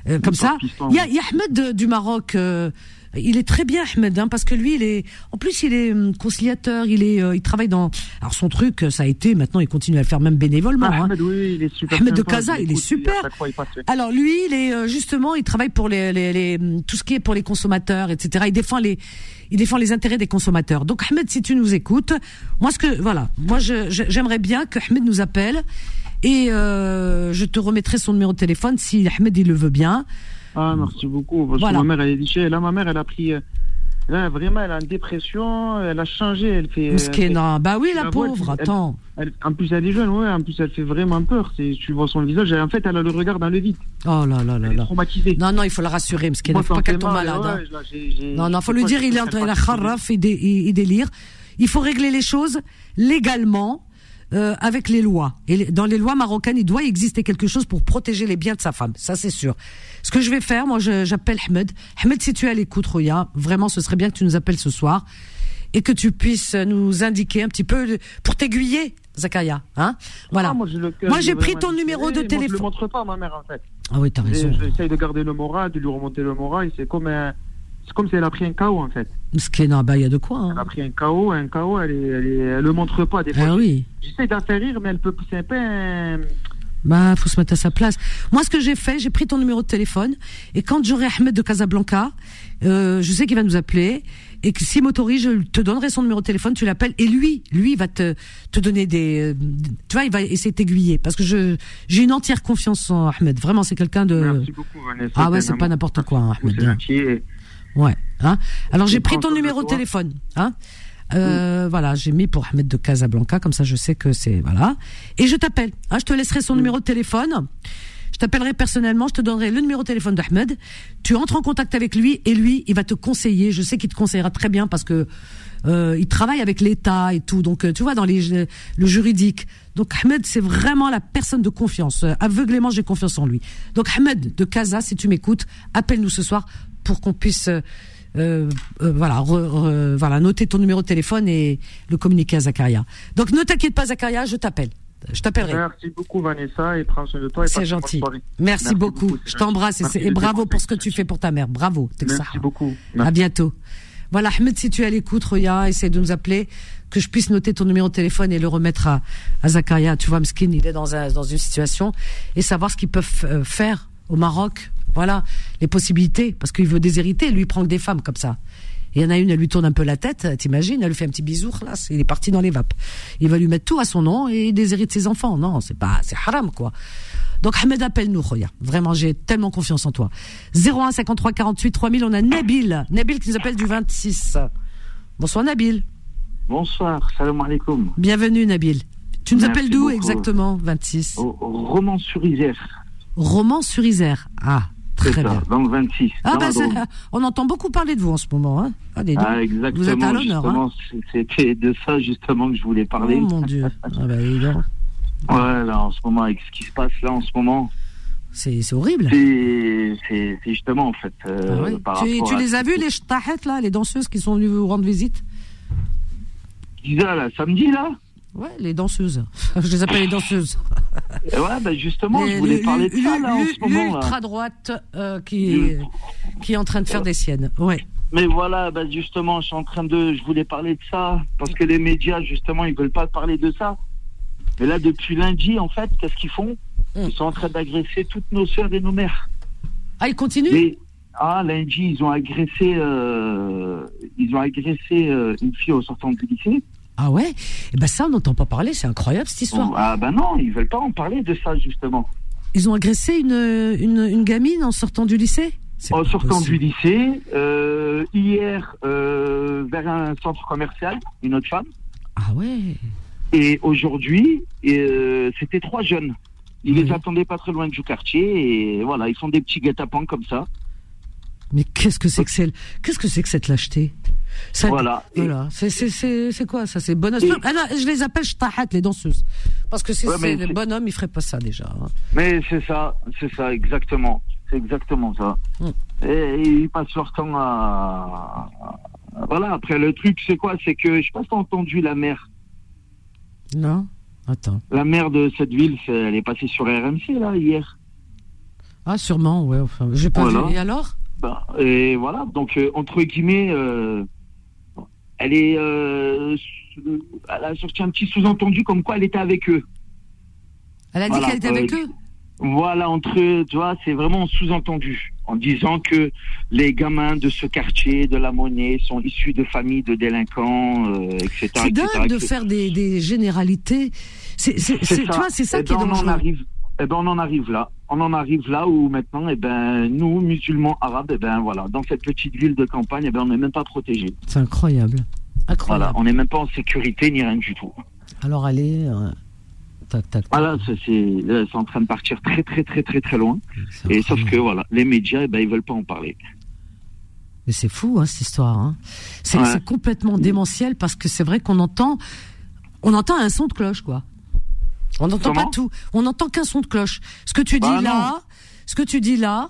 Euh, comme ça, il y a, y a Ahmed de- du Maroc. euh, il est très bien Ahmed, hein, parce que lui, il est. En plus, il est hum, conciliateur. Il est. euh, il travaille dans. Alors son truc, euh, ça a été. Maintenant, il continue à le faire même bénévolement. Ah, hein. Ahmed, oui, il est super Ahmed de Casa, il est super. fois, il. Alors lui, il est euh, justement, il travaille pour les, les, les- hum, tout ce qui est pour les consommateurs, etc. Il défend les, il défend les intérêts des consommateurs. Donc Ahmed, si tu nous écoutes, moi ce que, voilà, moi j'aimerais bien que Ahmed nous appelle et euh, je te remettrai son numéro de téléphone si Ahmed il le veut bien. Ah, merci beaucoup. Parce Voilà. que ma mère, elle est déchirée. Là, ma mère, elle a pris. euh, Là, vraiment, elle est en dépression, elle a changé, elle fait. Mskina. Bah oui, la pauvre, elle- attends. elle- en plus, elle est jeune, ouais, en plus, elle fait vraiment peur. Tu vois son visage, en fait, elle a le regard dans le vide. Oh là là là Elle est là. traumatisée. Non, non, il faut la rassurer, Mskina. Moi, Faut pas qu'elle tombe mal, malade. hein. ouais, j'ai- Non, non, faut lui dire, il est en train de la kharraf, il, il, il délire. Il faut régler les choses légalement. Euh, avec les lois. Et dans les lois marocaines, il doit exister quelque chose pour protéger les biens de sa femme. Ça, c'est sûr. Ce que je vais faire, moi, j'appelle Ahmed. Ahmed, si tu es à l'écoute, Roya, vraiment, ce serait bien que tu nous appelles ce soir et que tu puisses nous indiquer un petit peu pour t'aiguiller, Zakaria. Hein? Voilà. Ah, moi, j'ai pris ton numéro de serré. Moi, je le téléphone. montre pas à ma mère, en fait. Ah oui, t'as raison. J'essaye de garder le moral, de lui remonter le moral. C'est comme, un- c'est comme si elle a pris un KO, en fait. Mskina, bah, il y a de quoi. hein. Elle a pris un KO, un KO, elle, est, elle, est, elle le montre pas des fois. Ah oui. J'essaie d'en faire rire, mais elle peut, c'est un peu un... Bah, faut se mettre à sa place. Moi, ce que j'ai fait, j'ai pris ton numéro de téléphone et quand j'aurai Ahmed de Casablanca, euh, je sais qu'il va nous appeler et que s'il m'autorise, je te donnerai son numéro de téléphone, tu l'appelles et lui, lui il va te te donner des, euh, tu vois, il va essayer de t'aiguiller parce que je j'ai une entière confiance en Ahmed. Vraiment, c'est quelqu'un de. Merci beaucoup, Vanessa. Ah ouais, c'est pas n'importe quoi, hein, Ahmed. Ouais. Hein Alors j'ai pris ton numéro de téléphone. Hein euh, Voilà, j'ai mis pour Ahmed de Casablanca, comme ça je sais que c'est voilà. Et je t'appelle. Hein, je te laisserai son numéro de téléphone. Je t'appellerai personnellement, je te donnerai le numéro de téléphone d'Ahmed. Tu entres en contact avec lui et lui, il va te conseiller. Je sais qu'il te conseillera très bien parce que euh, il travaille avec l'État et tout. Donc euh, tu vois dans les le juridique. Donc Ahmed, c'est vraiment la personne de confiance. Euh, aveuglément, j'ai confiance en lui. Donc Ahmed de Casa, si tu m'écoutes, appelle-nous ce soir pour qu'on puisse euh, euh, euh, voilà, re- re- voilà, noter ton numéro de téléphone et le communiquer à Zakaria. Donc ne t'inquiète pas, Zakaria, je t'appelle. Je t'appellerai. Merci beaucoup, Vanessa, et prends soin de toi. C'est gentil. soirée. Merci, beaucoup. Je t'embrasse et, Merci bravo pour ce que tu fais pour ta mère. Bravo. Merci beaucoup. À bientôt. Voilà, Ahmed, si tu es à l'écoute, Roya, essaie de nous appeler, que je puisse noter ton numéro de téléphone et le remettre à, à Zakaria. Tu vois, Mskin, il est dans, un, dans une situation et savoir ce qu'ils peuvent euh, faire au Maroc. Voilà, les possibilités, parce qu'il veut déshériter, lui, il prend que des femmes comme ça. Il y en a une, elle lui tourne un peu la tête, t'imagines, elle lui fait un petit bisou, là, il est parti dans les vapes. Il va lui mettre tout à son nom et il déshérite ses enfants. Non, c'est pas, c'est haram, quoi. Donc Ahmed, appelle-nous, Roya. Vraiment, j'ai tellement confiance en toi. 01 53 48 3000, on a Nabil. Nabil qui nous appelle du 26. Bonsoir Nabil. Bonsoir, salam alaikum. Bienvenue Nabil. Tu nous Merci appelles d'où exactement 26 Au- au Roman sur Isère. Roman sur Isère. Ah, très ça, bien. 26. Ah bah c'est- Drôme. on entend beaucoup parler de vous en ce moment. Hein. Allez. Ah, exactement. Vous êtes à l'honneur. Hein. C'était de ça justement que je voulais parler. Oh mon Dieu. Ah bah. Ouais, là, en ce moment, avec ce qui se passe là, en ce moment. C'est horrible. C'est justement, en fait. euh, Ah oui. par Tu, les as vus les shtahet là, les danseuses qui sont venues vous rendre visite? Qui disait, là, samedi, là? Ouais, les danseuses. Je les appelle les danseuses. Et Ouais, bah justement, Les- je voulais le- parler de ça, là, en ce moment. L'ultra droite euh, qui, qui est en train de faire des siennes. Ouais. Mais voilà, bah justement, je suis en train de, je voulais parler de ça parce que les médias, justement, ils veulent pas parler de ça. Mais là, depuis lundi, en fait, qu'est-ce qu'ils font? Ils sont en train d'agresser toutes nos sœurs et nos mères. Ah, ils continuent? Mais, ah, lundi, ils ont agressé, euh, ils ont agressé euh, une fille au sortant du lycée. Ah ouais? Eh ben ça, on n'entend pas parler. C'est incroyable cette histoire. Ah ben non, ils veulent pas en parler de ça justement. Ils ont agressé une, une, une gamine en sortant du lycée? En sortant du lycée, euh, hier euh, vers un centre commercial, une autre femme. Ah ouais. Et aujourd'hui, euh, c'était trois jeunes. Ils les attendaient pas très loin du quartier et voilà, ils font des petits guet-apens comme ça. Mais qu'est-ce que c'est que Qu'est-ce que c'est que cette lâcheté? Ça- Voilà. Voilà. C'est c'est c'est c'est quoi ça C'est bonhomme. Ah non, je les appelle shtahat les danseuses parce que si Ouais, c'est c'est- bonhommes, ils feraient pas ça déjà. hein. Mais c'est ça, c'est ça, exactement. C'est exactement ça. Et ils passent leur temps à... Voilà, après le truc, c'est quoi? C'est que, je sais pas si t'as entendu la mère. Non. Attends. La mère de cette ville, elle est passée sur RMC, là, hier. Ah sûrement, ouais. Enfin, j'ai pas Voilà. vu. Et alors? Bah, et voilà, donc, euh, entre guillemets, euh, elle est... euh, elle a sorti un petit sous-entendu comme quoi elle était avec eux. Elle a dit Voilà, qu'elle était avec euh, eux. Voilà, entre eux, tu vois, c'est vraiment sous-entendu. En disant que les gamins de ce quartier, de la monnaie, sont issus de familles de délinquants, euh, etc. C'est etc., dingue de etc. faire des, des généralités. C'est c'est- C'est c'est- ça. tu vois, c'est ça Et qui est ben, on en dangereux. arrive, eh ben, on en arrive là. On en arrive là où maintenant, eh ben, nous, musulmans arabes, eh ben, voilà, dans cette petite ville de campagne, eh ben, on n'est même pas protégés. C'est incroyable. Incroyable. Voilà, on n'est même pas en sécurité ni rien du tout. Alors allez, euh, tac, tac. Voilà, ça, c'est en train de partir très très très très très loin. Et sauf que voilà, les médias, eh ben, ils veulent pas en parler. Mais c'est fou, hein, cette histoire. Hein. C'est Ouais. c'est complètement démentiel parce que c'est vrai qu'on entend, on entend un son de cloche, quoi. On n'entend pas tout. On n'entend qu'un son de cloche. Ce que tu dis Bah, là, ce que tu dis là,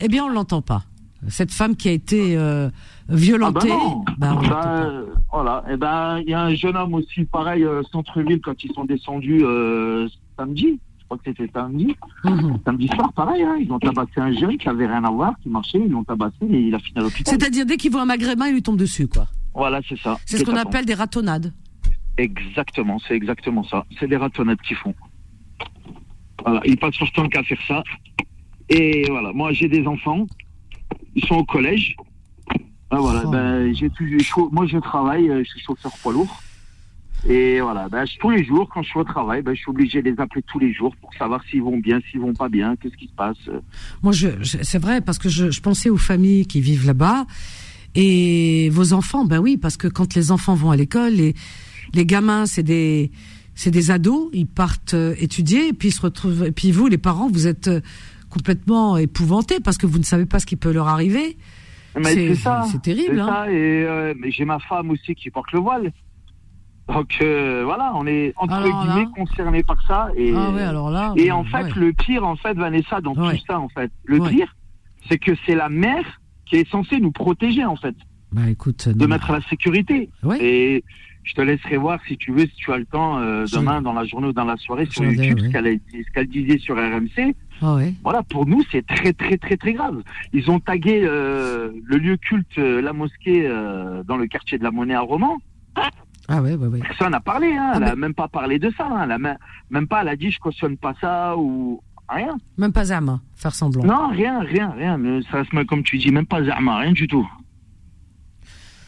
eh bien, on l'entend pas. Cette femme qui a été euh, violentée, Ah bah non. bah, on Bah, pas. euh, voilà. Et ben, il y a un jeune homme aussi, pareil, euh, centre-ville, quand ils sont descendus euh, samedi. Je crois que c'était samedi. Mhm. Samedi soir, pareil, hein, ils ont tabassé un jeune qui avait rien à voir, qui marchait, ils l'ont tabassé et il a fini à l'hôpital. C'est-à-dire dès qu'il voit un maghrébin, il lui tombe dessus, quoi. Voilà, c'est ça. C'est ce qu'on appelle des ratonnades. Exactement, c'est exactement ça. C'est des ratonnades qu'ils font. Voilà, ils passent leur temps qu'à faire ça. Et voilà, moi j'ai des enfants, ils sont au collège. Ah, voilà, Oh. ben, j'ai moi je travaille, euh, je suis chauffeur poids lourd. Et voilà, ben, tous les jours, quand je suis au travail, ben, je suis obligé de les appeler tous les jours pour savoir s'ils vont bien, s'ils vont pas bien, qu'est-ce qui se passe. Moi, je, je- c'est vrai parce que je, je pensais aux familles qui vivent là-bas et vos enfants. Ben oui, parce que quand les enfants vont à l'école, les les gamins, c'est des c'est des ados, ils partent euh, étudier et puis ils se retrouvent. Et puis vous, les parents, vous êtes euh, complètement épouvantés parce que vous ne savez pas ce qui peut leur arriver. C'est- terrible, hein. ça, et euh, mais j'ai ma femme aussi qui porte le voile. Donc euh, voilà, on est entre Alors guillemets concernés par ça. Et, Ah ouais, alors là. et euh, en fait, ouais. le pire, en fait, Vanessa, dans tout ça, en fait, le pire, c'est que c'est la mère qui est censée nous protéger, en fait, Bah écoute, de non, mettre la sécurité. Et je te laisserai voir si tu veux, si tu as le temps, euh, demain, dans la journée ou dans la soirée, sur YouTube, ce qu'elle disait sur RMC. Ah ouais. Voilà, pour nous, c'est très, très, très, très grave. Ils ont tagué euh, le lieu culte, euh, la mosquée, euh, dans le quartier de la Monnaie à Romans. Ah ouais, ouais, ouais. Personne n'a parlé, hein. Ah, elle a mais- même pas parlé de ça. hein. Elle a même, même pas, elle a dit, je cautionne pas ça ou rien. Même pas Zama, faire semblant. Non, rien, rien, rien. Mais ça se met, comme tu dis, même pas Zama, rien du tout.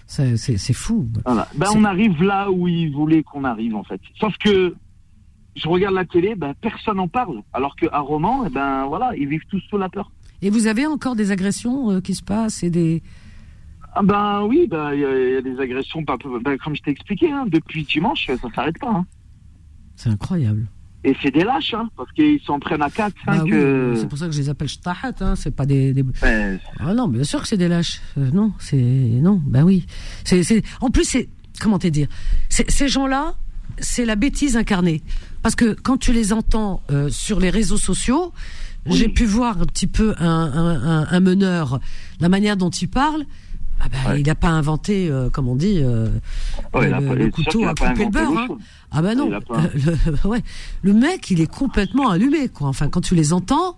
C'est fou. Voilà. Ben, on arrive là où ils voulaient qu'on arrive, en fait. Sauf que, je regarde la télé, ben, personne n'en parle. Alors qu'à Romans, eh ben, voilà, ils vivent tous sous la peur. Et vous avez encore des agressions euh, qui se passent et des. Ah ben oui, ben, il y, a- il y a des agressions, ben, comme je t'ai expliqué, hein, depuis dimanche, ça s'arrête pas. hein. C'est incroyable. Et c'est des lâches, hein, parce qu'ils s'en prennent à 4, 5. Bah oui, euh, C'est pour ça que je les appelle shtahat, hein, c'est pas des, des- ben, Ah non, bien sûr que c'est des lâches. Euh, non, c'est non, bah oui. C'est c'est en plus c'est comment te dire. Ces gens-là, c'est la bêtise incarnée. Parce que quand tu les entends euh, sur les réseaux sociaux, j'ai pu voir un petit peu un, un, un- un meneur, la manière dont il parle. Ah bah, il n'a pas inventé, euh, comme on dit, euh, Ouais, il a le, pas- couteau à couper le beurre. hein. Ah bah non, pas- le, ouais. le mec, il est complètement allumé, quoi. Enfin, quand tu les entends,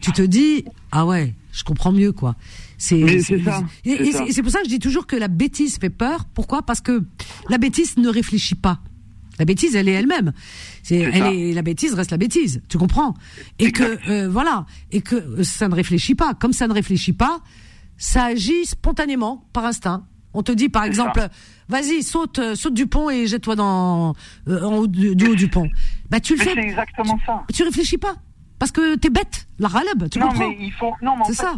tu te dis, ah ouais, je comprends mieux, quoi. C'est c'est ça, Et, pour ça que je dis toujours que la bêtise fait peur. Pourquoi? Parce que la bêtise ne réfléchit pas. La bêtise, elle est elle-même. C'est, elle est, la bêtise reste la bêtise. Tu comprends? Et que euh, voilà, et que euh, ça ne réfléchit pas. Comme ça ne réfléchit pas, ça agit spontanément, par instinct. On te dit, par exemple, vas-y, saute, euh, saute du pont et jette-toi dans euh, en haut du, du haut du pont. Bah tu le fais. c'est exactement ça. Tu réfléchis pas parce que t'es bête, la raleb. Tu non, comprends mais ils font. Non, mais en C'est fait, ça.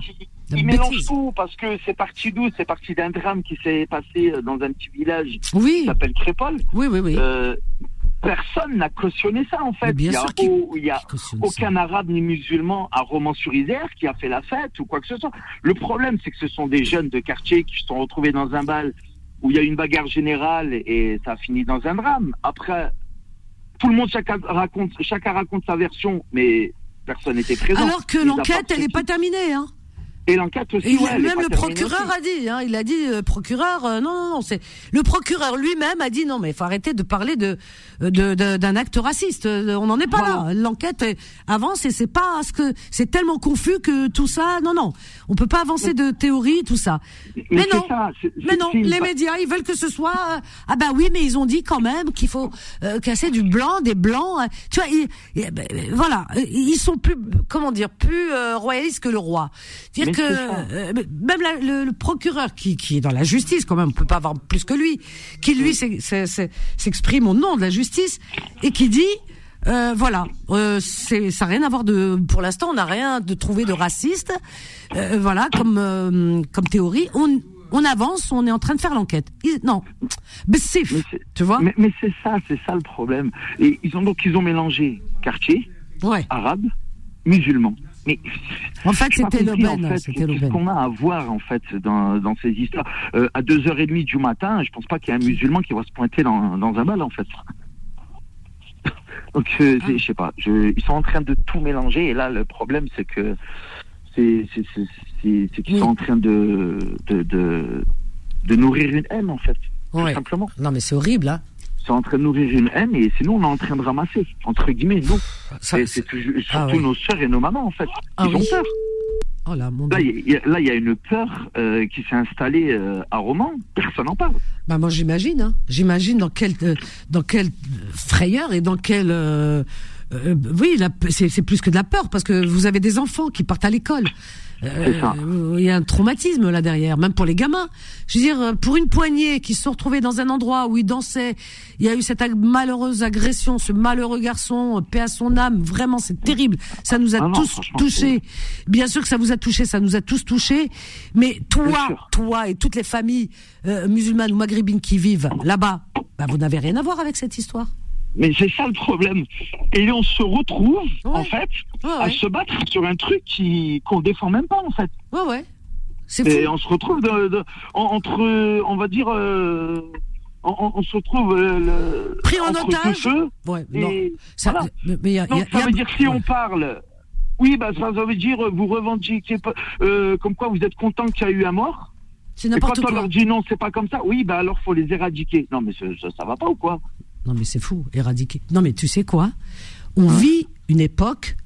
ils, ils mélangent tout parce que c'est parti d'où? C'est parti d'un drame qui s'est passé euh, dans un petit village Oui. qui s'appelle Crépole. Oui, oui, oui. Euh, personne n'a cautionné ça en fait. bien il y a, sûr au- il y a aucun arabe ni musulman à Romans-sur-Isère qui a fait la fête ou quoi que ce soit. Le problème, c'est que ce sont des jeunes de quartier qui se sont retrouvés dans un bal où il y a une bagarre générale et ça a fini dans un drame. Après, tout le monde chacun raconte, chacun raconte sa version, mais personne n'était présent. Alors que l'enquête, elle ceux est qui- pas terminée, hein. Et l'enquête aussi, il ouais, même le procureur aussi. a dit, hein, il a dit, euh, procureur, euh, non, non, non, c'est le procureur lui-même a dit non, mais il faut arrêter de parler de de- d'un acte raciste. Euh, On n'en est pas là. L'enquête euh, avance et c'est pas ce que c'est tellement confus que tout ça. Non, non, on peut pas avancer de théorie, tout ça. Mais, non, ça, mais non, les médias, ils veulent que ce soit. euh, ah bah oui, mais ils ont dit quand même qu'il faut euh, casser du blanc, des blancs. euh, tu vois, ils- et, ben, euh, voilà, euh, ils sont plus, comment dire, plus euh, royalistes que le roi. Dire que euh, même la- le, le procureur qui, qui est dans la justice quand même, on peut pas avoir plus que lui, qui lui s'ex- s'ex- s'exprime au nom de la justice et qui dit Euh, voilà, euh, c'est ça n'a rien à voir de. Pour l'instant, on n'a rien de trouvé de raciste. Euh, voilà, comme euh, comme théorie, on on avance, on est en train de faire l'enquête. Non, Bessif, tu vois. Mais, mais c'est ça, c'est ça le problème. Et ils ont donc ils ont mélangé quartier, arabe, musulman. Mais En fait, c'était l'aubaine, en fait, c'était qu'est-ce l'aubaine. qu'on a à voir en fait dans, dans ces histoires. Euh, à 2h30 du matin, je pense pas qu'il y ait un musulman qui va se pointer dans, dans un bal en fait. Donc euh, je sais pas, je, ils sont en train de tout mélanger et là le problème c'est que c'est qu'ils sont en train de de, de de nourrir une haine en fait. Tout simplement. Non mais c'est horrible hein. C'est en train de nourrir une haine et sinon on est en train de ramasser entre guillemets nous. C'est surtout Ah ouais. nos sœurs et nos mamans en fait. Ah ils ont peur. Oh là, mon Là, il y, a- y une peur euh, qui s'est installée euh, à Romans. Personne n'en parle. Bah moi j'imagine, hein. j'imagine dans quelle euh, dans quelle frayeur et dans quelle euh, euh, oui c'est plus que de la peur parce que vous avez des enfants qui partent à l'école. Euh, ça. Il y a un traumatisme là derrière, même pour les gamins. Je veux dire, euh, pour une poignée qui se sont retrouvés dans un endroit où ils dansaient, il y a eu cette ag- malheureuse agression, ce malheureux garçon, euh, paix à son âme, vraiment c'est terrible. Ça nous a Ah non, tous touchés. Bien sûr que ça vous a touché, ça nous a tous touchés. Mais toi, toi et toutes les familles euh, musulmanes ou maghrébines qui vivent là-bas, bah, vous n'avez rien à voir avec cette histoire. Mais c'est ça le problème. Et on se retrouve, en fait, à ouais. se battre sur un truc qui qu'on défend même pas, en fait. Ouais, ouais. C'est Et fou. on se retrouve de- de- en- entre, on va dire, euh, on, se retrouve euh, le, Pris en entre otage. Ouais, non. Ça- voilà. mais- y a- Donc, il y a- ça il y a- veut dire si on parle, oui, bah ça, ça veut dire euh, vous revendiquez pas- euh, comme quoi vous êtes content qu'il y a eu un mort. C'est Et n'importe quand on quoi. leur dit non, c'est pas comme ça. Oui, bah alors faut les éradiquer. Non, mais ça, ça va pas ou quoi? Non, mais c'est fou, éradiquer. Non, mais tu sais quoi? On vit une époque.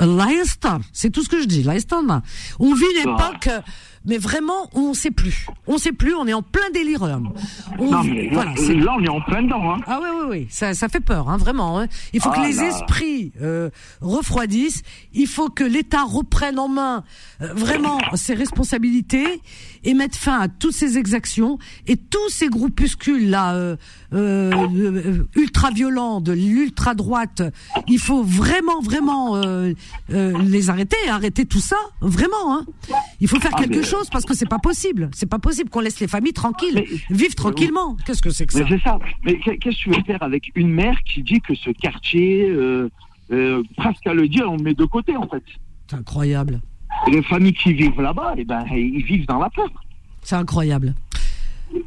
Allah yastar. C'est tout ce que je dis. Yastar, là. On vit une Ah. époque, euh, mais vraiment, on sait plus. On sait plus. On est en plein délirium. On- Non, mais là, voilà, c'est- là, on est en plein dedans. Hein. Ah oui, oui, oui, ça, ça fait peur, hein, vraiment. hein. Il faut Ah que les là. esprits euh, refroidissent. Il faut que l'État reprenne en main euh, vraiment ses responsabilités et mette fin à toutes ces exactions et tous ces groupuscules là euh, euh, ultra violents de l'ultra droite. Il faut vraiment, vraiment euh, euh, les arrêter, arrêter tout ça, vraiment. Hein. Il faut faire Ah, quelque mais- chose parce que c'est pas possible. C'est pas possible qu'on laisse les familles tranquilles, vivre tranquillement. Qu'est-ce que c'est que ça Mais c'est ça. Mais qu'est- qu'est-ce que tu veux faire avec une mère qui dit que ce quartier, presque à le dire, on le met de côté en fait? C'est incroyable. Et les familles qui vivent là-bas, eh ben, ils vivent dans la peur. C'est incroyable.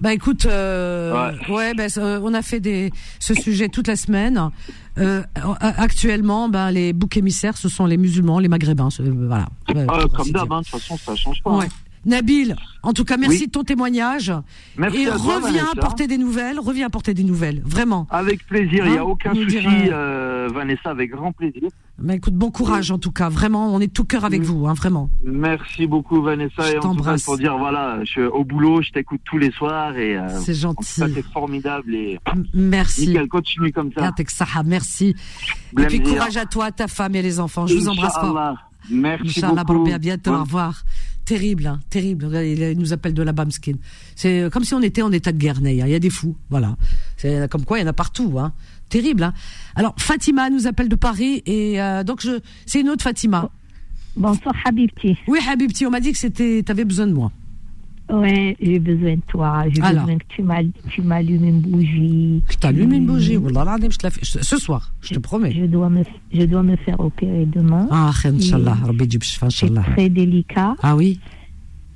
Bah écoute, euh, ouais, bah, ça, on a fait des ce sujet toute la semaine. Euh, actuellement, ben les boucs émissaires, ce sont les musulmans, les maghrébins. ce- voilà. Ouais, Euh, comme d'hab, hein, de toute façon, ça change pas. Ouais. hein. Nabil, en tout cas, merci Oui. de ton témoignage. Merci et à toi, reviens Vanessa. apporter des nouvelles, reviens apporter des nouvelles, vraiment. Avec plaisir, il n'y Hein, a aucun souci, euh, Vanessa, avec grand plaisir. Mais écoute, bon courage en tout cas, vraiment, on est de tout cœur avec vous, hein, vraiment. Merci beaucoup, Vanessa. Je et en tout cas, pour dire, voilà, je suis au boulot, je t'écoute tous les soirs. et euh, C'est gentil. C'est formidable. Et... Merci. Nickel, continue comme ça. Merci. Et puis courage à toi, à ta femme et les enfants. Je vous embrasse fort. Merci beaucoup. À bientôt, au revoir. Terrible, hein, terrible. Il, nous appelle de la Bamskin. C'est euh, comme si on était en état de guerre, Ney, hein. Il y a des fous, voilà. C'est comme quoi il y en a partout, hein. Terrible, hein. Alors Fatima nous appelle de Paris et euh, donc je, c'est une autre Fatima. Bonsoir Habibti. Oui Habibti, on m'a dit que c'était, t'avais besoin de moi. Ouais, j'ai besoin de toi. J'ai besoin que tu m'allumes une bougie. Je t'allume une bougie. Mm. Wallah, je te la fais. Ce soir, je, te promets. Je dois, me, je dois me faire opérer demain. Ah, Inch'Allah. C'est très délicat. Ah oui.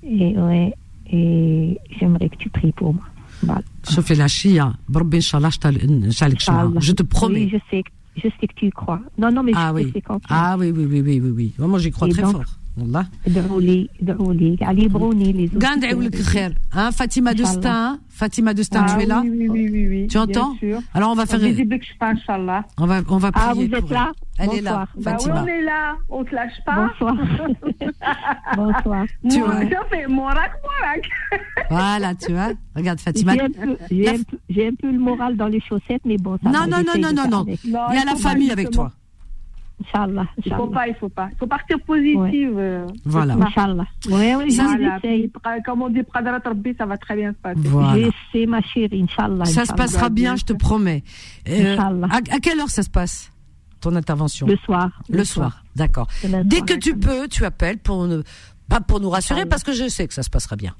Et ouais. Et j'aimerais que tu pries pour moi. Voilà. Sauf la chia. Je te promets. Oui, je sais, je sais que tu y crois. Non, non, mais ah, je oui. sais quand Ah oui, oui, oui, oui, oui. Moi, j'y crois Et très donc, fort. Wallah. ادعوا لي ادعوا لي علي بروني les قاعد ندعو لك الخير hein Fatima de Stein Fatima de Stein Ah tu es là oui, oui, oui, oui, oui, tu bien entends sûr. alors on va faire Bidi Bik Shpa, Inch'Allah. on va on va Ah, prier vous êtes pour là elle. elle est là Bah oui, Fatima on est là, on te lâche pas. Bonsoir. Bonsoir. Tu Moi, vois. ça fait Morak, Morak. voilà tu vois regarde Fatima J'ai un, peu, j'ai, un peu, j'ai un peu le moral dans les chaussettes, mais bon, ça non va, non non j'essaye non de non faire non avec. il y a la faut pas, famille avec justement. toi Inch'Allah. Il faut pas, il faut pas. Il faut partir positive. euh, Voilà. Inch'Allah. Oui, oui, Voilà. pra- Comme on dit, ça va très bien se passer. Voilà. J'essaie, ma chérie, Inch'Allah. ça se passera bien je te promets Euh, Inch'Allah. à, à quelle heure ça se passe ton intervention? Le soir. Le, soir, d'accord. Demain Dès soir, que tu peux, tu appelles pour ne, pas pour nous rassurer, ah parce que je sais que ça se passera bien.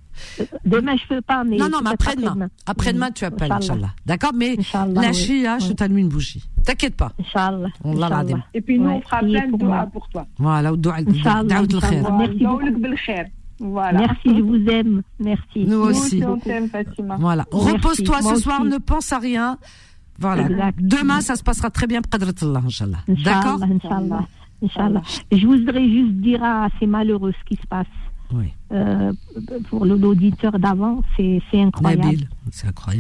Demain, je peux pas, mais. Non, non, mais après-demain. Après-demain, mm. tu appelles, Inch'Allah. D'accord Mais la chia, oui. je t'allume une bougie. T'inquiète pas. Inch'Allah. Inch'Allah. Et puis nous, on fera plein de doigts pour toi. Voilà, doigt le voilà. Merci, je vous aime. Merci. Nous, aussi. Nous aussi Fatima. Voilà. Repose-toi ce soir, ne pense à rien. Voilà. Demain, ça se passera très bien, Inch'Allah. D'accord Inch'Allah. Je voudrais juste dire à ces malheureux ce qui se passe. Euh, pour l'auditeur d'avant, c'est incroyable.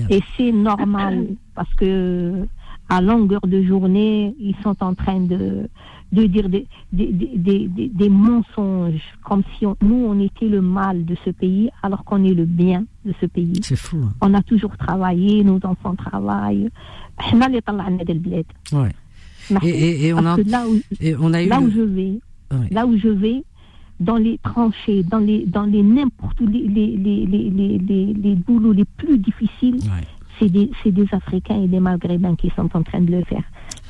Et c'est normal parce que à longueur de journée, ils sont en train de, de dire des, des, des, des, mensonges, comme si nous, on était le mal de ce pays, alors qu'on est le bien de ce pays. C'est fou. Hein. On a toujours travaillé, nos enfants travaillent. Ouais. Et, on a, là où, et on a eu. là le- où je vais, là où je vais, dans les tranchées, dans les, dans les n'importe où, les, les, les, les, les, les, les boulots les plus difficiles, c'est des, c'est des Africains et des Maghrébins qui sont en train de le faire.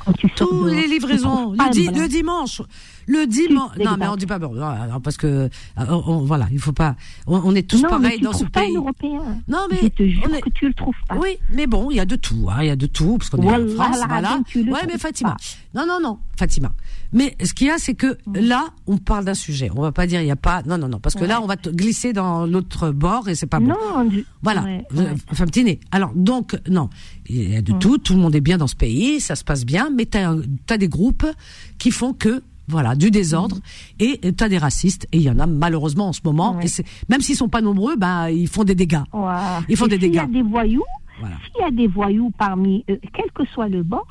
Quand tu Tous les livraisons, le, di- le dimanche, le dimanche. Non, mais on dit pas bon, parce que euh, on- on- voilà, il faut pas. On, on est tous non, pareils dans ce pas pays. Européen. Non, mais je te jure on est- que tu le trouves pas. Oui, mais bon, il y a de tout, hein, il y a de tout, parce qu'on est en France, voilà. Ouais, mais Fatima. Non, non, non, Fatima. Mais ce qu'il y a, c'est que là, on parle d'un sujet. On va pas dire il y a pas. Non, non, non, parce que là, on va te glisser dans l'autre bord et c'est pas bon. Non, je- Voilà, ouais, Euh, ouais. enfin petit. Alors donc non, il y a de tout, tout le monde est bien dans ce pays, ça se passe bien, mais tu as, des groupes qui font que voilà du désordre et tu as des racistes et il y en a malheureusement en ce moment. Et même s'ils sont pas nombreux, bah ils font des dégâts. Ils font Et des s'il y a dégâts. des voyous, Voilà. s'il y a des voyous parmi eux, quel que soit le bord,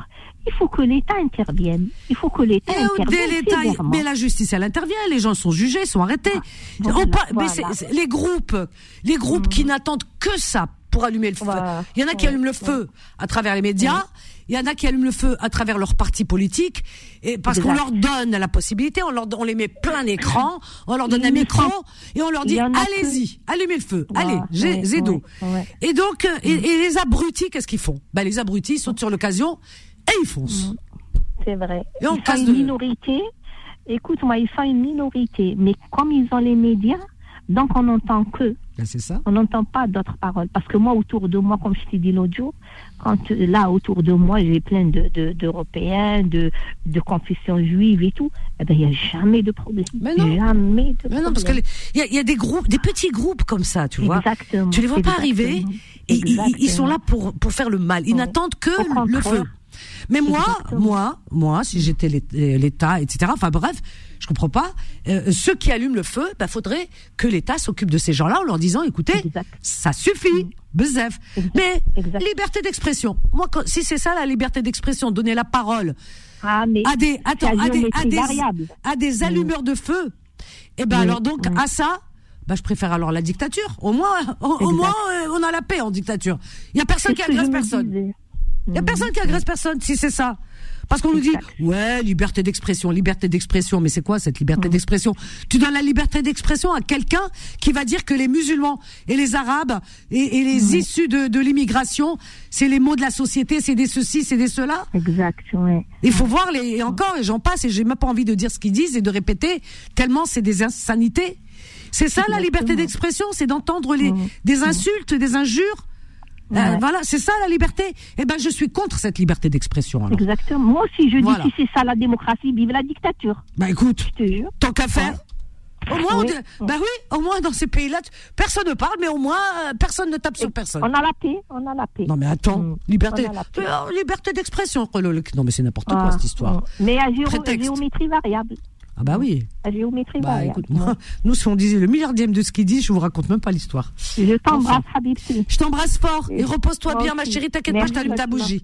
il faut que l'État intervienne. Il faut que l'État au- intervienne. mais la justice, elle intervient. Les gens sont jugés, sont arrêtés. voilà, On par- mais voilà. les groupes, les groupes qui n'attendent que ça pour allumer le feu. Il y en a qui Ouais, allument le feu à travers les médias. Il y en a qui allument le feu à travers leur parti politique, et parce qu'on leur donne la possibilité, on leur, on les met plein d'écran, on leur donne un micro et on leur dit allez-y, allumez le feu, allez, j'ai ouais. Et donc, euh, et, et les abrutis, qu'est-ce qu'ils font? Ben les abrutis sautent sur l'occasion et ils foncent. C'est vrai. Et on ils sont casse une de- minorité. Écoute-moi, ils sont une minorité. Mais comme ils ont les médias, donc on n'entend que. Ben, c'est ça. On n'entend pas d'autres paroles. Parce que moi, autour de moi, comme je t'ai dit l'autre jour, quand là, autour de moi, j'ai plein de, de- d'Européens, de, de confessions juives et tout, eh ben, il n'y a jamais de problème. Mais non. Jamais de Mais problème. non, parce que les- il y, a- il y a des groupes, des petits groupes comme ça, tu vois. Exactement, Tu les vois pas exactement, arriver. et ils- sont là pour pour faire le mal. Ils n'attendent que le feu. Mais moi, moi, moi, si j'étais euh, l'État, etc. Enfin bref, je comprends pas. Euh, ceux qui allument le feu, bah faudrait que l'État s'occupe de ces gens-là en leur disant, écoutez, ça suffit, bezef. Mais liberté d'expression. Moi, quand- si c'est ça la liberté d'expression, donner la parole Ah, mais à des, attends, à des, à des, à des allumeurs de feu. Et ben Oui, alors donc oui. à ça. Bah, je préfère alors la dictature. Au moins, au, au Exact. moins, euh, on a la paix en dictature. Il y a personne qui agresse personne. Il y a personne qui agresse personne si c'est ça. Parce qu'on nous dit ouais liberté d'expression, liberté d'expression, mais c'est quoi cette liberté d'expression? Tu donnes la liberté d'expression à quelqu'un qui va dire que les musulmans et les arabes et, et les issus de, de l'immigration, c'est les mots de la société, c'est des ceci, c'est des cela. Exact, ouais. Il faut voir les et encore et j'en passe et j'ai même pas envie de dire ce qu'ils disent et de répéter tellement c'est des insanités. C'est ça la liberté d'expression, c'est d'entendre les des insultes, des injures. Euh, Ouais. voilà, c'est ça la liberté. Eh ben, je suis contre cette liberté d'expression. alors. Exactement. Moi aussi, je dis Voilà. si c'est ça la démocratie, vive la dictature. Bah écoute, Je te jure. tant qu'à faire. Au moins, Oui. bah oui, au moins dans ces pays-là, personne ne parle, mais au moins euh, personne ne tape sur personne. On a la paix, on a la paix. Non mais attends, liberté, la paix. euh, liberté d'expression. Non mais c'est n'importe Ah, quoi cette histoire. ah. Mais à géo- Prétexte. géométrie variable. Ah bah oui. À géométrie Bah variable. écoute, moi, nous si on disait le milliardième de ce qu'il dit, je vous raconte même pas l'histoire. Je t'embrasse. Habibti. Je t'embrasse fort et Et repose-toi bien, ma chérie. T'inquiète pas, je t'allume ta bougie.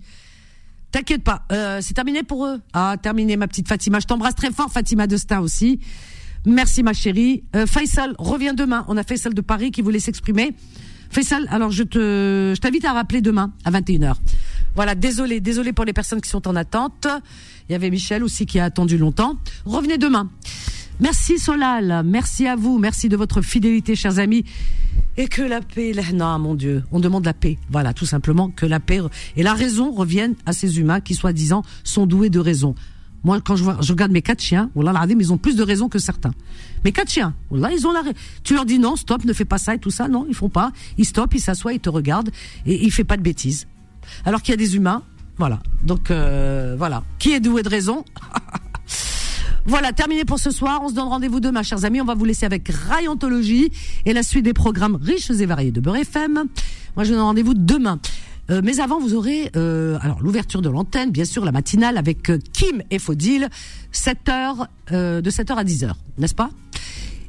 T'inquiète pas, euh, c'est terminé pour eux. Ah, terminé, ma petite Fatima. Je t'embrasse très fort, Fatima Destin aussi. Merci, ma chérie. Euh, Faisal, reviens demain. On a Faisal de Paris qui voulait s'exprimer. Faisal, alors je te, je t'invite à rappeler demain à 21h. Voilà, désolé, désolé pour les personnes qui sont en attente. Il y avait Michel aussi qui a attendu longtemps. Revenez demain. Merci Solal, merci à vous, merci de votre fidélité, chers amis. Et que la paix, la- non, mon Dieu, on demande la paix. Voilà, tout simplement, que la paix et la raison reviennent à ces humains qui, soi-disant, sont doués de raison. Moi, quand je, regarde mes quatre chiens, l'Adim, ils ont plus de raisons que certains. Mes quatre chiens, Wallah, ils ont la... Tu leur dis non, stop, ne fais pas ça et tout ça. Non, ils font pas. Ils stoppent, ils s'assoient, ils te regardent et ils font pas de bêtises. Alors qu'il y a des humains, voilà. Donc, euh, voilà. Qui est doué de raison Voilà, terminé pour ce soir. On se donne rendez-vous demain, chers amis. On va vous laisser avec Rayontologie et la suite des programmes riches et variés de Beurre FM. Moi, je vous donne rendez-vous demain. Euh, mais avant, vous aurez euh, alors l'ouverture de l'antenne, bien sûr, la matinale avec euh, Kim et Faudil, 7 heures, euh, de 7h à 10h, n'est-ce pas?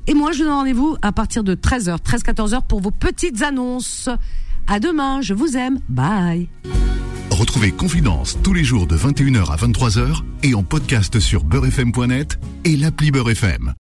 Et moi, je vous donne rendez-vous à partir de 13h, 13-14h pour vos petites annonces. À demain, je vous aime. Bye. Retrouvez Confidence tous les jours de 21h à 23h et en podcast sur beurrefm.net et l'appli Beurre FM.